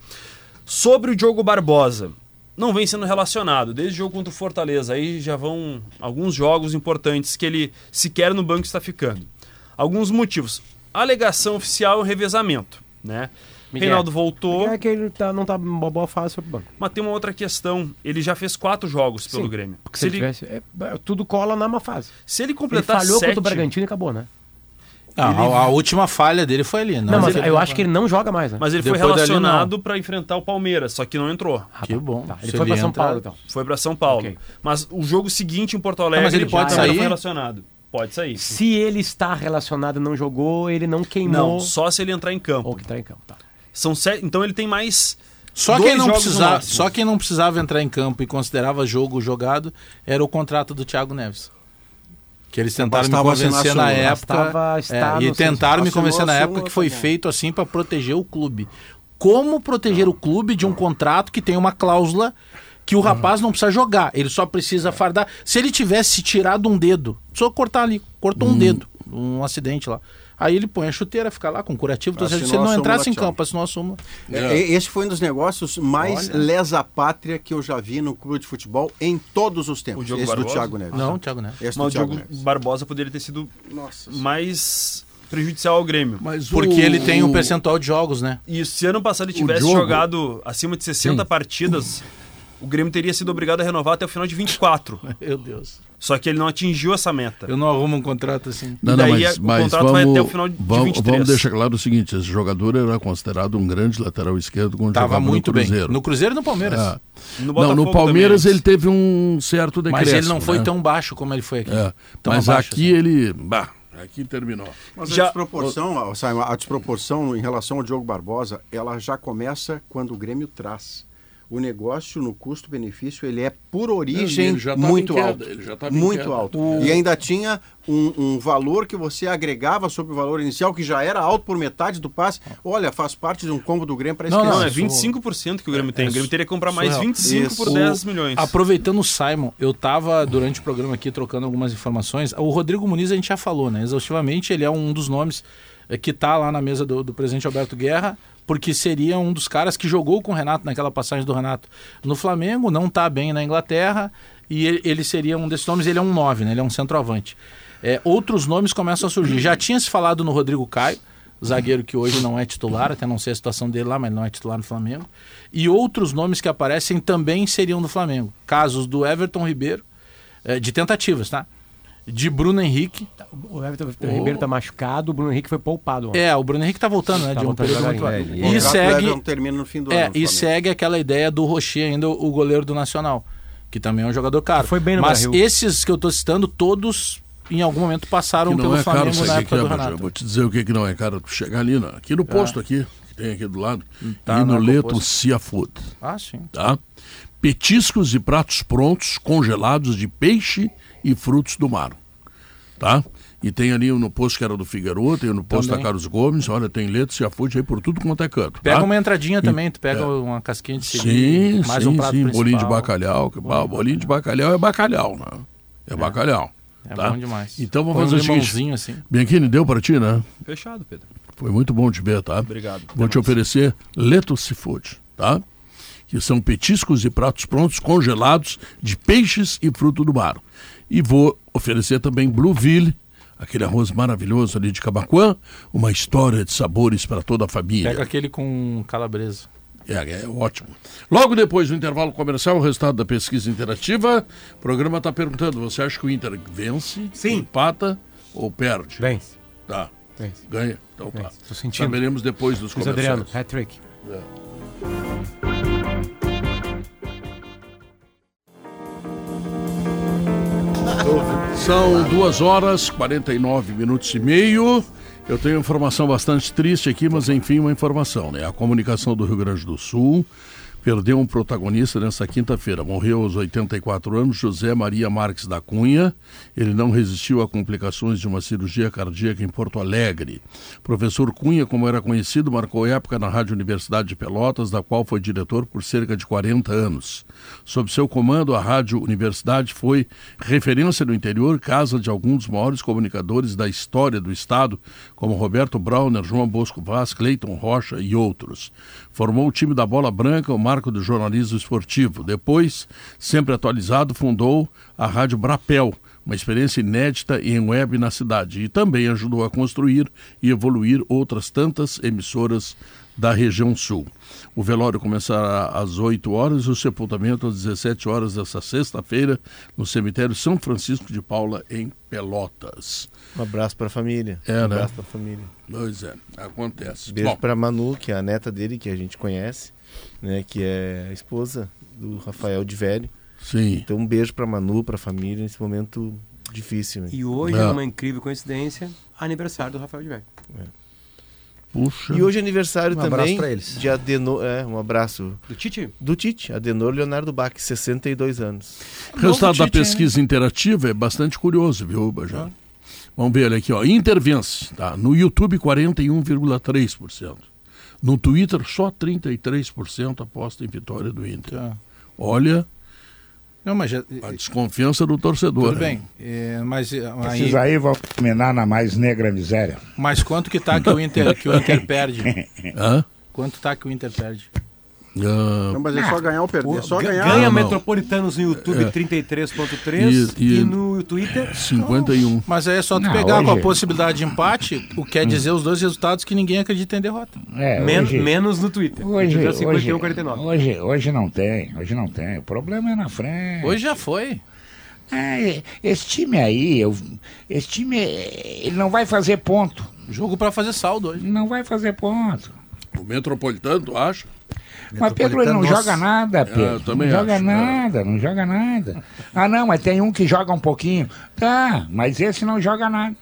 Sobre o Diogo Barbosa, não vem sendo relacionado desde o jogo contra o Fortaleza, aí já vão alguns jogos importantes que ele sequer no banco está ficando. Alguns motivos. A alegação oficial é o revezamento, né? Miguel. Reinaldo voltou. É que ele tá, não tá uma boa fase pro banco. Mas tem uma outra questão. Ele já fez quatro jogos pelo Sim, Grêmio. Porque Se se ele ele, tivesse. é, é, tudo cola na má fase. se ele Ele completar falhou sete... contra o Bragantino e acabou, né? Ah, a, a última falha dele foi ali. Não, mas ele- eu acho que ele não joga mais, né? Mas ele foi Depois dali, relacionado para enfrentar o Palmeiras, só que não entrou. Ah, Que bom. Tá, Ele Se foi pra ele São Paulo, então. Foi para São Paulo. Ok. Mas o jogo seguinte em Porto Alegre... mas ele pode já sair? foi relacionado. Pode sair. Se ele está relacionado e não jogou, ele não queimou. Não, só se ele entrar em campo. Ou que tá em campo. Tá. São sete... Então ele tem mais... Só dois quem, não precisava, só quem não precisava entrar em campo e considerava jogo jogado era o contrato do Thiago Neves. Que eles tentaram me assinar convencer na época. Bastava estar é, e tentaram me convencer na época que foi bom. feito assim para proteger o clube. Como proteger o clube de um contrato que tem uma cláusula que o rapaz não precisa jogar, ele só precisa fardar. Se ele tivesse tirado um dedo, só cortar ali, cortou um dedo, um acidente lá. Aí ele põe a chuteira, fica lá com curativo. Assinou se ele não entrasse em campo, assinou a súmula. É, Esse foi um dos negócios mais lesa-pátria que eu já vi no clube de futebol em todos os tempos. O Diogo Esse do Barbosa? Thiago Neves. Não, Thiago Neves. Esse Mas do o Thiago Diogo Neves. Barbosa poderia ter sido Nossa. mais prejudicial ao Grêmio. Mas Porque o- ele tem um o- percentual de jogos, né? E se ano passado ele O tivesse jogo- jogado acima de 60 partidas, o Grêmio teria sido obrigado a renovar até o final de 24. Meu Deus. Só que ele não atingiu essa meta. Eu não arrumo um contrato assim. Não, E não, daí mas, é- o mas contrato vamos, vai até o final de vamos, 23. vamos deixar claro o seguinte: esse jogador era considerado um grande lateral esquerdo quando Tava jogava muito no bem. Cruzeiro. No Cruzeiro e no Palmeiras. É. No não, no Palmeiras também, ele teve um certo decréscimo. Mas ele não foi né? tão baixo como ele foi aqui. É, Tão Mas abaixo, aqui ele. Bah, aqui terminou. Mas Já- a desproporção, a desproporção em relação ao Diogo Barbosa, ela já começa quando o Grêmio traz. O negócio no custo-benefício ele é por origem ele já tava muito alto, ele já tava em muito queda. alto. O- E ainda tinha um, um valor que você agregava sobre o valor inicial que já era alto por metade do passe. Olha, faz parte de um combo do Grêmio para Não, Não, não, é isso- 25% que o Grêmio tem. O Grêmio teria que comprar mais surreal. 25 por Isso. 10 milhões. Aproveitando o Simon, eu tava durante o programa aqui trocando algumas informações. O Rodrigo Muniz a gente já falou, né? Exaustivamente, ele é um dos nomes eh, que tá lá na mesa do, do presidente Alberto Guerra, porque seria um dos caras que jogou com o Renato naquela passagem do Renato no Flamengo, não tá bem na Inglaterra, e ele, ele seria um desses nomes, ele é um 9, né? Ele é um centroavante. É, outros nomes começam a surgir. Já tinha se falado no Rodrigo Caio, zagueiro que hoje não é titular, até não sei a situação dele lá, mas não é titular no Flamengo. E outros nomes que aparecem também seriam do Flamengo. Casos do Everton Ribeiro, eh, de tentativas, tá? De Bruno Henrique. O Everton Ribeiro tá machucado, o Bruno Henrique foi poupado. ontem. É, o Bruno Henrique tá voltando, né? Tá de um período muito é, O E segue. Termina no fim do É, ano. no e Flamengo. segue aquela ideia do Rocher ainda, o goleiro do Nacional, que também é um jogador caro. Foi bem no Mas Brasil. esses que eu tô citando, todos em algum momento passaram pelo é caro Flamengo isso na época que é, do mas eu Renato. vou te dizer o que, que não é caro. Tu chegar ali, na- aqui no posto aqui, que tem aqui do lado, Tá, ali no Leto. Seafood, Ah, sim. tá? Petiscos e pratos prontos, congelados de peixe e frutos do mar, tá? E tem ali no posto que era do Figueiredo, tem no posto Também. da Carlos Gomes, olha, tem Leto Seafood aí por tudo quanto é canto, Pega tá? uma entradinha também, tu pega uma casquinha de Sim, siri, mais sim, um prato sim, principal. bolinho de bacalhau. que- bah, bolinho de bacalhau é bacalhau, né? É, bacalhau. É tá? bom demais. Então vamos Põe um fazer o seguinte. limãozinho assim. Bianchini, deu para ti, né? Fechado, Pedro. Foi muito bom te ver, tá? Obrigado. Vou te oferecer Leto Seafood, tá? Que são petiscos e pratos prontos congelados de peixes e fruto do mar. E vou oferecer também Blueville, aquele arroz maravilhoso ali de Camaquã, uma história de sabores para toda a família. Pega aquele com calabresa. É, é ótimo. Logo depois do intervalo comercial, o resultado da pesquisa interativa. O programa está perguntando: você acha que o Inter vence, Sim. empata ou perde? Vence. Tá. Vence. Ganha. Então tá. Tô sentindo. Saberemos depois dos comerciais. Adriano, hat-trick. São duas horas, 49 minutos e meio. Eu tenho informação bastante triste aqui, mas enfim, uma informação, né? A comunicação do Rio Grande do Sul perdeu um protagonista nesta quinta-feira. Morreu aos 84 anos José Maria Marques da Cunha. Ele não resistiu a complicações de uma cirurgia cardíaca em Porto Alegre. Professor Cunha, como era conhecido, marcou época na Rádio Universidade de Pelotas, da qual foi diretor por cerca de 40 anos. Sob seu comando, a Rádio Universidade foi referência no interior, casa de alguns dos maiores comunicadores da história do Estado, como Roberto Brauner, João Bosco Vaz, Cleiton Rocha e outros. Formou o time da Bola Branca, o marco do jornalismo esportivo. Depois, sempre atualizado, fundou a Rádio Brapel, uma experiência inédita em web na cidade, e também ajudou a construir e evoluir outras tantas emissoras da região sul. O velório começará às 8 horas e o sepultamento às 17 horas desta sexta-feira no cemitério São Francisco de Paula, em Pelotas. Um abraço para a família. É, um né? abraço para a família. Pois é, acontece. Beijo para Manu, que é a neta dele, que a gente conhece, né, que é a esposa do Rafael de Velho. sim. Então um beijo para Manu, para a família nesse momento difícil. hein? E hoje, É. é uma incrível coincidência, aniversário do Rafael de Velho. Puxa. E hoje é aniversário Um também de Adenor, é, um abraço Do Tite? do Tite, Adenor Leonardo Bach, 62 anos. O resultado da Tite, hein? pesquisa interativa é bastante curioso, viu, Bajá? Vamos ver ele aqui, ó. Intervence, tá? No YouTube, 41,3%. No Twitter, só 33% aposta em vitória do Inter. Tá. Olha Não, mas já, a desconfiança do torcedor. tudo hein? bem. É, mas é, aí, Esses aí vão terminar na mais negra miséria. mas quanto que tá que o Inter que o Inter perde? Hã? Quanto tá que o Inter perde? Ah, Não, mas é só ganhar ou perder. É só Ga- ganhar. Ganha Não. Metropolitanos no YouTube É. 33.3 E- e, e- no Twitter 51. Mas aí é só tu Não, pegar com a hoje- possibilidade de empate, o que quer dizer os dois resultados que ninguém acredita em derrota. É, men- hoje, menos no Twitter. hoje, Twitter é hoje, 51, 49. hoje, hoje não tem, hoje não tem. O problema é na frente. Hoje já foi. É, esse time aí, eu- esse time, ele não vai fazer ponto. Jogo pra fazer saldo hoje. Não vai fazer ponto. O Metropolitano, tu acha? Mas Pedro, ele não Metropolitano, joga nada, Pedro. eu também não joga acho, nada, não joga nada. Ah, não, mas tem um que joga um pouquinho. Tá, mas esse não joga nada.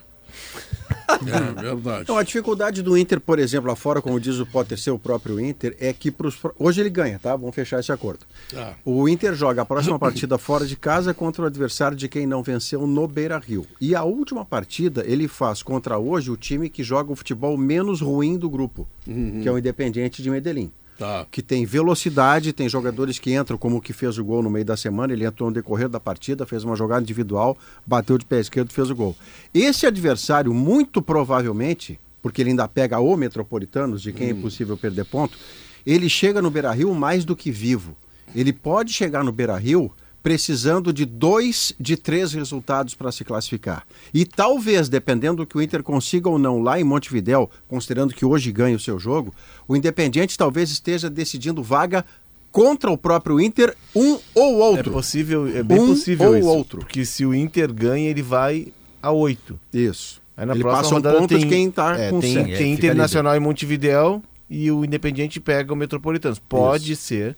É verdade. Então, a dificuldade do Inter, por exemplo, lá fora, como diz o Potter, ser o próprio Inter, é que pros... hoje ele ganha, tá? Vamos fechar esse acordo. Tá. O Inter joga a próxima partida fora de casa contra o adversário de quem não venceu no Beira Rio. E a última partida ele faz contra hoje o time que joga o futebol menos ruim do grupo, que é o Independiente de Medellín. Tá. Que tem velocidade, tem jogadores que entram, como o que fez o gol no meio da semana, ele entrou no decorrer da partida, fez uma jogada individual, bateu de pé esquerdo e fez o gol. Esse adversário, muito provavelmente, porque ele ainda pega o Metropolitanos, de quem é impossível perder ponto, ele chega no Beira Rio mais do que vivo. Ele pode chegar no Beira Rio precisando de dois de três resultados para se classificar. E talvez, dependendo do que o Inter consiga ou não lá em Montevidéu, considerando que hoje ganha o seu jogo, o Independiente talvez esteja decidindo vaga contra o próprio Inter, um ou É outro. possível, é bem Um possível ou isso. outro. Porque se o Inter ganha, ele vai a 8. Isso. Aí na Ele próxima passa um rodada ponto tem, de quem tá é, com tem, tem É, fica Internacional em Montevidéu e o Independiente pega o Metropolitanos. Pode ser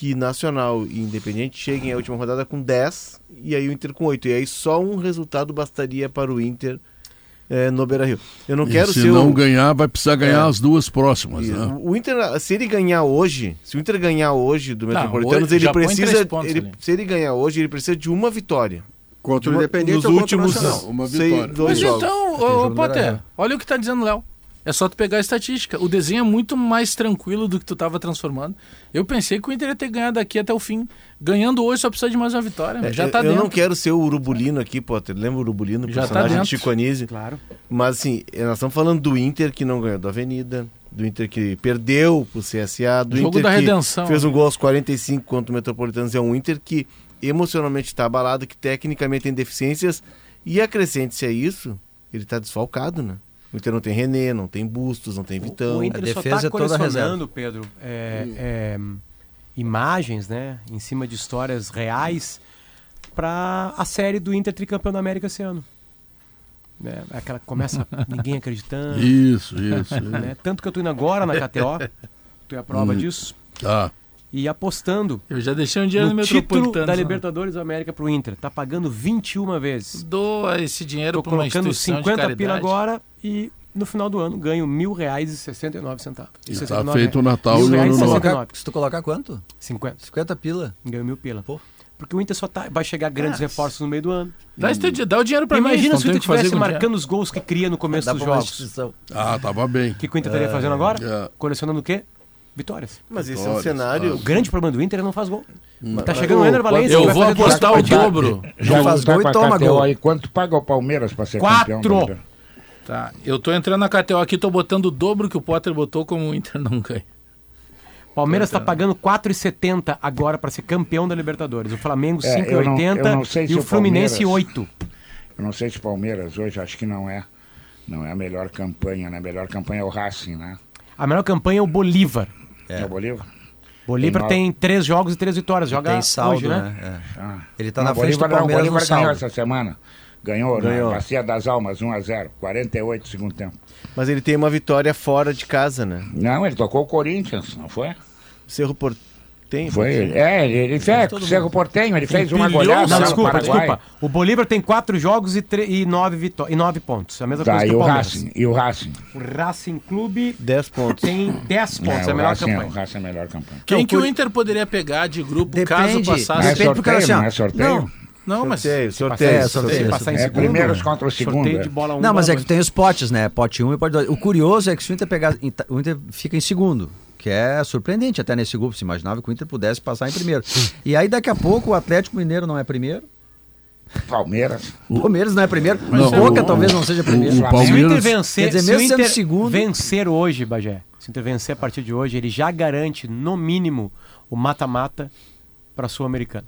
que Nacional e Independiente cheguem à última rodada com 10 e aí o Inter com 8. E aí só um resultado bastaria para o Inter eh, no Beira-Rio. Eu não E quero se ser não o... ganhar, vai precisar ganhar É. as duas próximas, né? O Inter, se ele ganhar hoje, se o Inter ganhar hoje do Metropolitanos, hoje ele precisa. Ele, se ele ganhar hoje, ele precisa de uma vitória. Contra o Independente nos ou contra o últimos Nacional. Uma vitória. dois Mas jogos. então, ô, Potter, olha o que tá dizendo o Léo. É só tu pegar a estatística. O desenho é muito mais tranquilo do que tu tava transformando. Eu pensei que o Inter ia ter ganhado daqui até o fim. Ganhando hoje só precisa de mais uma vitória. É, já eu, tá eu dentro. não quero ser o Urubulino aqui, Potter. Lembra o Urubulino, o Já tá personagem dentro. de Chico Anísio? Claro. Mas assim, nós estamos falando do Inter que não ganhou da Avenida, do Inter que perdeu pro CSA, do Jogo Inter da que redenção. fez um gol aos 45 contra o Metropolitanos. É um Inter que emocionalmente está abalado, que tecnicamente tem deficiências. E acrescente-se a isso, ele está desfalcado, né? O Inter não tem René, não tem Bustos, não tem Vitão. o Inter A só defesa está é toda colecionando, Pedro, é, é, imagens, né, em cima de histórias reais para a série do Inter tricampeão da América esse ano. É, aquela que começa ninguém acreditando, Isso, isso. isso. né? Tanto que eu tô indo agora na KTO, tu é a prova disso, Tá. e apostando Eu já deixei um dinheiro no, no título da Libertadores da América pro Inter. Tá pagando 21 vezes. Doa esse dinheiro Tô colocando instituição 50 de caridade. pila agora e no final do ano ganho mil reais e 69 centavos. E tá 69 feito o reais. Natal e o Ano e Se tu Novo. 69. colocar, se tu colocar quanto? 50. 50 pila. Ganhou mil pila. Porque o Inter só tá, vai chegar grandes Ah, reforços no meio do ano. Dá, teu- dá o dinheiro para mim. Imagina se o Inter estivesse marcando os gols que cria no começo Dá dos jogos. Ah, tava bem. O que, que o Inter estaria fazendo agora? É. Colecionando o quê? Vitórias. Mas esse é um Vitórias, cenário. O grande problema do Inter é não faz gol. tá mas- chegando o Ender Valencia. Eu vou apostar o dobro. Já faz gol e toma gol. aí, quanto paga o Palmeiras para ser Quatro. campeão? Pedro? Tá, eu tô entrando na KTO aqui, tô botando o dobro que o Potter botou como o Inter não ganha. Palmeiras está pagando 4,70 agora para ser campeão da Libertadores. O Flamengo É, eu não- eu 5,80 não sei se e o o Fluminense Palmeiras- 8. Eu não sei se o Palmeiras hoje, acho que não é. Não é a melhor campanha, né? A melhor campanha é o Racing, né? A melhor campanha é o Bolívar. É, o Bolívar? Bolívar Tem tem três jogos e três vitórias. Joga Tem saldo, hoje, né? né? É. Ah. Ele tá Não, na frente do Bolívar não, Palmeiras no Bolívar ganhou saldo. essa semana. Ganhou, Ganhou. na Bacia das Almas, 1x0. 48 segundo tempo. Mas ele tem uma vitória fora de casa, né? Não, ele tocou o Corinthians, não foi? Cerro Portenho. Foi ele. É, ele, ele fez. Cerro Portenho, ele fez uma goleada Não, desculpa, desculpa. O Bolívar tem quatro jogos e, e, nove, vitó- e nove pontos. A mesma Tá, coisa e que o o Palmeiras. Racing? E o Racing? O Racing Clube 10 pontos. tem 10 pontos. É, a o melhor Racing, campanha. o Racing é a melhor campanha. Quem Não, que o Inter poderia pegar de grupo caso Depende. Não é passasse? Depende porque, sorteio, assim, ó, não é sorteio? não. Não, mas Sorteio, sorteio. É, passar- sorteio. passar em É segundo, primeiros contra o segundo. Sorteio é. de bola 1. Não, mas é que tem os potes, né? Pote 1 e pote 2. O curioso é que se o Inter pegar. O Inter fica em segundo. Que é surpreendente até nesse grupo. Se imaginava que o Inter pudesse passar em primeiro. E aí, daqui a pouco, o Atlético Mineiro não é primeiro. Palmeiras. O Palmeiras não é primeiro. Não, o Boca o- talvez não seja primeiro. o Se o Inter Palmeiras- vencer, Quer dizer, se o mesmo sendo Inter segundo- vencer hoje, Bagé, Se o Inter vencer a partir de hoje, ele já garante, no mínimo, o mata-mata para a Sul-Americana.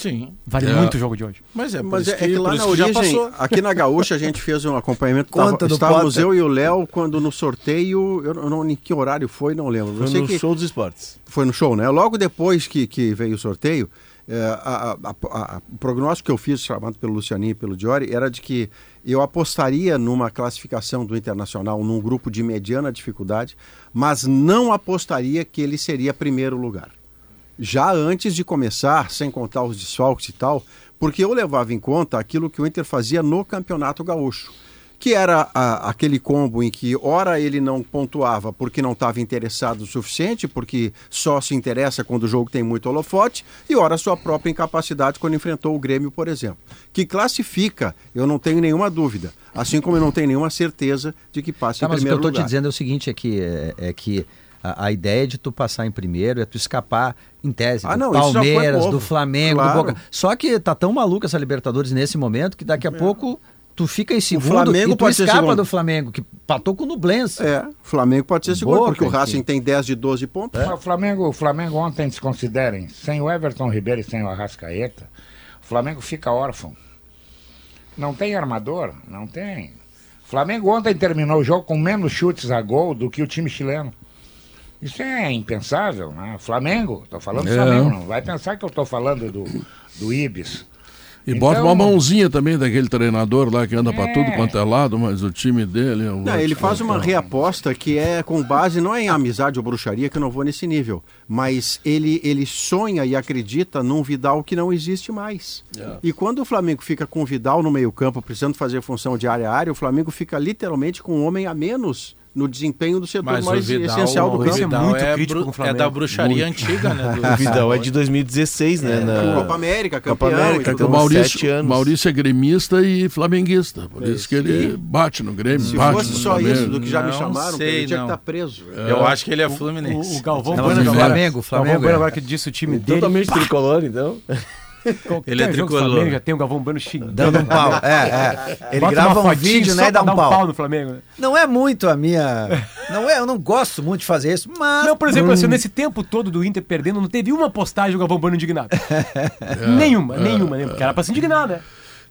Sim. Vale É. muito o jogo de hoje. Mas é, Mas é, é que por lá isso na já origem, passou. aqui na Gaúcha, a gente fez um acompanhamento. Tava, Conta do estávamos Potter. eu e o Léo quando no sorteio, eu não, em que horário foi, não lembro. Foi eu sei no que show dos esportes. foi no show, né? Logo depois que, que veio o sorteio, é, a- a- a- a- o prognóstico que eu fiz, chamado pelo Lucianinho e pelo Diori, era de que eu apostaria numa classificação do Internacional num grupo de mediana dificuldade, mas não apostaria que ele seria primeiro lugar. Já antes de começar, sem contar os desfalques e tal, porque eu levava em conta aquilo que o Inter fazia no Campeonato Gaúcho que era a- aquele combo em que ora ele não pontuava porque não estava interessado o suficiente, porque só se interessa quando o jogo tem muito holofote, e ora sua própria incapacidade quando enfrentou o Grêmio, por exemplo. Que classifica, eu não tenho nenhuma dúvida, assim como eu não tenho nenhuma certeza de que passe Tá, em mas o que primeiro eu lugar. te dizendo é o seguinte, é que, é, é que a, a ideia de tu passar em primeiro é tu escapar, em tese, Ah, do não, Palmeiras, do Flamengo, Claro. do Boca. Só que tá tão maluca essa Libertadores nesse momento que daqui a pouco tu fica em segundo Flamengo e tu pode ser escapa segundo. do Flamengo, que patou com o Nublense. É, o Flamengo pode ser segundo, Boa, porque o. Racing tem 10 de 12 pontos. Mas O Flamengo, o Flamengo ontem, desconsiderem, sem o Everton Ribeiro e sem o Arrascaeta, o Flamengo fica órfão. Não tem armador? Não tem. O Flamengo ontem terminou o jogo com menos chutes a gol do que o time chileno. Isso é impensável, né? Flamengo, estou falando do É. Flamengo, não vai pensar que eu estou falando do, do Ibis. E bota Então- uma mãozinha também daquele treinador lá que anda É. tudo quanto é lado, mas o time dele. eu vou Não, ele faz uma reaposta que é com base não é em amizade ou bruxaria, que eu não vou nesse nível, mas ele, ele sonha e acredita num Vidal que não existe mais. E quando o Flamengo fica com o Vidal no meio-campo, precisando fazer função de área a área, o Flamengo fica literalmente com um homem a menos no desempenho do setor Mas o mais Vidal, essencial do o campo. Vidal muito é, crítico com o é Flamengo. da bruxaria Muito. antiga, né? do- O Vidal é de 2016, né? na- Copa América, Copa campeão. América, tudo O então, Maurício, anos. Maurício é gremista e flamenguista. Por isso que ele bate no Grêmio. Se bate fosse no só Flamengo. isso do que já me Não chamaram, sei, ele tinha não. que estar preso. Eu acho que ele é O, fluminense. o Galvão Não, Bueno o Flamengo, o Flamengo Galvão Bueno é. agora que disse o time dele. Totalmente tricolor, então. Qualquer Ele é tricolor. Flamengo já tem o Galvão Bueno xingando. Dando um pau. É, é. Ele Bota grava um fotinho vídeo, né? E dá um dar pau. no Flamengo. né? Não é muito a minha. Não é, eu não gosto muito de fazer isso, mas. Não, por exemplo, assim, nesse tempo todo do Inter perdendo, não teve uma postagem do Galvão Bueno indignado. nenhuma, nenhuma, nenhuma. Porque era pra se indignar, né?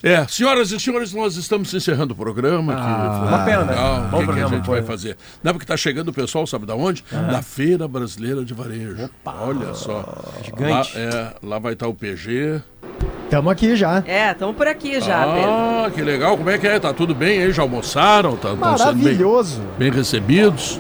É, senhoras e senhores, nós estamos encerrando o programa. que foi uma pena, né? O que, que a programa, gente foi, vai fazer? Não, porque está chegando o pessoal, sabe da onde? Da Feira Brasileira de Varejo. Olha só. Gigante. Lá, é, lá vai estar o PG. Estamos aqui já. É, estamos por aqui já, Pedro. Ah, que legal. Como é que é? Tá tudo bem aí? Já almoçaram? Tá, sendo bem, Maravilhoso. bem recebidos?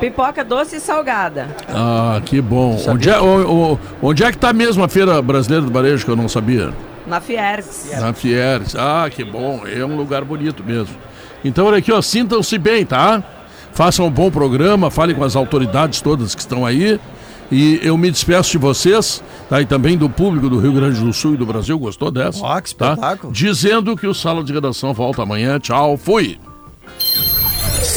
Pipoca doce e salgada. Ah, que bom. Onde é, o- o- onde é que tá mesmo a Feira Brasileira do Varejo que eu não sabia? Na Fiergs. Na Fieres. Ah, que bom. É um lugar bonito mesmo. Então, olha aqui, ó, sintam-se bem, tá? Façam um bom programa, falem com as autoridades todas que estão aí. E eu me despeço de vocês, tá? E também do público do Rio Grande do Sul e do Brasil. Gostou dessa? Ó, que tá? espetáculo. Dizendo que o Sala de Redação volta amanhã. Tchau, fui!